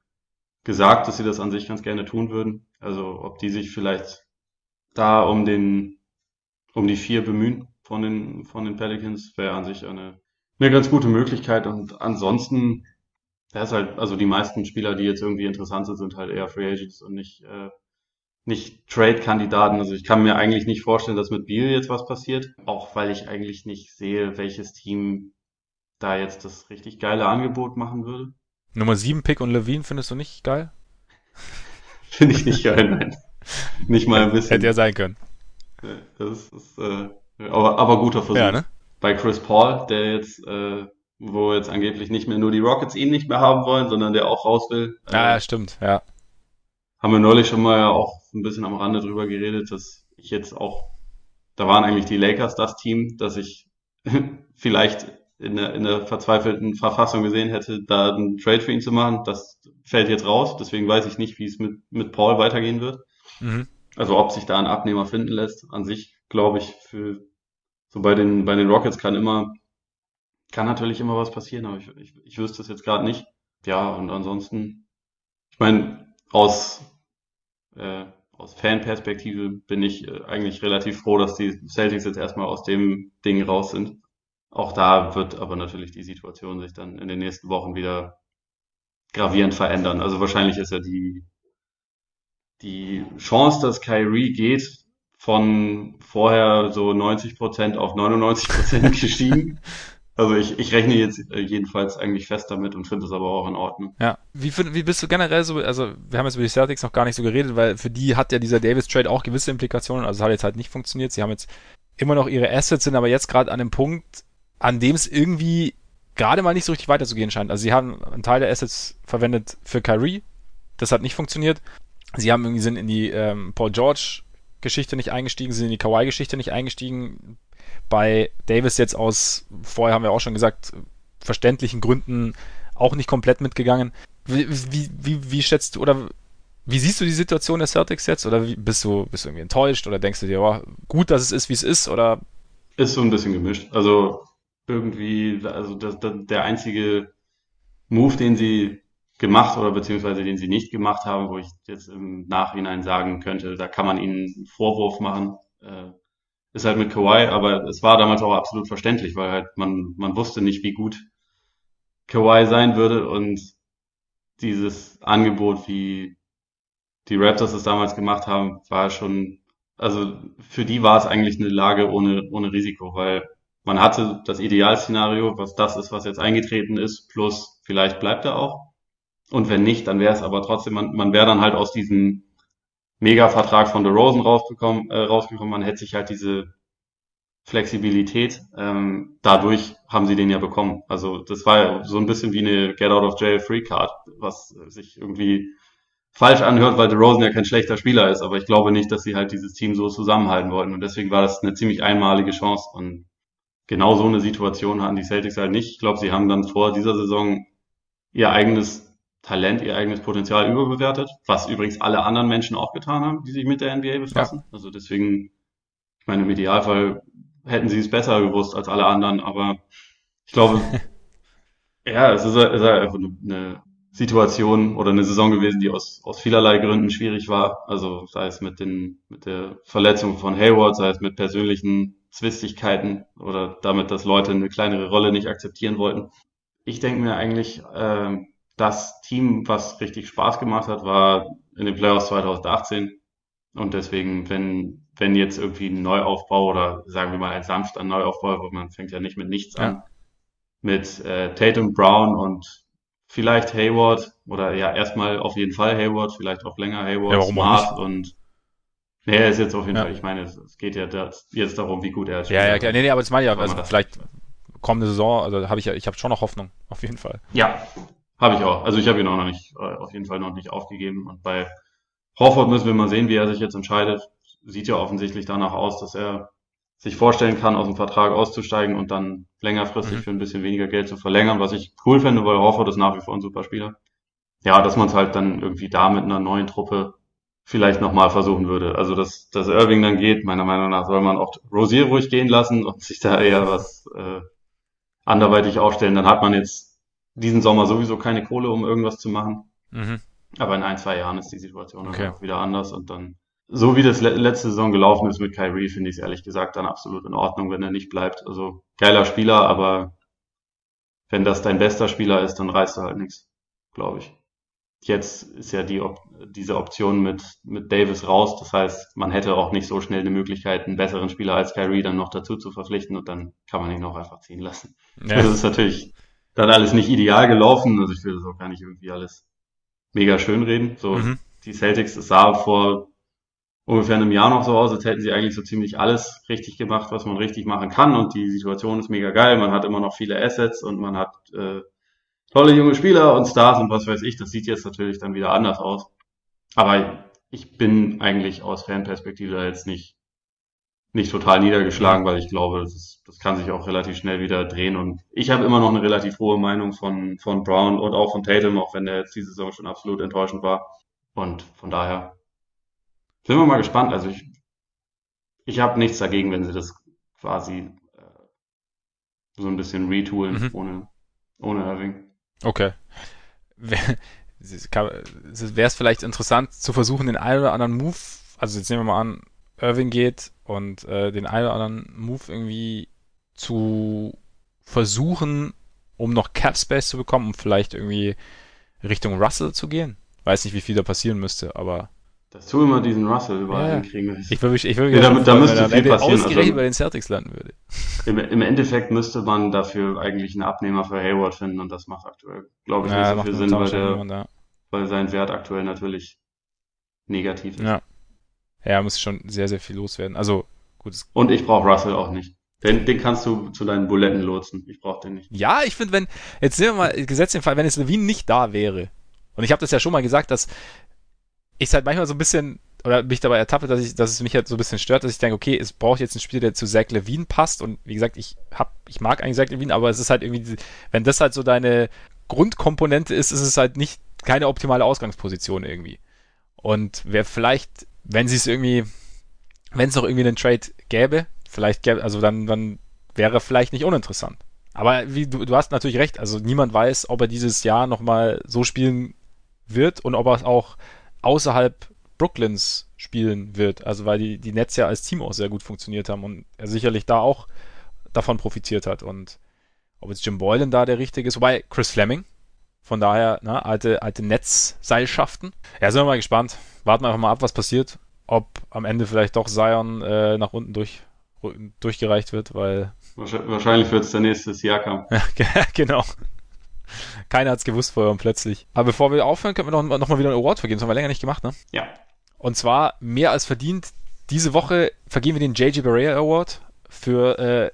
gesagt, dass sie das an sich ganz gerne tun würden. Also ob die sich vielleicht da um den um die vier bemühen von den, von den Pelicans, wäre an sich eine, eine ganz gute Möglichkeit. Und ansonsten, da ist halt, also die meisten Spieler, die jetzt irgendwie interessant sind, sind halt eher Free Agents und nicht, äh, nicht Trade-Kandidaten. Also ich kann mir eigentlich nicht vorstellen, dass mit Beal jetzt was passiert. Auch weil ich eigentlich nicht sehe, welches Team da jetzt das richtig geile Angebot machen würde. Nummer 7 Pick und Levine findest du nicht geil? Finde ich nicht geil, nein. Nicht mal ein bisschen. Hätte ja sein können. Das ist, äh, aber, aber guter Versuch. Ja, ne? Bei Chris Paul, der jetzt, äh, wo jetzt angeblich nicht mehr nur die Rockets ihn nicht mehr haben wollen, sondern der auch raus will. Äh, ja, stimmt, ja. Haben wir neulich schon mal auch ein bisschen am Rande drüber geredet, dass ich jetzt auch, da waren eigentlich die Lakers das Team, dass ich vielleicht in der, in der verzweifelten Verfassung gesehen hätte, da einen Trade für ihn zu machen. Das fällt jetzt raus, deswegen weiß ich nicht, wie es mit, mit Paul weitergehen wird. Mhm. Also ob sich da ein Abnehmer finden lässt, an sich glaube ich, für so bei den, bei den Rockets kann immer, kann natürlich immer was passieren, aber ich, ich, ich wüsste es jetzt gerade nicht. Ja, und ansonsten, ich meine, aus, äh, aus Fanperspektive bin ich äh, eigentlich relativ froh, dass die Celtics jetzt erstmal aus dem Ding raus sind. Auch da wird aber natürlich die Situation sich dann in den nächsten Wochen wieder gravierend verändern. Also wahrscheinlich ist ja die, die Chance, dass Kyrie geht, von vorher so 90 Prozent auf 99 Prozent gestiegen. Also ich, ich rechne jetzt äh, jedenfalls eigentlich fest damit und finde es aber auch in Ordnung. Ja. Wie, find, wie bist du generell so, also wir haben jetzt über die Celtics noch gar nicht so geredet, weil für die hat ja dieser Davis-Trade auch gewisse Implikationen, also es hat jetzt halt nicht funktioniert. Sie haben jetzt immer noch ihre Assets, sind aber jetzt gerade an einem Punkt, an dem es irgendwie gerade mal nicht so richtig weiterzugehen scheint. Also sie haben einen Teil der Assets verwendet für Kyrie, das hat nicht funktioniert. Sie haben irgendwie sind in die ähm, Paul George Geschichte nicht eingestiegen, sind in die Kawhi-Geschichte nicht eingestiegen. Bei Davis jetzt aus, vorher haben wir auch schon gesagt, verständlichen Gründen auch nicht komplett mitgegangen. Wie, wie, wie, wie schätzt du oder wie siehst du die Situation der Celtics jetzt? Oder wie, bist du, bist du irgendwie enttäuscht oder denkst du dir, oh, gut, dass es ist, wie es ist? Oder? Ist so ein bisschen gemischt. Also irgendwie, also das, das, der einzige Move, den sie gemacht oder beziehungsweise den sie nicht gemacht haben, wo ich jetzt im Nachhinein sagen könnte, da kann man ihnen einen Vorwurf machen, äh, ist halt mit Kawhi, aber es war damals auch absolut verständlich, weil halt man, man wusste nicht, wie gut Kawhi sein würde und dieses Angebot, wie die Raptors es damals gemacht haben, war schon, also für die war es eigentlich eine Lage ohne, ohne Risiko, weil man hatte das Idealszenario, was das ist, was jetzt eingetreten ist, plus vielleicht bleibt er auch. Und wenn nicht, dann wäre es aber trotzdem, man, man wäre dann halt aus diesem Mega-Vertrag von DeRozan rausgekommen, äh, rausgekommen. Man hätte sich halt diese Flexibilität, ähm, dadurch haben sie den ja bekommen. Also das war ja so ein bisschen wie eine Get Out of Jail Free Card, was sich irgendwie falsch anhört, weil DeRozan ja kein schlechter Spieler ist, aber ich glaube nicht, dass sie halt dieses Team so zusammenhalten wollten und deswegen war das eine ziemlich einmalige Chance und genau so eine Situation hatten die Celtics halt nicht. Ich glaube, sie haben dann vor dieser Saison ihr eigenes Talent, ihr eigenes Potenzial überbewertet, was übrigens alle anderen Menschen auch getan haben, die sich mit der NBA befassen. Ja. Also deswegen, ich meine, im Idealfall hätten sie es besser gewusst als alle anderen, aber ich glaube, ja, es ist, ist einfach eine Situation oder eine Saison gewesen, die aus, aus vielerlei Gründen schwierig war. Also sei es mit den, mit der Verletzung von Hayward, sei es mit persönlichen Zwistigkeiten oder damit, dass Leute eine kleinere Rolle nicht akzeptieren wollten. Ich denke mir eigentlich, äh, das Team, was richtig Spaß gemacht hat, war in den Playoffs 2018. Und deswegen, wenn, wenn jetzt irgendwie ein Neuaufbau oder sagen wir mal ein sanfter Neuaufbau, wo man fängt ja nicht mit nichts ja. an, mit äh, Tatum Brown und vielleicht Hayward oder ja erstmal auf jeden Fall Hayward, vielleicht auch länger Hayward, ja, Smart und Nee, er ist jetzt auf jeden ja. Fall, ich meine, es, geht ja jetzt darum, wie gut er ist. Ja, ja, klar. Nee, nee, aber das meine ich ja, also vielleicht kommende Saison, also habe ich ja, ich habe schon noch Hoffnung, auf jeden Fall. Ja, habe ich auch. Also ich habe ihn auch noch nicht, äh, auf jeden Fall noch nicht aufgegeben. Und bei Horford müssen wir mal sehen, wie er sich jetzt entscheidet. Sieht ja offensichtlich danach aus, dass er sich vorstellen kann, aus dem Vertrag auszusteigen und dann längerfristig mhm. für ein bisschen weniger Geld zu verlängern, was ich cool finde, weil Horford ist nach wie vor ein super Spieler. Ja, dass man es halt dann irgendwie da mit einer neuen Truppe vielleicht nochmal versuchen würde. Also dass, dass Irving dann geht, meiner Meinung nach soll man auch Rosier ruhig gehen lassen und sich da eher was äh, anderweitig aufstellen. Dann hat man jetzt diesen Sommer sowieso keine Kohle, um irgendwas zu machen. Mhm. Aber in ein, zwei Jahren ist die Situation okay. auch wieder anders und dann, so wie das letzte Saison gelaufen ist mit Kyrie, finde ich es ehrlich gesagt dann absolut in Ordnung, wenn er nicht bleibt. Also geiler Spieler, aber wenn das dein bester Spieler ist, dann reißt du halt nichts, glaube ich. Jetzt ist ja die Op diese Option mit, mit Davis raus. Das heißt, man hätte auch nicht so schnell eine Möglichkeit, einen besseren Spieler als Kyrie dann noch dazu zu verpflichten und dann kann man ihn noch einfach ziehen lassen. Ja. Das ist natürlich dann alles nicht ideal gelaufen. Also ich will das auch gar nicht irgendwie alles mega schön reden. So, mhm. die Celtics, es sah vor ungefähr einem Jahr noch so aus, als hätten sie eigentlich so ziemlich alles richtig gemacht, was man richtig machen kann. Und die Situation ist mega geil. Man hat immer noch viele Assets und man hat äh, tolle junge Spieler und Stars und was weiß ich. Das sieht jetzt natürlich dann wieder anders aus. Aber ich bin eigentlich aus Fanperspektive jetzt nicht nicht total niedergeschlagen, weil ich glaube, das, ist, das kann sich auch relativ schnell wieder drehen. Und ich habe immer noch eine relativ hohe Meinung von, von Brown und auch von Tatum, auch wenn der jetzt diese Saison schon absolut enttäuschend war. Und von daher sind wir mal gespannt. Also ich, ich habe nichts dagegen, wenn sie das quasi äh, so ein bisschen retoolen mhm. ohne, ohne Irving. Okay. Wäre es vielleicht interessant zu versuchen, den einen oder anderen Move, also jetzt nehmen wir mal an, Irving geht und äh, den einen oder anderen Move irgendwie zu versuchen, um noch Cap Space zu bekommen, um vielleicht irgendwie Richtung Russell zu gehen. Weiß nicht, wie viel da passieren müsste, aber. Dass du immer diesen Russell überall ja, hinkriegen Ich würde mich, ich würde ja, da, da müsste viel passieren. Ausgerechnet also, bei den Celtics landen würde. Im, Im, Endeffekt müsste man dafür eigentlich einen Abnehmer für Hayward finden und das macht aktuell, glaube ich, ja, nicht so viel Sinn, weil, der, weil sein Wert aktuell natürlich negativ ist. Ja. Ja, muss schon sehr, sehr viel loswerden. Also, gut. Und ich brauche Russell auch nicht. Den, den kannst du zu deinen Buletten lotsen. Ich brauche den nicht. Ja, ich finde, wenn, jetzt sehen wir mal, gesetzt den Fall, wenn jetzt Levine nicht da wäre. Und ich habe das ja schon mal gesagt, dass ich halt manchmal so ein bisschen, oder mich dabei ertappe, dass ich, dass es mich halt so ein bisschen stört, dass ich denke, okay, es braucht jetzt einen Spieler, der zu Zach Levine passt. Und wie gesagt, ich hab, ich mag eigentlich Zach Levine, aber es ist halt irgendwie, wenn das halt so deine Grundkomponente ist, ist es halt nicht keine optimale Ausgangsposition irgendwie. Und wer vielleicht wenn sie es irgendwie, wenn es noch irgendwie einen Trade gäbe, vielleicht gäbe, also dann, dann wäre vielleicht nicht uninteressant. Aber wie du, du hast natürlich recht, also niemand weiß, ob er dieses Jahr nochmal so spielen wird und ob er es auch außerhalb Brooklyns spielen wird. Also weil die, die Nets ja als Team auch sehr gut funktioniert haben und er sicherlich da auch davon profitiert hat. Und ob jetzt Jim Boylan da der richtige ist, wobei Chris Fleming, von daher, ne, alte, alte Netzseilschaften. Ja, sind wir mal gespannt. Warten wir einfach mal ab, was passiert. Ob am Ende vielleicht doch Zion äh, nach unten durch, durchgereicht wird, weil. Wahrscheinlich wird es der nächste Siakam. Genau. Keiner hat es gewusst vorher und plötzlich. Aber bevor wir aufhören, können wir noch, noch mal wieder einen Award vergeben. Das haben wir länger nicht gemacht, ne? Ja. Und zwar mehr als verdient. Diese Woche vergeben wir den JJ Barea Award für äh,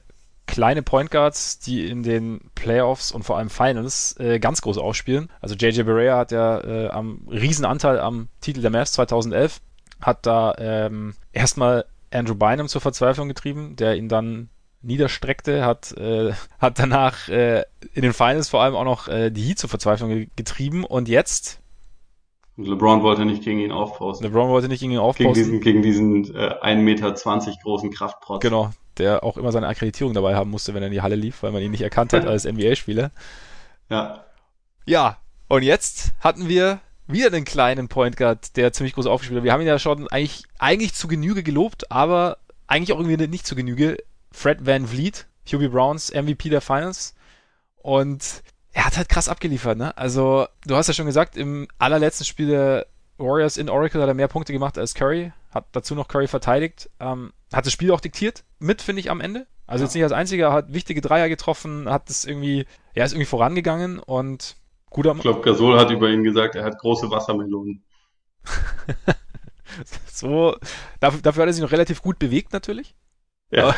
kleine Point Guards, die in den Playoffs und vor allem Finals äh, ganz groß ausspielen. Also JJ Barea hat ja äh, am Riesenanteil am Titel der Mavs 2011, hat da ähm, erstmal Andrew Bynum zur Verzweiflung getrieben, der ihn dann niederstreckte, hat, äh, hat danach äh, in den Finals vor allem auch noch äh, die Heat zur Verzweiflung getrieben und jetzt LeBron wollte nicht gegen ihn aufposten. LeBron wollte nicht gegen ihn aufposten. Gegen diesen, gegen diesen äh, 1,20 Meter großen Kraftprotz. Genau, der auch immer seine Akkreditierung dabei haben musste, wenn er in die Halle lief, weil man ihn nicht erkannt hat als NBA-Spieler. Ja. Ja, und jetzt hatten wir wieder einen kleinen Point Guard, der ziemlich groß aufgespielt hat. Wir haben ihn ja schon eigentlich, eigentlich zu Genüge gelobt, aber eigentlich auch irgendwie nicht zu Genüge. Fred Van Vliet, Hubie Browns MVP der Finals. Und er hat halt krass abgeliefert, ne? Also, du hast ja schon gesagt, im allerletzten Spiel der Warriors in Oracle hat er mehr Punkte gemacht als Curry, hat dazu noch Curry verteidigt, ähm, hat das Spiel auch diktiert, mit, finde ich, am Ende. Also ja. jetzt nicht als einziger, hat wichtige Dreier getroffen, hat das irgendwie, er ist irgendwie vorangegangen und guter Ich glaube, Gasol hat über ihn gesagt, er hat große Wassermelonen. so, dafür, dafür hat er sich noch relativ gut bewegt, natürlich. Ja,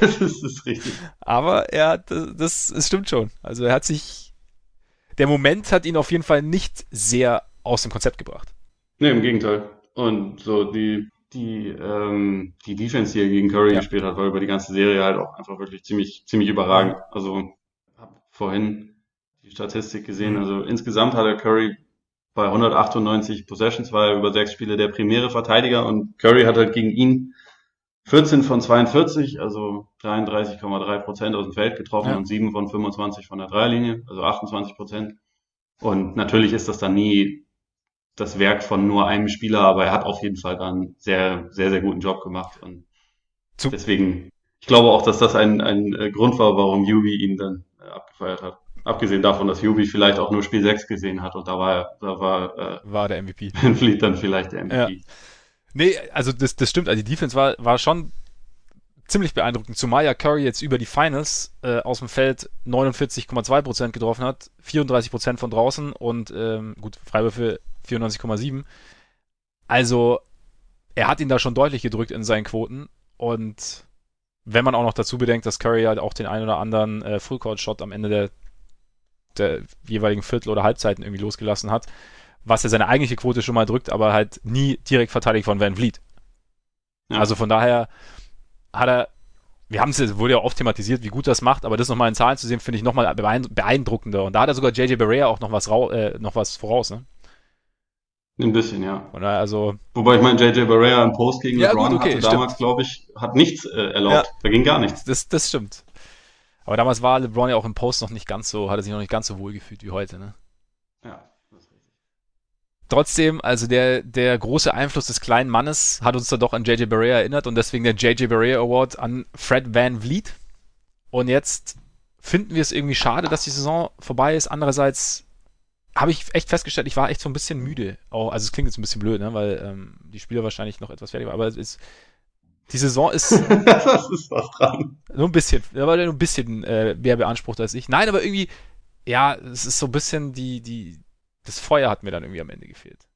das, ist, das ist richtig. Aber er hat, das, das stimmt schon. Also er hat sich, der Moment hat ihn auf jeden Fall nicht sehr aus dem Konzept gebracht. Nee, im Gegenteil. Und so die, die, ähm, die Defense, die er gegen Curry ja. gespielt hat, war über die ganze Serie halt auch einfach wirklich ziemlich, ziemlich überragend. Also, hab vorhin die Statistik gesehen. Mhm. Also insgesamt hat er Curry bei 198 Possessions war er über sechs Spiele der primäre Verteidiger und Curry hat halt gegen ihn 14 von 42, also 33,3 Prozent aus dem Feld getroffen ja. und 7 von 25 von der Dreierlinie, also 28 Prozent. Und natürlich ist das dann nie das Werk von nur einem Spieler, aber er hat auf jeden Fall dann sehr, sehr, sehr guten Job gemacht. Und Zu deswegen, ich glaube auch, dass das ein, ein äh, Grund war, warum Jubi ihn dann äh, abgefeiert hat. Abgesehen davon, dass Jubi vielleicht auch nur Spiel 6 gesehen hat und da war, da war, äh, war der MVP. Fleet dann vielleicht der MVP. Ja. Nee, also das, das stimmt. Also die Defense war, war schon ziemlich beeindruckend. Zumal ja Curry jetzt über die Finals äh, aus dem Feld 49,2% getroffen hat, 34% von draußen und ähm, gut, Freiwürfe 94,7. Also er hat ihn da schon deutlich gedrückt in seinen Quoten und wenn man auch noch dazu bedenkt, dass Curry halt auch den einen oder anderen äh, Fullcourt-Shot am Ende der, der jeweiligen Viertel- oder Halbzeiten irgendwie losgelassen hat, was ja seine eigentliche Quote schon mal drückt, aber halt nie direkt verteidigt von Van Vliet. Ja. Also von daher hat er, wir haben es jetzt, wurde ja oft thematisiert, wie gut das macht, aber das nochmal in Zahlen zu sehen, finde ich nochmal beeindruckender. Und da hat er sogar JJ Barea auch noch was, rau, äh, noch was voraus, ne? Ein bisschen, ja. Daher, also, Wobei ich meine, JJ Barea im Post gegen ja, LeBron gut, okay, hatte damals, glaube ich, hat nichts äh, erlaubt. Ja, da ging gar nichts. Das, das stimmt. Aber damals war LeBron ja auch im Post noch nicht ganz so, hat er sich noch nicht ganz so wohl gefühlt wie heute, ne? Ja trotzdem, also der, der große Einfluss des kleinen Mannes hat uns da doch an JJ Barea erinnert und deswegen der JJ Barea Award an Fred Van Vliet. Und jetzt finden wir es irgendwie schade, dass die Saison vorbei ist. Andererseits habe ich echt festgestellt, ich war echt so ein bisschen müde. Auch, also es klingt jetzt ein bisschen blöd, ne? weil ähm, die Spieler wahrscheinlich noch etwas fertig waren, aber es ist, die Saison ist. das ist was dran. Nur ein bisschen, da war nur ein bisschen äh, mehr beansprucht als ich. Nein, aber irgendwie, ja, es ist so ein bisschen die, die, das Feuer hat mir dann irgendwie am Ende gefehlt.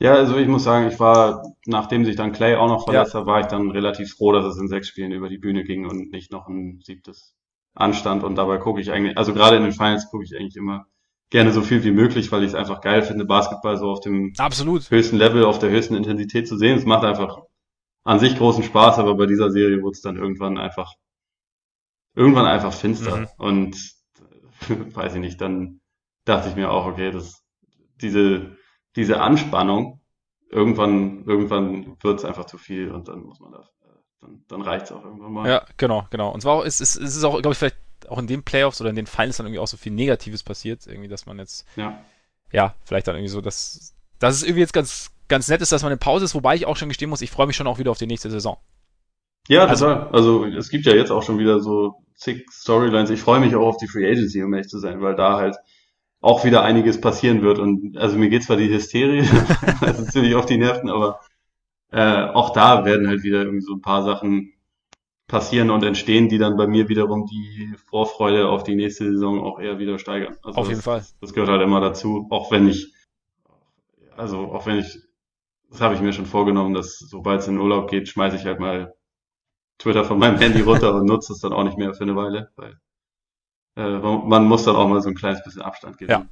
Ja, also ich muss sagen, ich war, nachdem sich dann Clay auch noch verletzt ja. hat, war ich dann relativ froh, dass es in sechs Spielen über die Bühne ging und nicht noch ein siebtes anstand. Und dabei gucke ich eigentlich, also gerade in den Finals gucke ich eigentlich immer gerne so viel wie möglich, weil ich es einfach geil finde, Basketball so auf dem Absolut. höchsten Level, auf der höchsten Intensität zu sehen. Es macht einfach an sich großen Spaß, aber bei dieser Serie wurde es dann irgendwann einfach, irgendwann einfach finster. Mhm. Und weiß ich nicht, dann dachte ich mir auch, okay, das, diese, diese Anspannung, irgendwann, irgendwann wird es einfach zu viel und dann muss man das, dann, dann reicht es auch irgendwann mal. Ja, genau, genau. Und zwar auch, ist, ist, ist es auch, glaube ich, vielleicht auch in den Playoffs oder in den Finals dann irgendwie auch so viel Negatives passiert, irgendwie, dass man jetzt, ja, ja vielleicht dann irgendwie so, dass, dass es irgendwie jetzt ganz, ganz nett ist, dass man eine Pause ist, wobei ich auch schon gestehen muss, ich freue mich schon auch wieder auf die nächste Saison. Ja, also, total. Also es gibt ja jetzt auch schon wieder so zig Storylines. Ich freue mich auch auf die Free Agency, um ehrlich zu sein, weil da halt auch wieder einiges passieren wird. Und also mir geht zwar die Hysterie, also ziemlich auf die Nerven, aber äh, auch da werden halt wieder irgendwie so ein paar Sachen passieren und entstehen, die dann bei mir wiederum die Vorfreude auf die nächste Saison auch eher wieder steigern. Also auf jeden das, Fall. Das gehört halt immer dazu, auch wenn ich, also auch wenn ich Das habe ich mir schon vorgenommen, dass sobald es in Urlaub geht, schmeiße ich halt mal Twitter von meinem Handy runter und nutze es dann auch nicht mehr für eine Weile, weil man muss dann auch mal so ein kleines bisschen Abstand geben. Ja,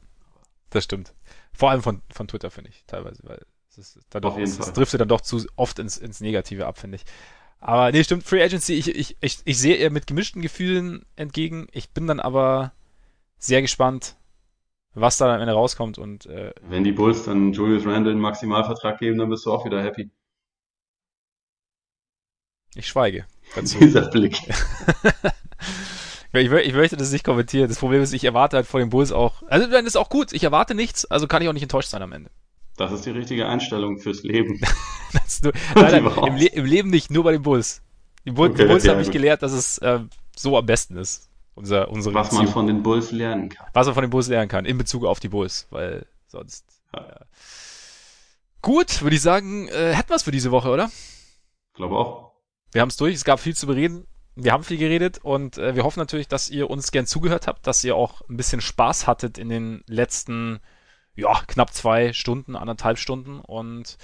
das stimmt. Vor allem von, von Twitter, finde ich, teilweise, weil es, ist dann doch, es, es driftet dann doch zu oft ins, ins Negative ab, finde ich. Aber nee, stimmt, Free Agency, ich, ich, ich, ich sehe eher mit gemischten Gefühlen entgegen. Ich bin dann aber sehr gespannt, was da am Ende rauskommt. Und, äh, Wenn die Bulls dann Julius Randle einen Maximalvertrag geben, dann bist du auch wieder happy. Ich schweige dazu. Dieser Blick. ich, ich, möchte das nicht kommentieren. Das Problem ist, ich erwarte halt vor den Bulls auch. Also, dann ist auch gut. Ich erwarte nichts, also kann ich auch nicht enttäuscht sein am Ende. Das ist die richtige Einstellung fürs Leben. nur, nein, im, Le im, Leben nicht, nur bei den Bulls. Die, Bull okay, die Bulls ja, haben mich gelehrt, dass es äh, so am besten ist. Unser, unsere Was Beziehung. man von den Bulls lernen kann. Was man von den Bulls lernen kann, in Bezug auf die Bulls, weil sonst. Ja. Ja. Gut, würde ich sagen, äh, hätten wir es für diese Woche, oder? Ich glaube auch. Wir haben es durch, es gab viel zu bereden. Wir haben viel geredet und äh, wir hoffen natürlich, dass ihr uns gern zugehört habt, dass ihr auch ein bisschen Spaß hattet in den letzten ja, knapp zwei Stunden, anderthalb Stunden. Und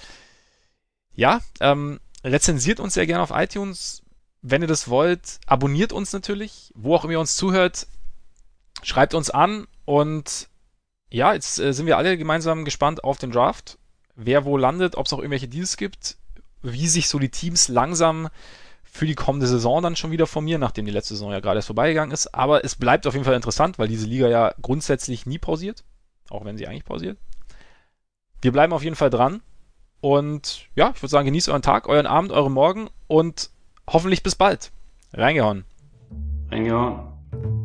ja, ähm, rezensiert uns sehr gerne auf iTunes. Wenn ihr das wollt, abonniert uns natürlich, wo auch immer ihr uns zuhört. Schreibt uns an und ja, jetzt äh, sind wir alle gemeinsam gespannt auf den Draft. Wer wo landet, ob es auch irgendwelche Deals gibt, wie sich so die Teams langsam für die kommende Saison dann schon wieder formieren, nachdem die letzte Saison ja gerade erst vorbeigegangen ist. Aber es bleibt auf jeden Fall interessant, weil diese Liga ja grundsätzlich nie pausiert auch wenn sie eigentlich pausiert. Wir bleiben auf jeden Fall dran. Und ja, ich würde sagen, genießt euren Tag, euren Abend, euren Morgen und hoffentlich bis bald. Reingehauen. Reingehauen.